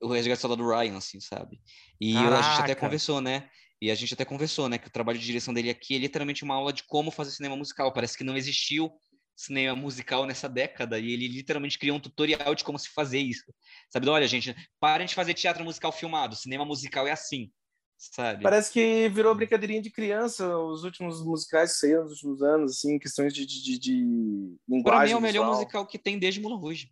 o Resgate Soldado do Ryan, assim, sabe? E eu- a gente até conversou, né? E a gente até conversou, né? Que o trabalho de direção dele aqui é literalmente uma aula de como fazer cinema musical. Parece que não existiu cinema musical nessa década e ele literalmente criou um tutorial de como se fazer isso. Sabe? Olha, gente, parem de fazer teatro musical filmado. Cinema musical é assim, sabe? Parece que virou brincadeirinha de criança os últimos musicais que saíram nos últimos anos, assim, questões de, de, de, linguagem. Para mim é o melhor visual. musical que tem desde Moulin Rouge.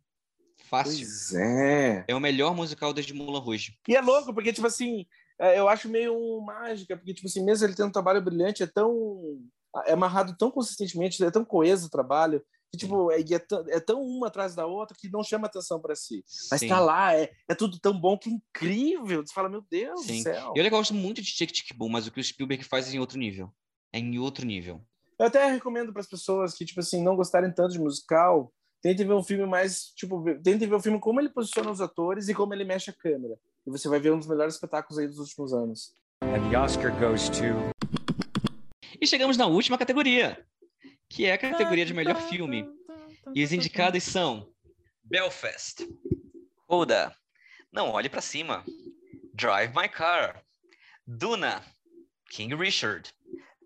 Fácil. Pois é. É o melhor musical desde Moulin Rouge. E é louco, porque, tipo assim, é, eu acho meio mágica, porque, tipo assim, mesmo ele tendo um trabalho brilhante, é tão. É amarrado tão consistentemente, é tão coeso o trabalho, que, tipo, é, é, tão, é tão uma atrás da outra que não chama atenção para si. Mas Sim. tá lá, é, é tudo tão bom que é incrível. Você fala, meu Deus Sim. do céu. E eu gosto muito de Tic Tic Boom, mas o que o Spielberg faz é em outro nível. É em outro nível. Eu até recomendo para as pessoas que, tipo assim, não gostarem tanto de musical, tentem ver um filme mais, tipo, tentem ver o filme como ele posiciona os atores e como ele mexe a câmera. E você vai ver um dos melhores espetáculos aí dos últimos anos. And the Oscar goes to E chegamos na última categoria, que é a categoria de melhor filme. E os indicados são Belfast, Coda, Não Olhe Pra Cima, Drive My Car, Duna, King Richard,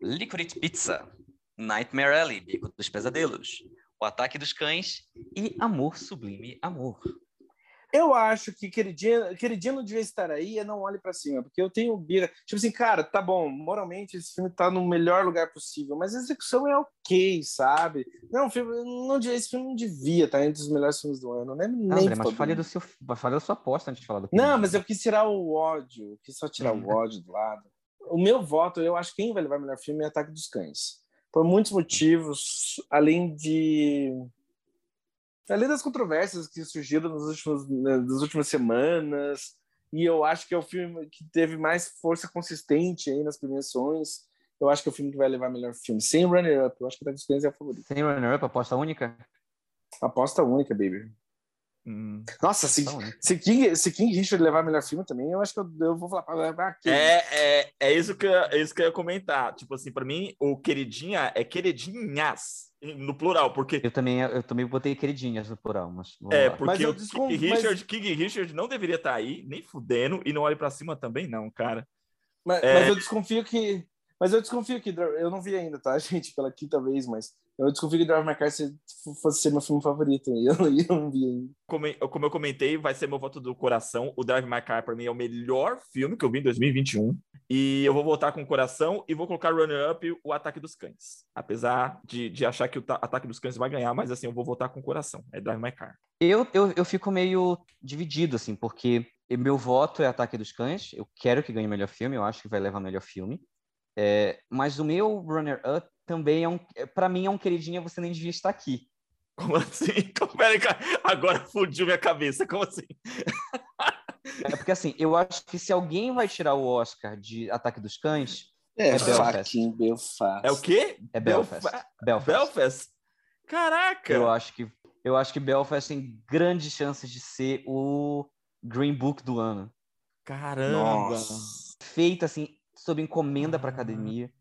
Licorice Pizza, Nightmare Alley, Bico dos Pesadelos, O Ataque dos Cães e Amor Sublime Amor. Eu acho que queridinha, queridinha não devia estar aí, é não olhe pra cima, porque eu tenho bira. Tipo assim, cara, tá bom, moralmente esse filme tá no melhor lugar possível, mas a execução é ok, sabe? Não, filme, não, esse filme não devia estar entre os melhores filmes do ano, né? Nem André, mas fodendo. fale do seu, fale da sua aposta antes de falar do Não, mas eu quis tirar o ódio, eu quis só tirar o ódio do lado. O meu voto, eu acho que quem vai levar o melhor filme é Ataque dos Cães. Por muitos motivos, além de. Além das controvérsias que surgiram nos últimos, nas últimas semanas, e eu acho que é o filme que teve mais força consistente aí nas premiações. Eu acho que é o filme que vai levar melhor filme. Sem runner-up, eu acho que dos Cães é o favorito. Sem runner-up, aposta única? Aposta única, baby. Hum. Nossa, se, única. se, King, se King Richard levar melhor filme também, eu acho que eu, eu vou falar para King. É, é, é, isso que, eu- é isso que eu ia comentar. Tipo assim, pra mim, o queridinha é queridinhas, no plural, porque Eu também, eu também botei queridinhas no plural, mas É, porque Mas eu o descon- King mas- Richard, King Richard não deveria estar aí, nem fudendo, e não olhe pra cima também, não, cara. Mas, É. mas eu desconfio que. Mas eu desconfio que. Eu não vi ainda, tá, gente? Pela quinta vez, mas. Eu desconfio que Drive My Car se- fosse ser meu filme favorito. E eu, não- eu não vi ainda. Como, eu- como eu comentei, vai ser meu voto do coração. O Drive My Car, pra mim, é o melhor filme que eu vi em 2021. E eu vou votar com o coração e vou colocar runner-up o Ataque dos Cães. Apesar de, de achar que o Ta- Ataque dos Cães vai ganhar, mas assim, eu vou votar com o coração. É Drive My Car. Eu, eu, eu fico meio dividido, assim, porque meu voto é Ataque dos Cães. Eu quero que ganhe o melhor filme, eu acho que vai levar o melhor filme. É, mas o meu runner-up também é um. Para mim, é um queridinha, você nem devia estar aqui. Como assim? Peraí, cara. agora fudiu minha cabeça. Como assim? É porque, assim, eu acho que se alguém vai tirar o Oscar de Ataque dos Cães, É, É Belfast. Belfast. É o quê? é Belfast. Belfa- Belfast. Belfast? Caraca! Eu acho que eu acho que Belfast tem grandes chances de ser o Green Book do ano. Caramba! Nossa. Feita assim sob encomenda para academia.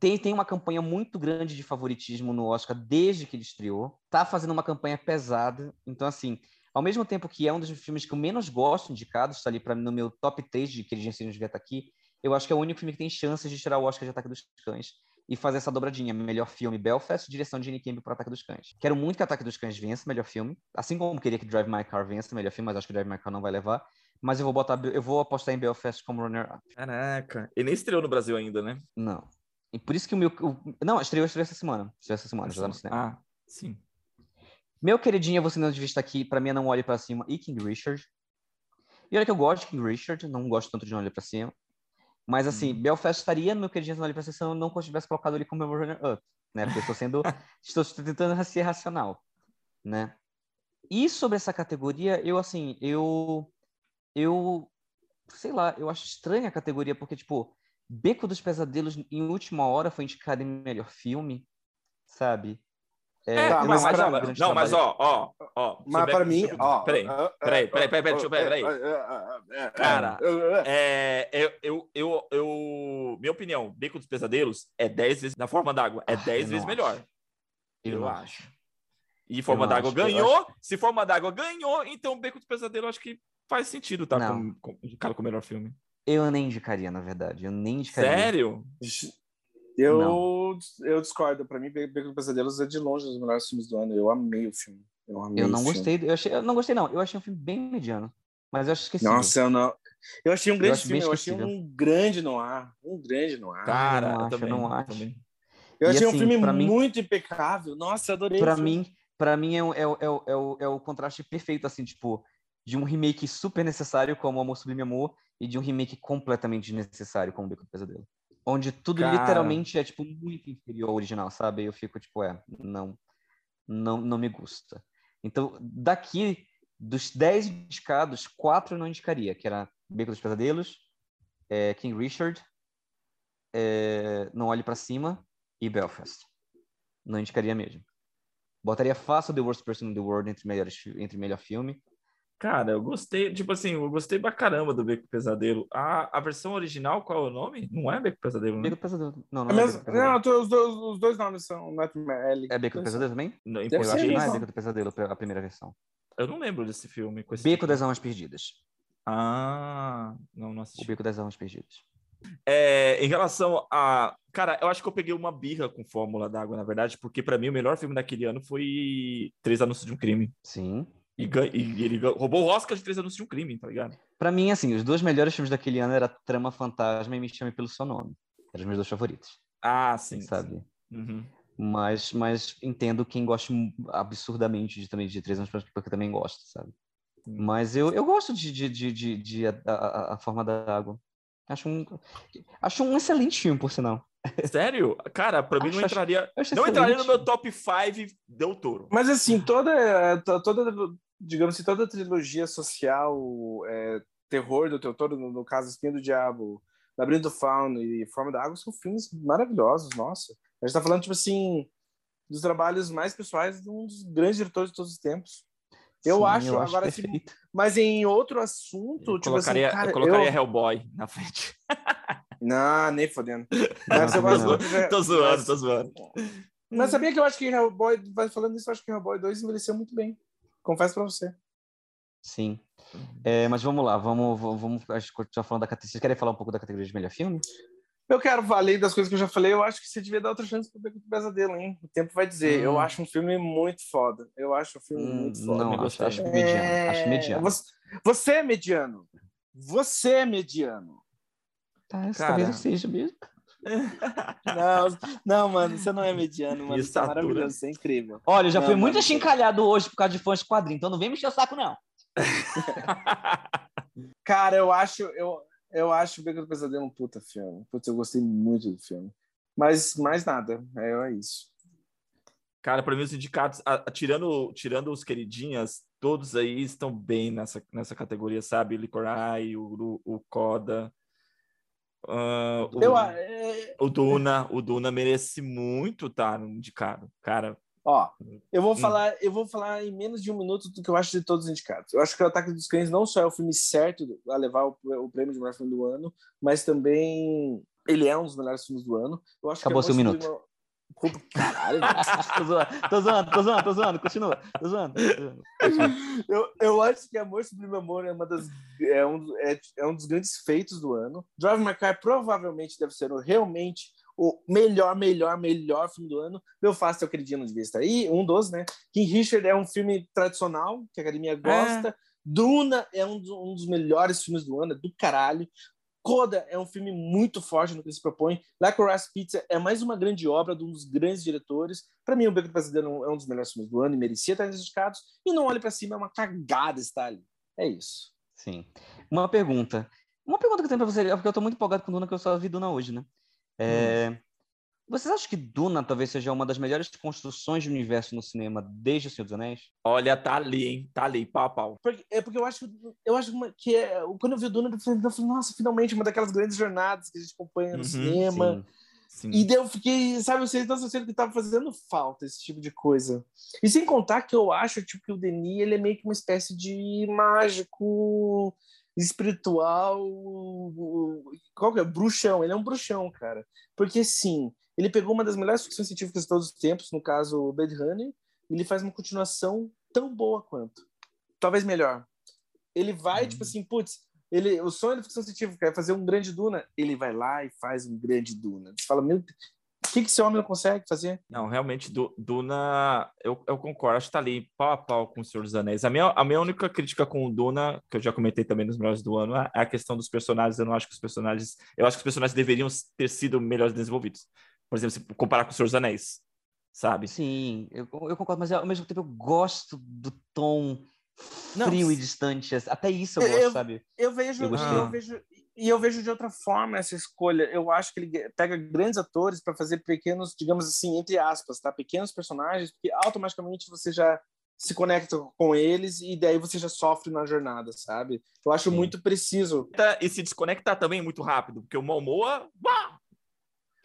Tem, tem uma campanha muito grande de favoritismo no Oscar desde que ele estreou. Tá fazendo uma campanha pesada. Então, assim, ao mesmo tempo que é um dos filmes que eu menos gosto indicados, tá ali mim no meu top 3 de que ele já devia estar aqui, eu acho que é o único filme que tem chances de tirar o Oscar de Ataque dos Cães. e fazer essa dobradinha. Melhor filme, Belfast, direção de Gene Campbell para Ataque dos Cães. Quero muito que Ataque dos Cães vença, melhor filme. Assim como queria que Drive My Car vença, melhor filme, mas acho que Drive My Car não vai levar. Mas eu vou botar, eu vou apostar em Belfast como runner-up. Caraca. E nem estreou no Brasil ainda, né? Não. E por isso que o meu. o- não, estreou, estreou essa semana. Estreou essa semana, já tá no cinema. Ah, sim. Meu queridinho, você não devia estar aqui, pra mim é Não Olhe Pra Cima e King Richard. E olha que eu gosto de King Richard, não gosto tanto de Não Olhe Pra Cima. Mas assim, Belfast estaria no meu queridinho Não Olhe Pra Cima se eu não tivesse colocado ele como meu runner-up, né? Porque eu estou sendo, estou tentando ser racional, né? E sobre essa categoria, eu assim, eu, eu, sei lá, eu acho estranha a categoria, porque tipo, Beco dos Pesadelos em última hora foi indicado em melhor filme, sabe? É, Tá, não, mas mas, pra- um não, mas ó, ó, ó. Mas para mim, ó. Peraí, ah, peraí, ah, peraí, peraí, peraí, deixa eu ver, ah, peraí. ah, ah, ah, Cara, ah, ah, É, eu, eu, eu, eu- minha opinião, Beco dos Pesadelos é 10 vezes, na forma d'água, é Ah, 10 eu vezes melhor. acho. Eu, não acho. E Forma d'Água acho, ganhou. Se Forma d'Água ganhou, então Beco do Pesadelo eu acho que faz sentido, tá? Não. Com, com, indicado como melhor filme. Eu nem indicaria, na verdade. Eu nem indicaria. Sério? Eu, Não. eu discordo. Pra mim, Beco dos Pesadelos é de longe um dos melhores filmes do ano. Eu amei o filme. Eu amei Eu não filme. gostei. Eu, achei, eu não gostei, não. Eu achei um filme bem mediano. Mas eu acho esquecível. Nossa, eu não. Eu achei um Eu grande acho bem filme. Eu achei um grande no ar. Um grande no ar. Cara, não eu acho, eu também, não eu acho. também. eu e achei um assim, filme pra mim- muito impecável. Nossa, eu adorei. Filme. mim, pra mim é, o- é, o- é, o- é, o, é o contraste perfeito, assim, tipo, de um remake super necessário como Amor Sublime Amor e de um remake completamente desnecessário como Beco do Pesadelo. Onde tudo Cara. literalmente é, tipo, muito inferior ao original, sabe? Eu fico, tipo, é, não, não, não me gusta. Então, daqui, dos 10 indicados, quatro eu não indicaria, que era Beco dos Pesadelos, é, King Richard, é, Não Olhe Pra Cima e Belfast. Não indicaria mesmo. Botaria fácil The Worst Person in the World entre, melhores, entre melhor filme. Cara, eu gostei, tipo assim, eu gostei pra caramba do Beco do Pesadelo. A, a versão original, qual é o nome? Não é Beco do Pesadelo, né? Beco Pesadelo. Não, não É é, mesmo- Beco do Pesadelo. Não, tô- os, dois, os dois nomes são Nightmare Alley. É Beco do Pesadelo também? Não, Eu acho que não é. Beco do Pesadelo, a primeira versão. Eu não lembro desse filme. Com esse Beco título. das Almas Perdidas. Ah, não, não O assisti. Beco das Almas Perdidas. É, em relação a. Cara, eu acho que eu peguei uma birra com Fórmula d'Água, na verdade, porque pra mim o melhor filme daquele ano foi Três Anúncios de um Crime. Sim. E, e ele roubou o Oscar de Três Anúncios de um Crime, tá ligado? Pra mim, assim, os dois melhores filmes daquele ano era Trama Fantasma e Me Chame Pelo Seu Nome. Eram os meus dois favoritos, Ah, sim. sabe? sim. Uhum. Mas, mas entendo quem gosta absurdamente de, também de Três Anos, porque eu também gosto, sabe? Sim. Mas eu, eu gosto de, de, de, de, de a, a, a Forma da Água. Acho um, acho um excelente filme, por sinal. Sério? Cara, pra mim não Acho- entraria. Eu acho Não entraria no excelente. meu top 5 Del Toro. Mas assim, toda, to- toda, digamos assim, toda a trilogia social, é, terror do Teotoro, no, no caso Espinha do Diabo, Labirinto do Fauno e Forma da Água, são filmes maravilhosos, nossa. A gente tá falando, tipo assim, dos trabalhos mais pessoais de um dos grandes diretores de todos os tempos. Eu Sim, acho, agora, se- perfeito. Mas em outro assunto, Eu tipo colocaria, assim, cara, eu colocaria eu... Hellboy na frente. Não, nem fodendo. Mas eu gosto Não. muito de- tô zoando, mas- tô zoando. Mas sabia que eu acho que Hellboy, falando isso, eu acho que Hellboy 2 envelheceu muito bem. Confesso pra você. Sim. É, mas vamos lá, vamos, vamos, vamos continuar falando da categoria. Vocês querem falar um pouco da categoria de melhor filme? Eu quero, além das coisas que eu já falei, eu acho que você devia dar outra chance pro Beco do Pesadelo, hein? O tempo vai dizer. Hum. Eu acho um filme muito foda. Eu acho um filme Hum, muito foda. não, me acho, gostei. acho mediano. Acho mediano. Você, você é mediano. Você é mediano. Tá, isso Cara. talvez eu seja mesmo. Não, não, mano, você não é mediano, mano. Você é maravilhoso, você é incrível. Olha, eu já Não, fui muito mano, achincalhado hoje por causa de fãs de quadrinho, então não vem me encher o saco, não. Cara, eu acho, eu, eu acho o Beco do Pesadelo um puta filme. Putz, eu gostei muito do filme. Mas mais nada, é, é isso. Cara, pra mim os indicados, a- a- tirando, tirando os queridinhas, todos aí estão bem nessa, nessa categoria, sabe? Licorai, o, o, o Coda, ah, o, Eu, é, o Duna, o Duna merece muito estar indicado, cara. Ó, eu vou Hum. falar, eu vou falar em menos de um minuto do que eu acho de todos os indicados. Eu acho que o Ataque dos Cães não só é o filme certo a levar o, o prêmio de melhor filme do ano, mas também ele é um dos melhores filmes do ano. Eu acho Acabou que seu Amor minuto. Caralho, tô zoando, tô zoando, tô zoando, tô zoando, continua. Tô zoando. tô zoando. eu, eu acho que Amor Sublime Amor é uma das é um, é, é um dos grandes feitos do ano. Drive My Car provavelmente deve ser o- realmente o melhor, melhor, melhor filme do ano. Belfast é o queridinho, não devia estar aí, um dos, né? King Richard é um filme tradicional, que a academia gosta. Duna é um dos, um dos melhores filmes do ano, é do caralho. Coda é um filme muito forte no que ele se propõe. Licorice Pizza é mais uma grande obra de um dos grandes diretores. Para mim, O Beco do Brasileiro é um dos melhores filmes do ano e merecia estar indicados. E Não Olhe para Cima é uma cagada estar ali. É isso. Sim. Uma pergunta. Uma pergunta que eu tenho para você, é porque eu tô muito empolgado com Duna, que eu só vi Duna hoje, né? É... Vocês acham que Duna talvez seja uma das melhores construções de universo no cinema desde O Senhor dos Anéis? Olha, tá ali, hein? Tá ali, pau a pau. Porque, é porque eu acho, eu acho que é, quando eu vi o Duna, eu falei, eu falei, nossa, finalmente uma daquelas grandes jornadas que a gente acompanha no Uhum, cinema. Sim. Sim. E daí eu fiquei, sabe, vocês estão sendo que tava fazendo falta esse tipo de coisa. E sem contar que eu acho tipo, que o Denis ele é meio que uma espécie de mágico espiritual. Qual que é? Bruxão. Ele é um bruxão, cara. Porque sim, ele pegou uma das melhores ficções científicas de todos os tempos, no caso Blade Runner, e ele faz uma continuação tão boa quanto. Talvez melhor. Ele vai, tipo assim, putz, ele, o sonho da ficção científica é fazer um grande Duna. Ele vai lá e faz um grande Duna. Você fala, meu o que, que esse homem não consegue fazer? Não, realmente, Du- Duna, eu, eu concordo, acho que tá ali pau a pau com o Senhor dos Anéis. A minha, a minha única crítica com o Duna, que eu já comentei também nos melhores do ano, é a questão dos personagens. Eu não acho que os personagens. Eu acho que os personagens deveriam ter sido melhores desenvolvidos. Por exemplo, se comparar com o Senhor dos Anéis, sabe? Sim, eu, eu concordo, mas ao mesmo tempo eu gosto do tom Não, frio e s- distante. Até isso eu Eu- gosto, sabe? Eu vejo, Eu eu vejo, e eu vejo de outra forma essa escolha. Eu acho que ele pega grandes atores para fazer pequenos, digamos assim, entre aspas, tá? Pequenos personagens, porque automaticamente você já se conecta com eles e daí você já sofre na jornada, sabe? Eu acho Sim. muito preciso. E se desconectar também muito rápido, porque o Momoa. Bah!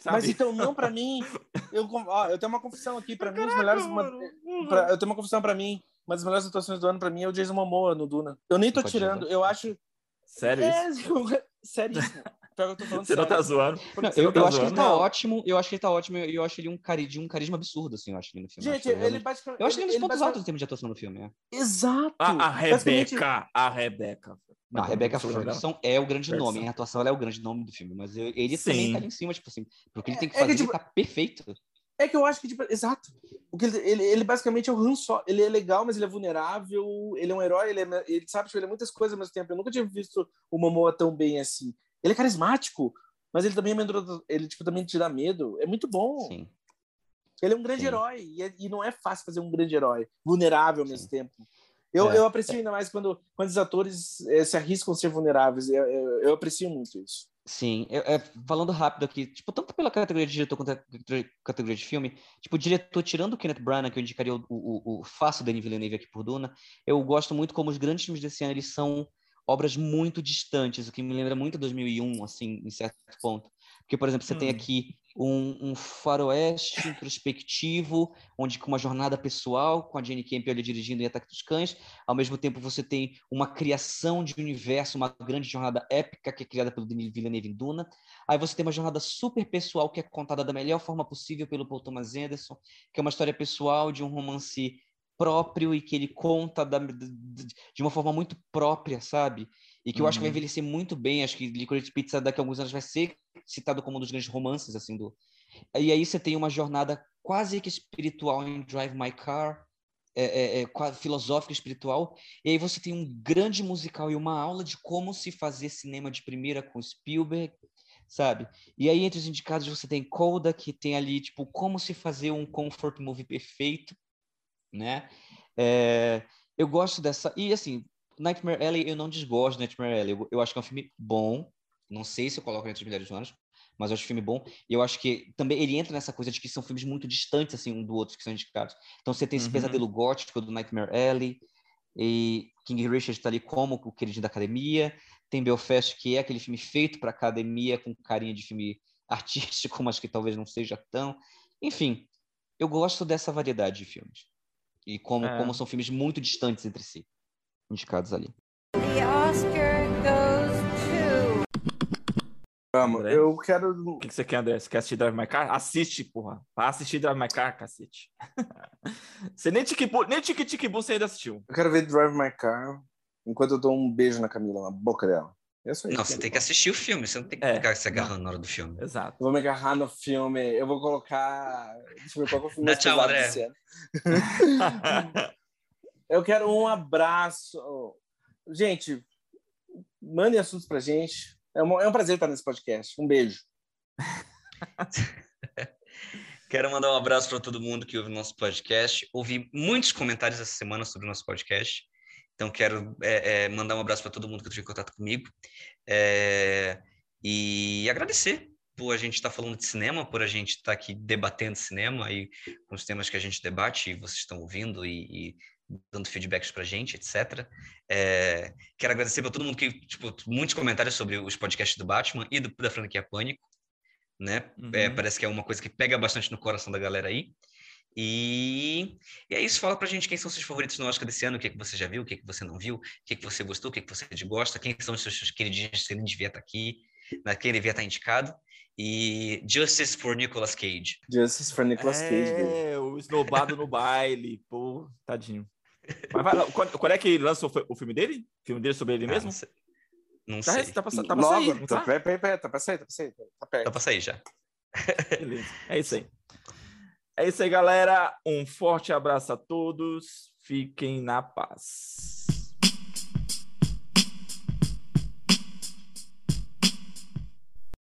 Sabe? Mas então, não para mim. Eu, ó, eu tenho uma confissão aqui. Para mim, os melhores. uma- pra- eu tenho uma confissão para mim. Uma das melhores atuações do ano para mim é o Jason Momoa no Duna. Eu nem tô Pode tirando. dizer. Eu acho. Sério isso? É, seríssimo. Pior que eu tô falando Você não sério. tá zoando? Não, eu, tá eu acho que ele zoando? tá Não. ótimo, eu acho que ele tá ótimo, e eu acho ele um cari de um carisma absurdo, assim, eu acho ele no filme. Eu Gente, acho ele basicamente. Eu acho que ele é um dos pontos basicamente- altos em termos de atuação no filme. É. Exato. A, a Basicamente- Rebeca. A Rebeca. Não, a Rebecca é? Ferguson é o grande Ferguson. nome, em atuação ela é o grande nome do filme, mas eu- ele também Sim. tá ali em cima, tipo assim, porque ele tem que É- é que, fazer, tipo, tá perfeito. É que eu acho que, tipo, exato. O que ele, ele, ele basicamente é o Han Solo. Ele é legal, mas ele é vulnerável. Ele é um herói, ele, é, ele sabe, tipo, ele é muitas coisas ao mesmo tempo. Eu nunca tinha visto o Momoa tão bem assim. Ele é carismático, mas ele também é ele tipo, também te dá medo. É muito bom. Sim. Ele é um grande Sim. herói. E, é- e não é fácil fazer um grande herói. Vulnerável ao mesmo tempo. Eu, É. eu aprecio ainda mais quando, quando os atores eh, se arriscam a ser vulneráveis. Eu, eu, eu aprecio muito isso. Sim, eu- é, falando rápido aqui, tipo, tanto pela categoria de diretor quanto a categoria de filme, tipo, diretor, tirando o Kenneth Branagh, que eu indicaria o, o, o faço Denis Villeneuve aqui por Duna, eu gosto muito como os grandes filmes desse ano, eles são obras muito distantes, o que me lembra muito 2001, assim, em certo ponto. Porque, por exemplo, você tem Hum. aqui um, um faroeste introspectivo, onde com uma jornada pessoal, com a Jane Campion dirigindo em Ataque dos Cães, ao mesmo tempo você tem uma criação de universo, uma grande jornada épica que é criada pelo Denis Villeneuve em Duna. Aí você tem uma jornada super pessoal que é contada da melhor forma possível pelo Paul Thomas Anderson, que é uma história pessoal de um romance próprio e que ele conta da- de uma forma muito própria, sabe? E que eu acho que vai Uhum. envelhecer muito bem. Acho que Licorice Pizza daqui a alguns anos vai ser citado como um dos grandes romances assim do. E aí você tem uma jornada quase que espiritual em Drive My Car, é, é, é, filosófica espiritual. E aí você tem um grande musical e uma aula de como se fazer cinema de primeira com Spielberg, sabe? E aí entre os indicados você tem Coda, que tem ali tipo como se fazer um comfort movie perfeito, né? É, eu gosto dessa e assim Nightmare Alley eu não desgosto de Nightmare Alley. Eu, eu acho que é um filme bom. Não sei se eu coloco entre os melhores do ano, mas eu acho um filme bom. E eu acho que também ele entra nessa coisa de que são filmes muito distantes assim um do outro que são indicados. Então você tem esse Uhum. pesadelo gótico do Nightmare Alley e King Richard está ali como o queridinho da academia. Tem Belfast que é aquele filme feito para academia com carinha de filme artístico, mas que talvez não seja tão. Enfim, eu gosto dessa variedade de filmes e como É. como são filmes muito distantes entre si indicados ali. The Oscar. Vamos, André? eu quero. O que, que você quer, André? Você quer assistir Drive My Car? Assiste, porra. Vai assistir Drive My Car, cacete. você nem Tiki-Bu, nem Tiki-Tiki-Bu você ainda assistiu. Eu quero ver Drive My Car enquanto eu dou um beijo na Camila, na boca dela. Eu sou Não, isso. você tem que assistir o filme, você não tem que É, ficar se agarrando na hora do filme. Exato. Eu vou me agarrar no filme. Eu vou colocar. Deixa eu ver qual que é o filme Dá tchau, André. Eu quero um abraço. Gente, mandem assuntos pra gente. É um, é um prazer estar nesse podcast. Um beijo. Quero mandar um abraço para todo mundo que ouve o nosso podcast. Ouvi muitos comentários essa semana sobre o nosso podcast. Então, quero é, é, mandar um abraço para todo mundo que entrou em contato comigo. É, e agradecer por a gente estar falando de cinema, por a gente estar aqui debatendo cinema e com os temas que a gente debate e vocês estão ouvindo e, e dando feedbacks para a gente, etc. É, quero agradecer para todo mundo que, tipo, muitos comentários sobre os podcasts do Batman e do, da franquia Pânico, né? É, Uhum. parece que é uma coisa que pega bastante no coração da galera aí. E, e é isso, fala pra gente quem são seus favoritos no Oscar desse ano, o que, que você já viu, o que, que você não viu, o que, que você gostou, o que, que você gosta, quem são os seus queridinhos que devia estar aqui, né, quem devia estar indicado. E Justice for Nicolas Cage. Justice for Nicolas Cage, baby. É, o esnobado no baile. Pô, tadinho. Mas vai lá, quando, quando é que lança o, o filme dele? O filme dele sobre ele Ah, mesmo? não sei. Não Tá, sei. tá, pra, tá pra Logo, sair, não tá, tá? pera, pera, pera, tá pra sair, tá pra sair, tá perto. Dá pra sair já. Beleza. É isso aí. É isso aí, galera. Um forte abraço a todos. Fiquem na paz.